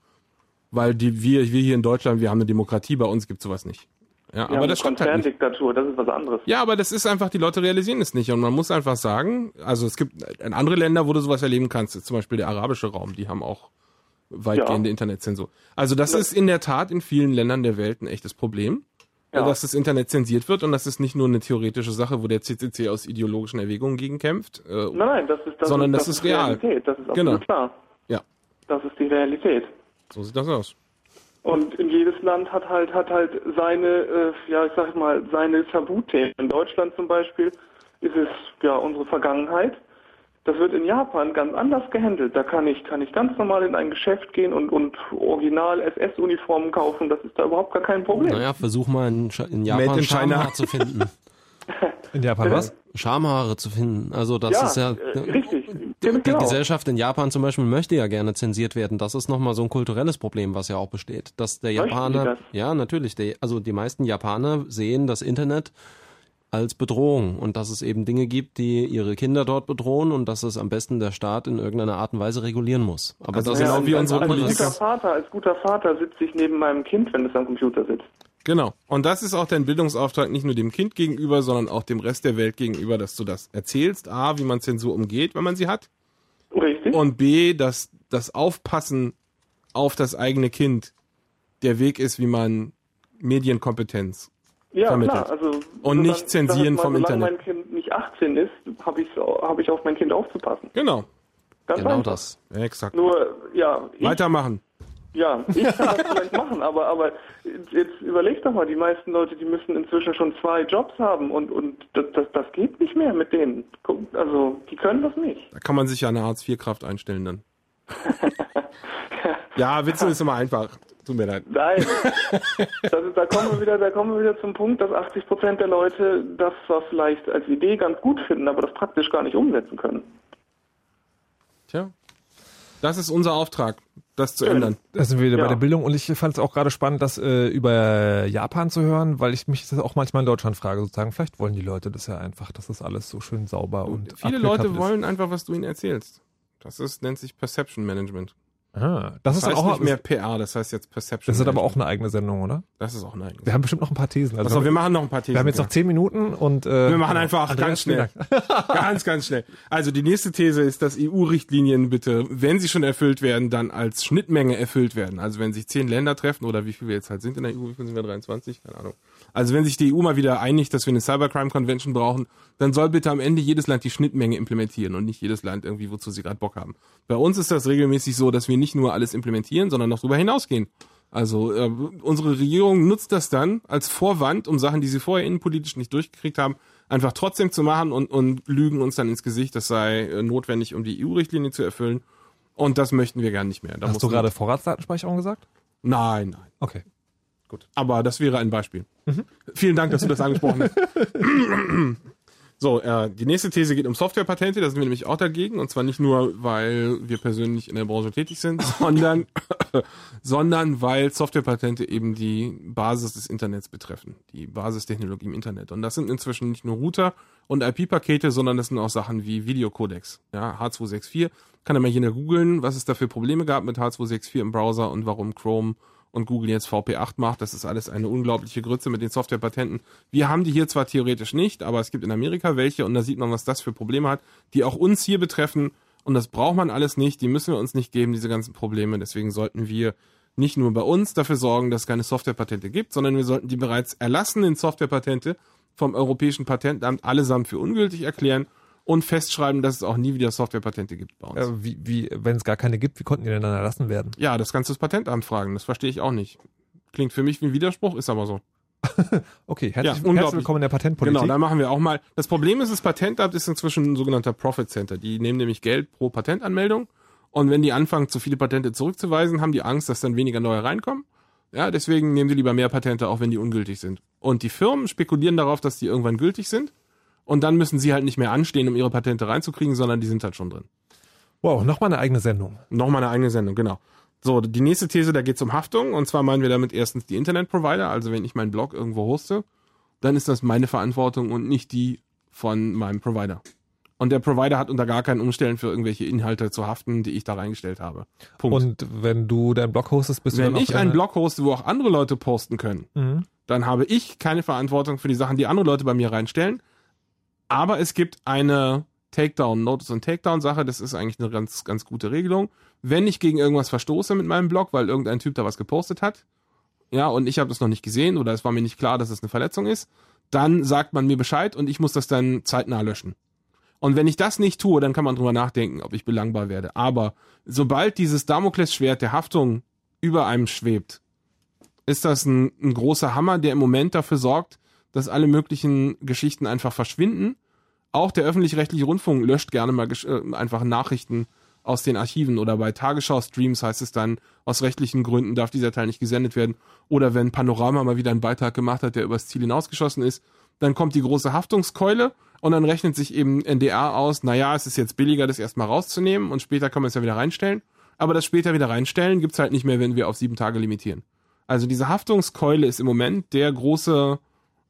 Weil die, wir, wir hier in Deutschland, wir haben eine Demokratie, bei uns gibt sowas nicht. Ja, Ja, aber das stimmt halt nicht. Das ist was anderes. Ja, aber das ist einfach, die Leute realisieren es nicht. Und man muss einfach sagen, also es gibt äh, andere Länder, wo du sowas erleben kannst, zum Beispiel der arabische Raum, die haben auch weitgehende Ja. Internetzensur. Also das ist in der Tat in vielen Ländern der Welt ein echtes Problem, Ja. dass das Internet zensiert wird und das ist nicht nur eine theoretische Sache, wo der CCC aus ideologischen Erwägungen gegen kämpft, äh, Nein, nein, das ist, das sondern ist, das, ist real. Realität. Das ist absolut genau. klar. Ja, Das ist die Realität. so sieht das aus. Und in jedes Land hat halt hat halt seine, äh, ja ich sag mal, seine Tabuthemen. In Deutschland zum Beispiel ist es ja unsere Vergangenheit. Das wird in Japan ganz anders gehandelt. Da kann ich kann ich ganz normal in ein Geschäft gehen und und Original SS-Uniformen kaufen. Das ist da überhaupt gar kein Problem. Naja, versuch mal in, in Japan in China. Schamhaar zu finden. In Japan was? Schamhaare zu finden. Also das ja, ist ja... äh, richtig. Die genau. Gesellschaft in Japan zum Beispiel möchte ja gerne zensiert werden. Das ist nochmal so ein kulturelles Problem, was ja auch besteht. Dass der die Japaner, das? ja natürlich, der, also die meisten Japaner sehen das Internet als Bedrohung und dass es eben Dinge gibt, die ihre Kinder dort bedrohen und dass es am besten der Staat in irgendeiner Art und Weise regulieren muss. Aber Also das genau ist wie unsere als Politiker. guter Vater, als guter Vater sitze ich neben meinem Kind, wenn es am Computer sitzt. Genau. Und das ist auch dein Bildungsauftrag nicht nur dem Kind gegenüber, sondern auch dem Rest der Welt gegenüber, dass du das erzählst. A, wie man Zensur umgeht, wenn man sie hat. Richtig. Und B, dass das Aufpassen auf das eigene Kind der Weg ist, wie man Medienkompetenz Ja, vermittelt. klar. Also, Und nicht zensieren sag ich mal, vom Internet. mein Kind nicht 18 ist, habe ich, hab ich auf mein Kind aufzupassen. Genau. Ganz genau einfach. das. Ja, exakt. Nur, ja, ich, Weitermachen. ja, ich kann das vielleicht machen, aber, aber jetzt überleg doch mal, die meisten Leute, die müssen inzwischen schon zwei Jobs haben und, und das, das, das geht nicht mehr mit denen. Also, die können das nicht. Da kann man sich ja eine Hartz-IV-Kraft einstellen dann. ja, Witze ist immer einfach. Tut mir leid. Nein, das da, kommen wir wieder, da kommen wir wieder zum Punkt, dass 80 Prozent der Leute das zwar vielleicht als Idee ganz gut finden, aber das praktisch gar nicht umsetzen können. Tja. Das ist unser Auftrag, das zu ändern. Da sind wir wieder Ja. bei der Bildung und ich fand es auch gerade spannend, das äh, über Japan zu hören, weil ich mich das auch manchmal in Deutschland frage, sozusagen, vielleicht wollen die Leute das ja einfach, dass das alles so schön sauber und Viele abgekappt Leute ist. wollen einfach, was du ihnen erzählst. Das ist, nennt sich Perception Management. Ah, das, ist heißt auch nicht mehr PR, das heißt jetzt Perception Das ist aber auch eine eigene Sendung, oder? Das ist auch eine eigene Wir haben bestimmt noch ein paar Thesen. Also Achso, wir machen noch ein paar Thesen. Wir haben jetzt noch zehn Minuten und äh, Wir machen einfach Andreas, ganz schnell. ganz, ganz schnell. Also die nächste These ist, dass EU-Richtlinien bitte, wenn sie schon erfüllt werden, dann als Schnittmenge erfüllt werden. Also wenn sich zehn Länder treffen oder wie viel wir jetzt halt sind in der EU, wie viel sind wir 23? Keine Ahnung. Also wenn sich die EU mal wieder einigt, dass wir eine Cybercrime Convention brauchen, dann soll bitte am Ende jedes Land die Schnittmenge implementieren und nicht jedes Land irgendwie, wozu sie gerade Bock haben. Bei uns ist das regelmäßig so, dass wir nicht nur alles implementieren, sondern noch darüber hinausgehen. Also äh, unsere Regierung nutzt das dann als Vorwand, um Sachen, die sie vorher innenpolitisch nicht durchgekriegt haben, einfach trotzdem zu machen und, und lügen uns dann ins Gesicht, das sei äh, notwendig, um die EU-Richtlinie zu erfüllen. Und das möchten wir gern nicht mehr. Da Hast du gerade Vorratsdatenspeicherung gesagt? Nein, nein. Okay. Gut. Aber das wäre ein Beispiel. Vielen Dank, dass du das angesprochen hast. So, äh, die nächste These geht um Softwarepatente. Da sind wir nämlich auch dagegen. Und zwar nicht nur, weil wir persönlich in der Branche tätig sind, sondern, sondern weil Softwarepatente eben die Basis des Internets betreffen. Die Basistechnologie im Internet. Und das sind inzwischen nicht nur Router und IP-Pakete, sondern das sind auch Sachen wie Videocodecs. Ja, H264. Kann ja mal jeder googeln, was es da für Probleme gab mit H264 im Browser und warum Chrome und Google jetzt VP8 macht. Das ist alles eine unglaubliche Grütze mit den Softwarepatenten. Wir haben die hier zwar theoretisch nicht, aber es gibt in Amerika welche und da sieht man, was das für Probleme hat, die auch uns hier betreffen. Und das braucht man alles nicht, die müssen wir uns nicht geben, diese ganzen Probleme. Deswegen sollten wir nicht nur bei uns dafür sorgen, dass es keine Softwarepatente gibt, sondern wir sollten die bereits erlassenen Softwarepatente vom Europäischen Patentamt allesamt für ungültig erklären und festschreiben, dass es auch nie wieder Softwarepatente gibt bei uns. Äh, wie, wie, wenn es gar keine gibt, wie konnten die denn dann erlassen werden? Ja, das kannst du das Patentamt fragen. Das verstehe ich auch nicht. Klingt für mich wie ein Widerspruch, ist aber so. Okay, herzlich, Ja, herzlich willkommen in der Patentpolitik. Genau, da machen wir auch mal. Das Problem ist, das Patentamt ist inzwischen ein sogenannter Profit Center. Die nehmen nämlich Geld pro Patentanmeldung. Und wenn die anfangen, zu viele Patente zurückzuweisen, haben die Angst, dass dann weniger neue reinkommen. Ja, deswegen nehmen die lieber mehr Patente, auch wenn die ungültig sind. Und die Firmen spekulieren darauf, dass die irgendwann gültig sind. Und dann müssen sie halt nicht mehr anstehen, um ihre Patente reinzukriegen, sondern die sind halt schon drin. Wow, nochmal eine eigene Sendung. Nochmal eine eigene Sendung, genau. So, die nächste These, da geht es um Haftung. Und zwar meinen wir damit erstens die Internetprovider. Also wenn ich meinen Blog irgendwo hoste, dann ist das meine Verantwortung und nicht die von meinem Provider. Und der Provider hat unter gar keinen Umstellen für irgendwelche Inhalte zu haften, die ich da reingestellt habe. Punkt. Und wenn du deinen Blog hostest, bist du wenn dann auch ich einen Blog hoste, wo auch andere Leute posten können, Mhm. dann habe ich keine Verantwortung für die Sachen, die andere Leute bei mir reinstellen. Aber es gibt eine Takedown, Notice und Takedown Sache. Das ist eigentlich eine ganz, ganz gute Regelung. Wenn ich gegen irgendwas verstoße mit meinem Blog, weil irgendein Typ da was gepostet hat, ja, und ich habe das noch nicht gesehen oder es war mir nicht klar, dass es eine Verletzung ist, dann sagt man mir Bescheid und ich muss das dann zeitnah löschen. Und wenn ich das nicht tue, dann kann man drüber nachdenken, ob ich belangbar werde. Aber sobald dieses Damoklesschwert der Haftung über einem schwebt, ist das ein, ein großer Hammer, der im Moment dafür sorgt, dass alle möglichen Geschichten einfach verschwinden. Auch der öffentlich-rechtliche Rundfunk löscht gerne mal äh, einfach Nachrichten aus den Archiven oder bei Tagesschau-Streams heißt es dann, aus rechtlichen Gründen darf dieser Teil nicht gesendet werden. Oder wenn Panorama mal wieder einen Beitrag gemacht hat, der übers Ziel hinausgeschossen ist, dann kommt die große Haftungskeule und dann rechnet sich eben NDR aus, naja, es ist jetzt billiger, das erstmal rauszunehmen und später kann man es ja wieder reinstellen. Aber das später wieder reinstellen gibt's halt nicht mehr, wenn wir auf sieben Tage limitieren. Also diese Haftungskeule ist im Moment der große,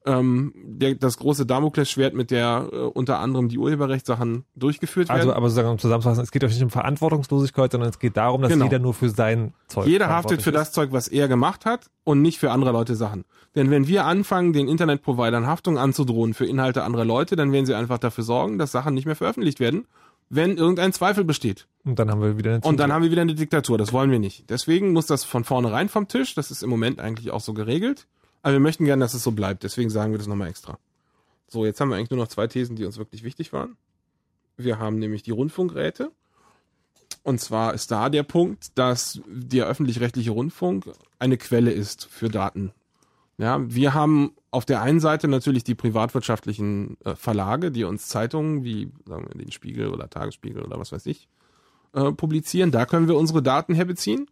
ähm, der, das große Damoklesschwert, mit der äh, unter anderem die Urheberrechtssachen durchgeführt werden. Also, aber sozusagen um zusammenzufassen, es geht euch nicht um Verantwortungslosigkeit, sondern es geht darum, dass Genau. jeder nur für sein Zeug Jeder haftet für ist. das Zeug, was er gemacht hat und nicht für andere Leute Sachen. Denn wenn wir anfangen, den Internetprovidern Haftung anzudrohen für Inhalte anderer Leute, dann werden sie einfach dafür sorgen, dass Sachen nicht mehr veröffentlicht werden, wenn irgendein Zweifel besteht. Und dann haben wir wieder eine Und dann haben wir wieder eine Diktatur. Das wollen wir nicht. Deswegen muss das von vornherein vom Tisch. Das ist im Moment eigentlich auch so geregelt. Aber wir möchten gerne, dass es so bleibt. Deswegen sagen wir das nochmal extra. So, jetzt haben wir eigentlich nur noch zwei Thesen, die uns wirklich wichtig waren. Wir haben nämlich die Rundfunkräte. Und zwar ist da der Punkt, dass der öffentlich-rechtliche Rundfunk eine Quelle ist für Daten. Ja, wir haben auf der einen Seite natürlich die privatwirtschaftlichen äh, Verlage, die uns Zeitungen wie sagen wir, den Spiegel oder Tagesspiegel oder was weiß ich äh, publizieren. Da können wir unsere Daten herbeziehen.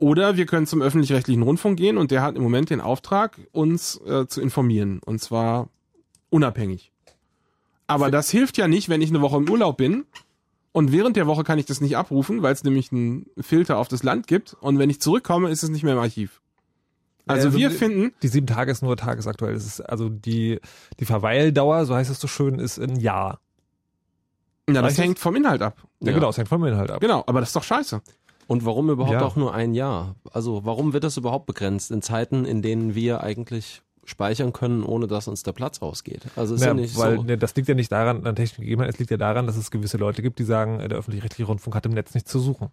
Oder wir können zum öffentlich-rechtlichen Rundfunk gehen und der hat im Moment den Auftrag, uns äh, zu informieren. Und zwar unabhängig. Aber das hilft ja nicht, wenn ich eine Woche im Urlaub bin und während der Woche kann ich das nicht abrufen, weil es nämlich einen Filter auf das Land gibt. Und wenn ich zurückkomme, ist es nicht mehr im Archiv. Also, also wir finden. Die sieben Tage ist nur tagesaktuell. Das ist also die, die Verweildauer, so heißt es so schön, ist ein Jahr. Ja, das hängt vom Inhalt ab. Ja, ja, genau, das hängt vom Inhalt ab. Genau, aber das ist doch scheiße. Und warum überhaupt ja. auch nur ein Jahr? Also warum wird das überhaupt begrenzt in Zeiten, in denen wir eigentlich speichern können, ohne dass uns der Platz ausgeht. Also ist ja, ja nicht weil so. Ne, das liegt ja nicht daran, an Technik gegeben, es liegt ja daran, dass es gewisse Leute gibt, die sagen, der öffentlich-rechtliche Rundfunk hat im Netz nichts zu suchen.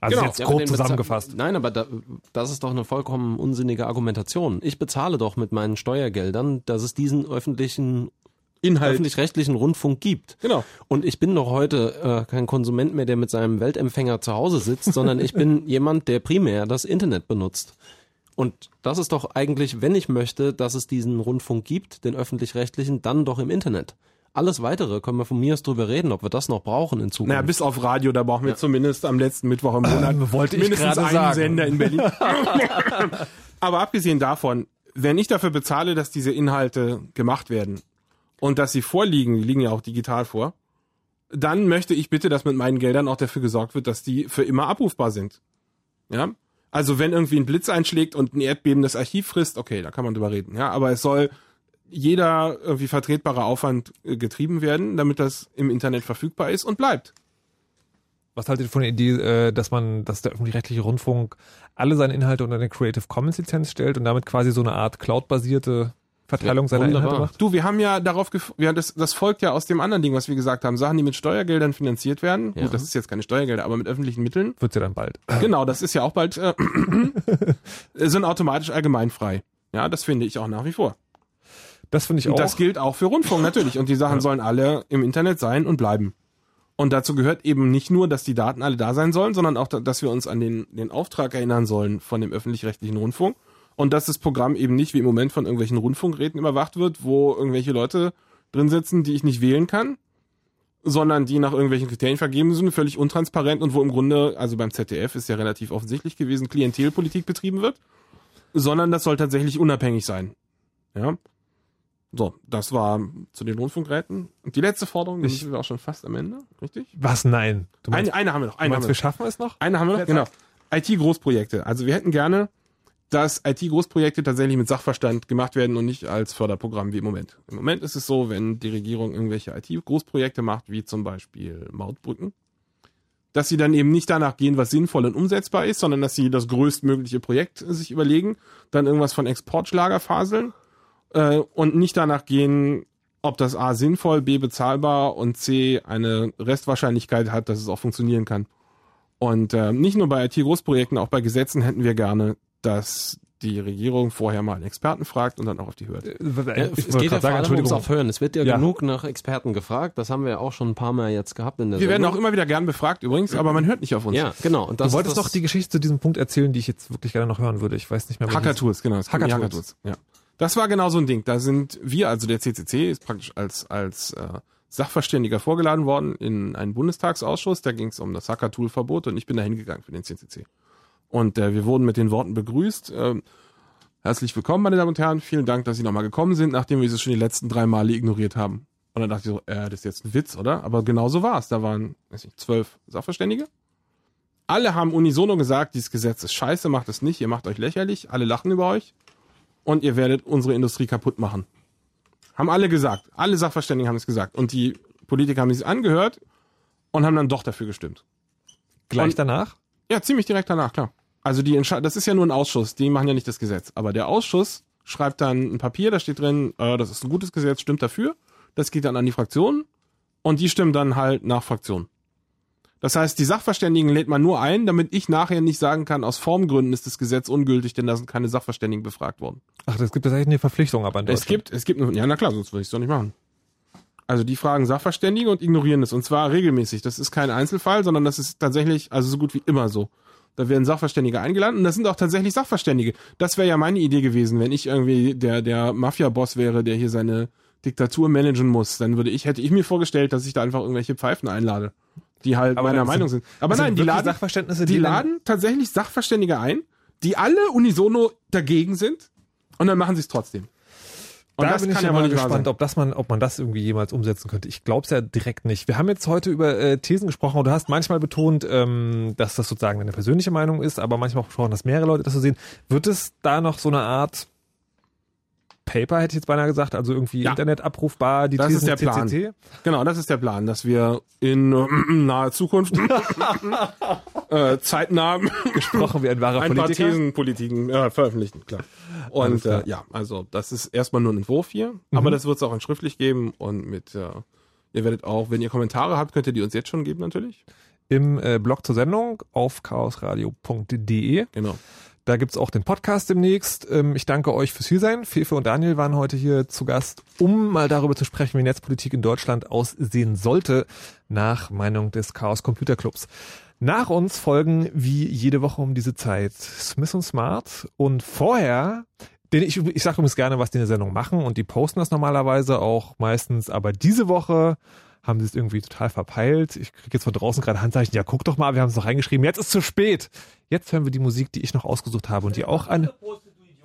Also genau. jetzt grob ja, zusammengefasst. Nein, aber da, das ist doch eine vollkommen unsinnige Argumentation. Ich bezahle doch mit meinen Steuergeldern, dass es diesen öffentlichen. Öffentlich-rechtlichen Rundfunk gibt. Genau. Und ich bin doch heute äh, kein Konsument mehr, der mit seinem Weltempfänger zu Hause sitzt, sondern ich bin jemand, der primär das Internet benutzt. Und das ist doch eigentlich, wenn ich möchte, dass es diesen Rundfunk gibt, den öffentlich-rechtlichen, dann doch im Internet. Alles weitere können wir von mir aus drüber reden, ob wir das noch brauchen in Zukunft. Naja, bis auf Radio, da brauchen wir ja. zumindest am letzten Mittwoch im Monat ähm, wollte mindestens einen sagen. Sender in Berlin. Aber abgesehen davon, wenn ich dafür bezahle, dass diese Inhalte gemacht werden und dass sie vorliegen, die liegen ja auch digital vor, dann möchte ich bitte, dass mit meinen Geldern auch dafür gesorgt wird, dass die für immer abrufbar sind. Ja, also wenn irgendwie ein Blitz einschlägt und ein Erdbeben das Archiv frisst, okay, da kann man drüber reden. Ja, aber es soll jeder irgendwie vertretbare Aufwand äh, getrieben werden, damit das im Internet verfügbar ist und bleibt. Was haltet ihr von der Idee, äh, dass man, dass der öffentlich-rechtliche Rundfunk alle seine Inhalte unter eine Creative Commons Lizenz stellt und damit quasi so eine Art Cloud-basierte Verteilung seiner Wunderbar. Inhalte macht? Du, wir haben ja darauf, ja, das, das folgt ja aus dem anderen Ding, was wir gesagt haben. Sachen, die mit Steuergeldern finanziert werden. Ja. Gut, das ist jetzt keine Steuergelder, aber mit öffentlichen Mitteln. Wird's ja dann bald. Genau, das ist ja auch bald, äh, sind automatisch allgemeinfrei. Ja, das finde ich auch nach wie vor. Das finde ich auch. Und das gilt auch für Rundfunk natürlich. Und die Sachen ja. sollen alle im Internet sein und bleiben. Und dazu gehört eben nicht nur, dass die Daten alle da sein sollen, sondern auch, dass wir uns an den, den Auftrag erinnern sollen von dem öffentlich-rechtlichen Rundfunk und dass das Programm eben nicht wie im Moment von irgendwelchen Rundfunkräten überwacht wird, wo irgendwelche Leute drin sitzen, die ich nicht wählen kann, sondern die nach irgendwelchen Kriterien vergeben sind, völlig untransparent und wo im Grunde, also beim ZDF ist ja relativ offensichtlich gewesen, Klientelpolitik betrieben wird, sondern das soll tatsächlich unabhängig sein. Ja. So, das war zu den Rundfunkräten. Und die letzte Forderung, die sind wir auch schon fast am Ende, richtig? Was? Nein. Meinst, eine, eine haben wir noch. Eine meinst, haben wir, wir schaffen es noch? Eine haben wir noch, genau. IT-Großprojekte. Also wir hätten gerne dass IT-Großprojekte tatsächlich mit Sachverstand gemacht werden und nicht als Förderprogramm wie im Moment. Im Moment ist es so, wenn die Regierung irgendwelche IT-Großprojekte macht, wie zum Beispiel Mautbrücken, dass sie dann eben nicht danach gehen, was sinnvoll und umsetzbar ist, sondern dass sie das größtmögliche Projekt sich überlegen, dann irgendwas von Exportschlager faseln äh, und nicht danach gehen, ob das A sinnvoll, B bezahlbar und C eine Restwahrscheinlichkeit hat, dass es auch funktionieren kann. Und äh, nicht nur bei IT-Großprojekten, auch bei Gesetzen hätten wir gerne, dass die Regierung vorher mal einen Experten fragt und dann auch auf die hört. Äh, ja, es geht ja vor allem ums auf Hören. Es wird ja, ja, genug nach Experten gefragt. Das haben wir ja auch schon ein paar Mal jetzt gehabt in der Wir Sendung. werden auch immer wieder gern befragt übrigens, aber man hört nicht auf uns. Ja, genau. Und das du wolltest doch die Geschichte zu diesem Punkt erzählen, die ich jetzt wirklich gerne noch hören würde. Ich weiß nicht mehr. Hacker-Tools, genau. Hacker-Tools. Hacker-Tools. Ja. Das war genau so ein Ding. Da sind wir, also der CCC, ist praktisch als als äh, Sachverständiger vorgeladen worden in einen Bundestagsausschuss. Da ging es um das Hacker-Tool-Verbot und ich bin da hingegangen für den CCC. Und äh, wir wurden mit den Worten begrüßt. Äh, herzlich willkommen, meine Damen und Herren. Vielen Dank, dass Sie nochmal gekommen sind, nachdem wir Sie schon die letzten drei Male ignoriert haben. Und dann dachte ich so, äh, das ist jetzt ein Witz, oder? Aber genau so war es. Da waren, weiß nicht, zwölf Sachverständige. Alle haben unisono gesagt, dieses Gesetz ist scheiße, macht es nicht, ihr macht euch lächerlich, alle lachen über euch und ihr werdet unsere Industrie kaputt machen. Haben alle gesagt. Alle Sachverständigen haben es gesagt. Und die Politiker haben sich angehört und haben dann doch dafür gestimmt. Gleich und, danach? Ja, ziemlich direkt danach, klar. Also die Entscheidung, das ist ja nur ein Ausschuss, die machen ja nicht das Gesetz. Aber der Ausschuss schreibt dann ein Papier, da steht drin, äh, das ist ein gutes Gesetz, stimmt dafür. Das geht dann an die Fraktionen und die stimmen dann halt nach Fraktion. Das heißt, die Sachverständigen lädt man nur ein, damit ich nachher nicht sagen kann, aus Formgründen ist das Gesetz ungültig, denn da sind keine Sachverständigen befragt worden. Ach, das gibt tatsächlich eine Verpflichtung aber in Es gibt, es gibt, ja, na klar, sonst würde ich es doch nicht machen. Also die fragen Sachverständige und ignorieren es. Und zwar regelmäßig. Das ist kein Einzelfall, sondern das ist tatsächlich, also so gut wie immer so. Da werden Sachverständige eingeladen und das sind auch tatsächlich Sachverständige. Das wäre ja meine Idee gewesen, wenn ich irgendwie der, der Mafia-Boss wäre, der hier seine Diktatur managen muss, dann würde ich, hätte ich mir vorgestellt, dass ich da einfach irgendwelche Pfeifen einlade, die halt Aber meiner Meinung sind-. Aber nein, die laden, Sachverständnisse, die die laden tatsächlich Sachverständige ein, die alle unisono dagegen sind und dann machen sie es trotzdem. Und da das bin ich kann ja ja mal gespannt, ob das man, ob man das irgendwie jemals umsetzen könnte. Ich glaube es ja direkt nicht. Wir haben jetzt heute über äh, Thesen gesprochen und du hast manchmal betont, ähm, dass das sozusagen deine persönliche Meinung ist, aber manchmal auch gesprochen, dass mehrere Leute das so sehen. Wird es da noch so eine Art Paper, hätte ich jetzt beinahe gesagt, also irgendwie Ja. Internet abrufbar, die Das Thesen ist der Plan. CCC? Genau, das ist der Plan, dass wir in äh, naher Zukunft äh, zeitnah gesprochen wie ein wahrer ein paar Politiker. Thesenpolitiken äh, veröffentlichen, klar. Und äh, ja, also das ist erstmal nur ein Entwurf hier, Mhm. aber das wird es auch in schriftlich geben und mit äh, ihr werdet auch, wenn ihr Kommentare habt, könnt ihr die uns jetzt schon geben natürlich. Im äh, Blog zur Sendung auf chaosradio.de. Genau. Da gibt's auch den Podcast demnächst. Ähm, ich danke euch fürs Hiersein. Fefe und Daniel waren heute hier zu Gast, um mal darüber zu sprechen, wie Netzpolitik in Deutschland aussehen sollte, nach Meinung des Chaos Computer Clubs. Nach uns folgen wie jede Woche um diese Zeit Smith und Smart und vorher, denn ich, ich sage übrigens gerne, was die in der Sendung machen und die posten das normalerweise auch meistens, aber diese Woche haben sie es irgendwie total verpeilt. Ich kriege jetzt von draußen gerade Handzeichen. Ja, guck doch mal, wir haben es noch reingeschrieben. Jetzt ist zu spät. Jetzt hören wir die Musik, die ich noch ausgesucht habe und die auch eine.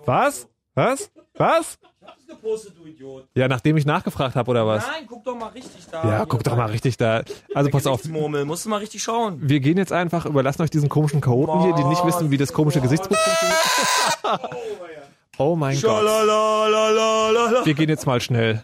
Was? Was? Was? Ich hab's gepostet, du Idiot. Ja, nachdem ich nachgefragt habe oder was? Nein, guck doch mal richtig da. Ja, guck doch mal richtig da. Also pass auf. Murmel, musst du mal richtig schauen. Wir gehen jetzt einfach, überlassen euch diesen komischen Chaoten hier, die nicht wissen, wie das komische Gesichtsbuch funktioniert. Oh mein Gott. Wir gehen jetzt mal schnell.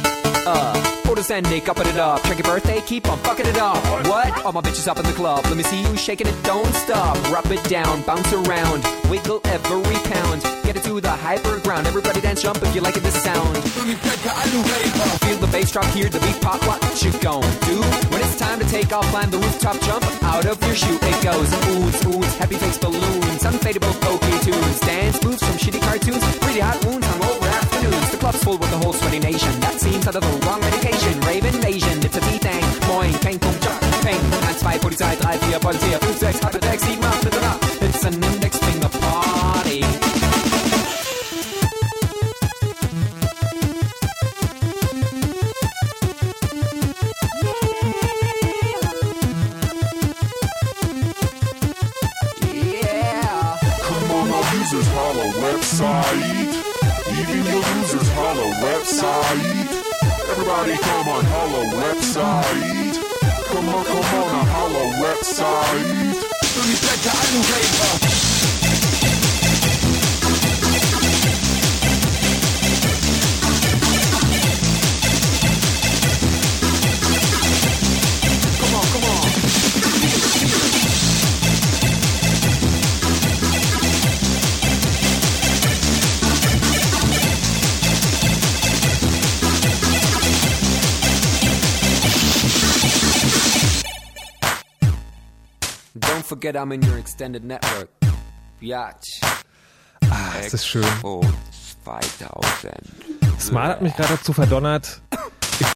Uh, photos ending, upping it up. Check your birthday, keep on fucking it up. What? All my bitches up in the club. Let me see you shaking it, don't stop. Rub it down, bounce around, wiggle every pound. Get it to the hyper ground. Everybody dance, jump if you like it, this sound. Feel the bass drop, hear the beat pop. What you gon' do? When it's time to take off, climb the rooftop, jump out of your shoe. It goes oohs, oohs, happy face balloons, unfadable pokey tunes, dance moves from shitty cartoons, pretty hot wounds, hungover afternoons. The club's full with the whole sweaty nation. That seems out of the wrong medication. Rave invasion, it's a V-Thing. Moin, Peng, Pum, Chuck, Peng. 1, 2, Polizei, 3, 4, Polizei, 5, 6, 8, 6, 7, 8, bitte nach. It's an index finger party. Yeah. Come on, our users holla website. Your users holla website. Everybody come on, holla website. Come on, come on, holla website. Respect the Come forget I'm in your extended network. Biatch. Ah, es ist schön. Expo 2000. Smart hat mich gerade dazu verdonnert,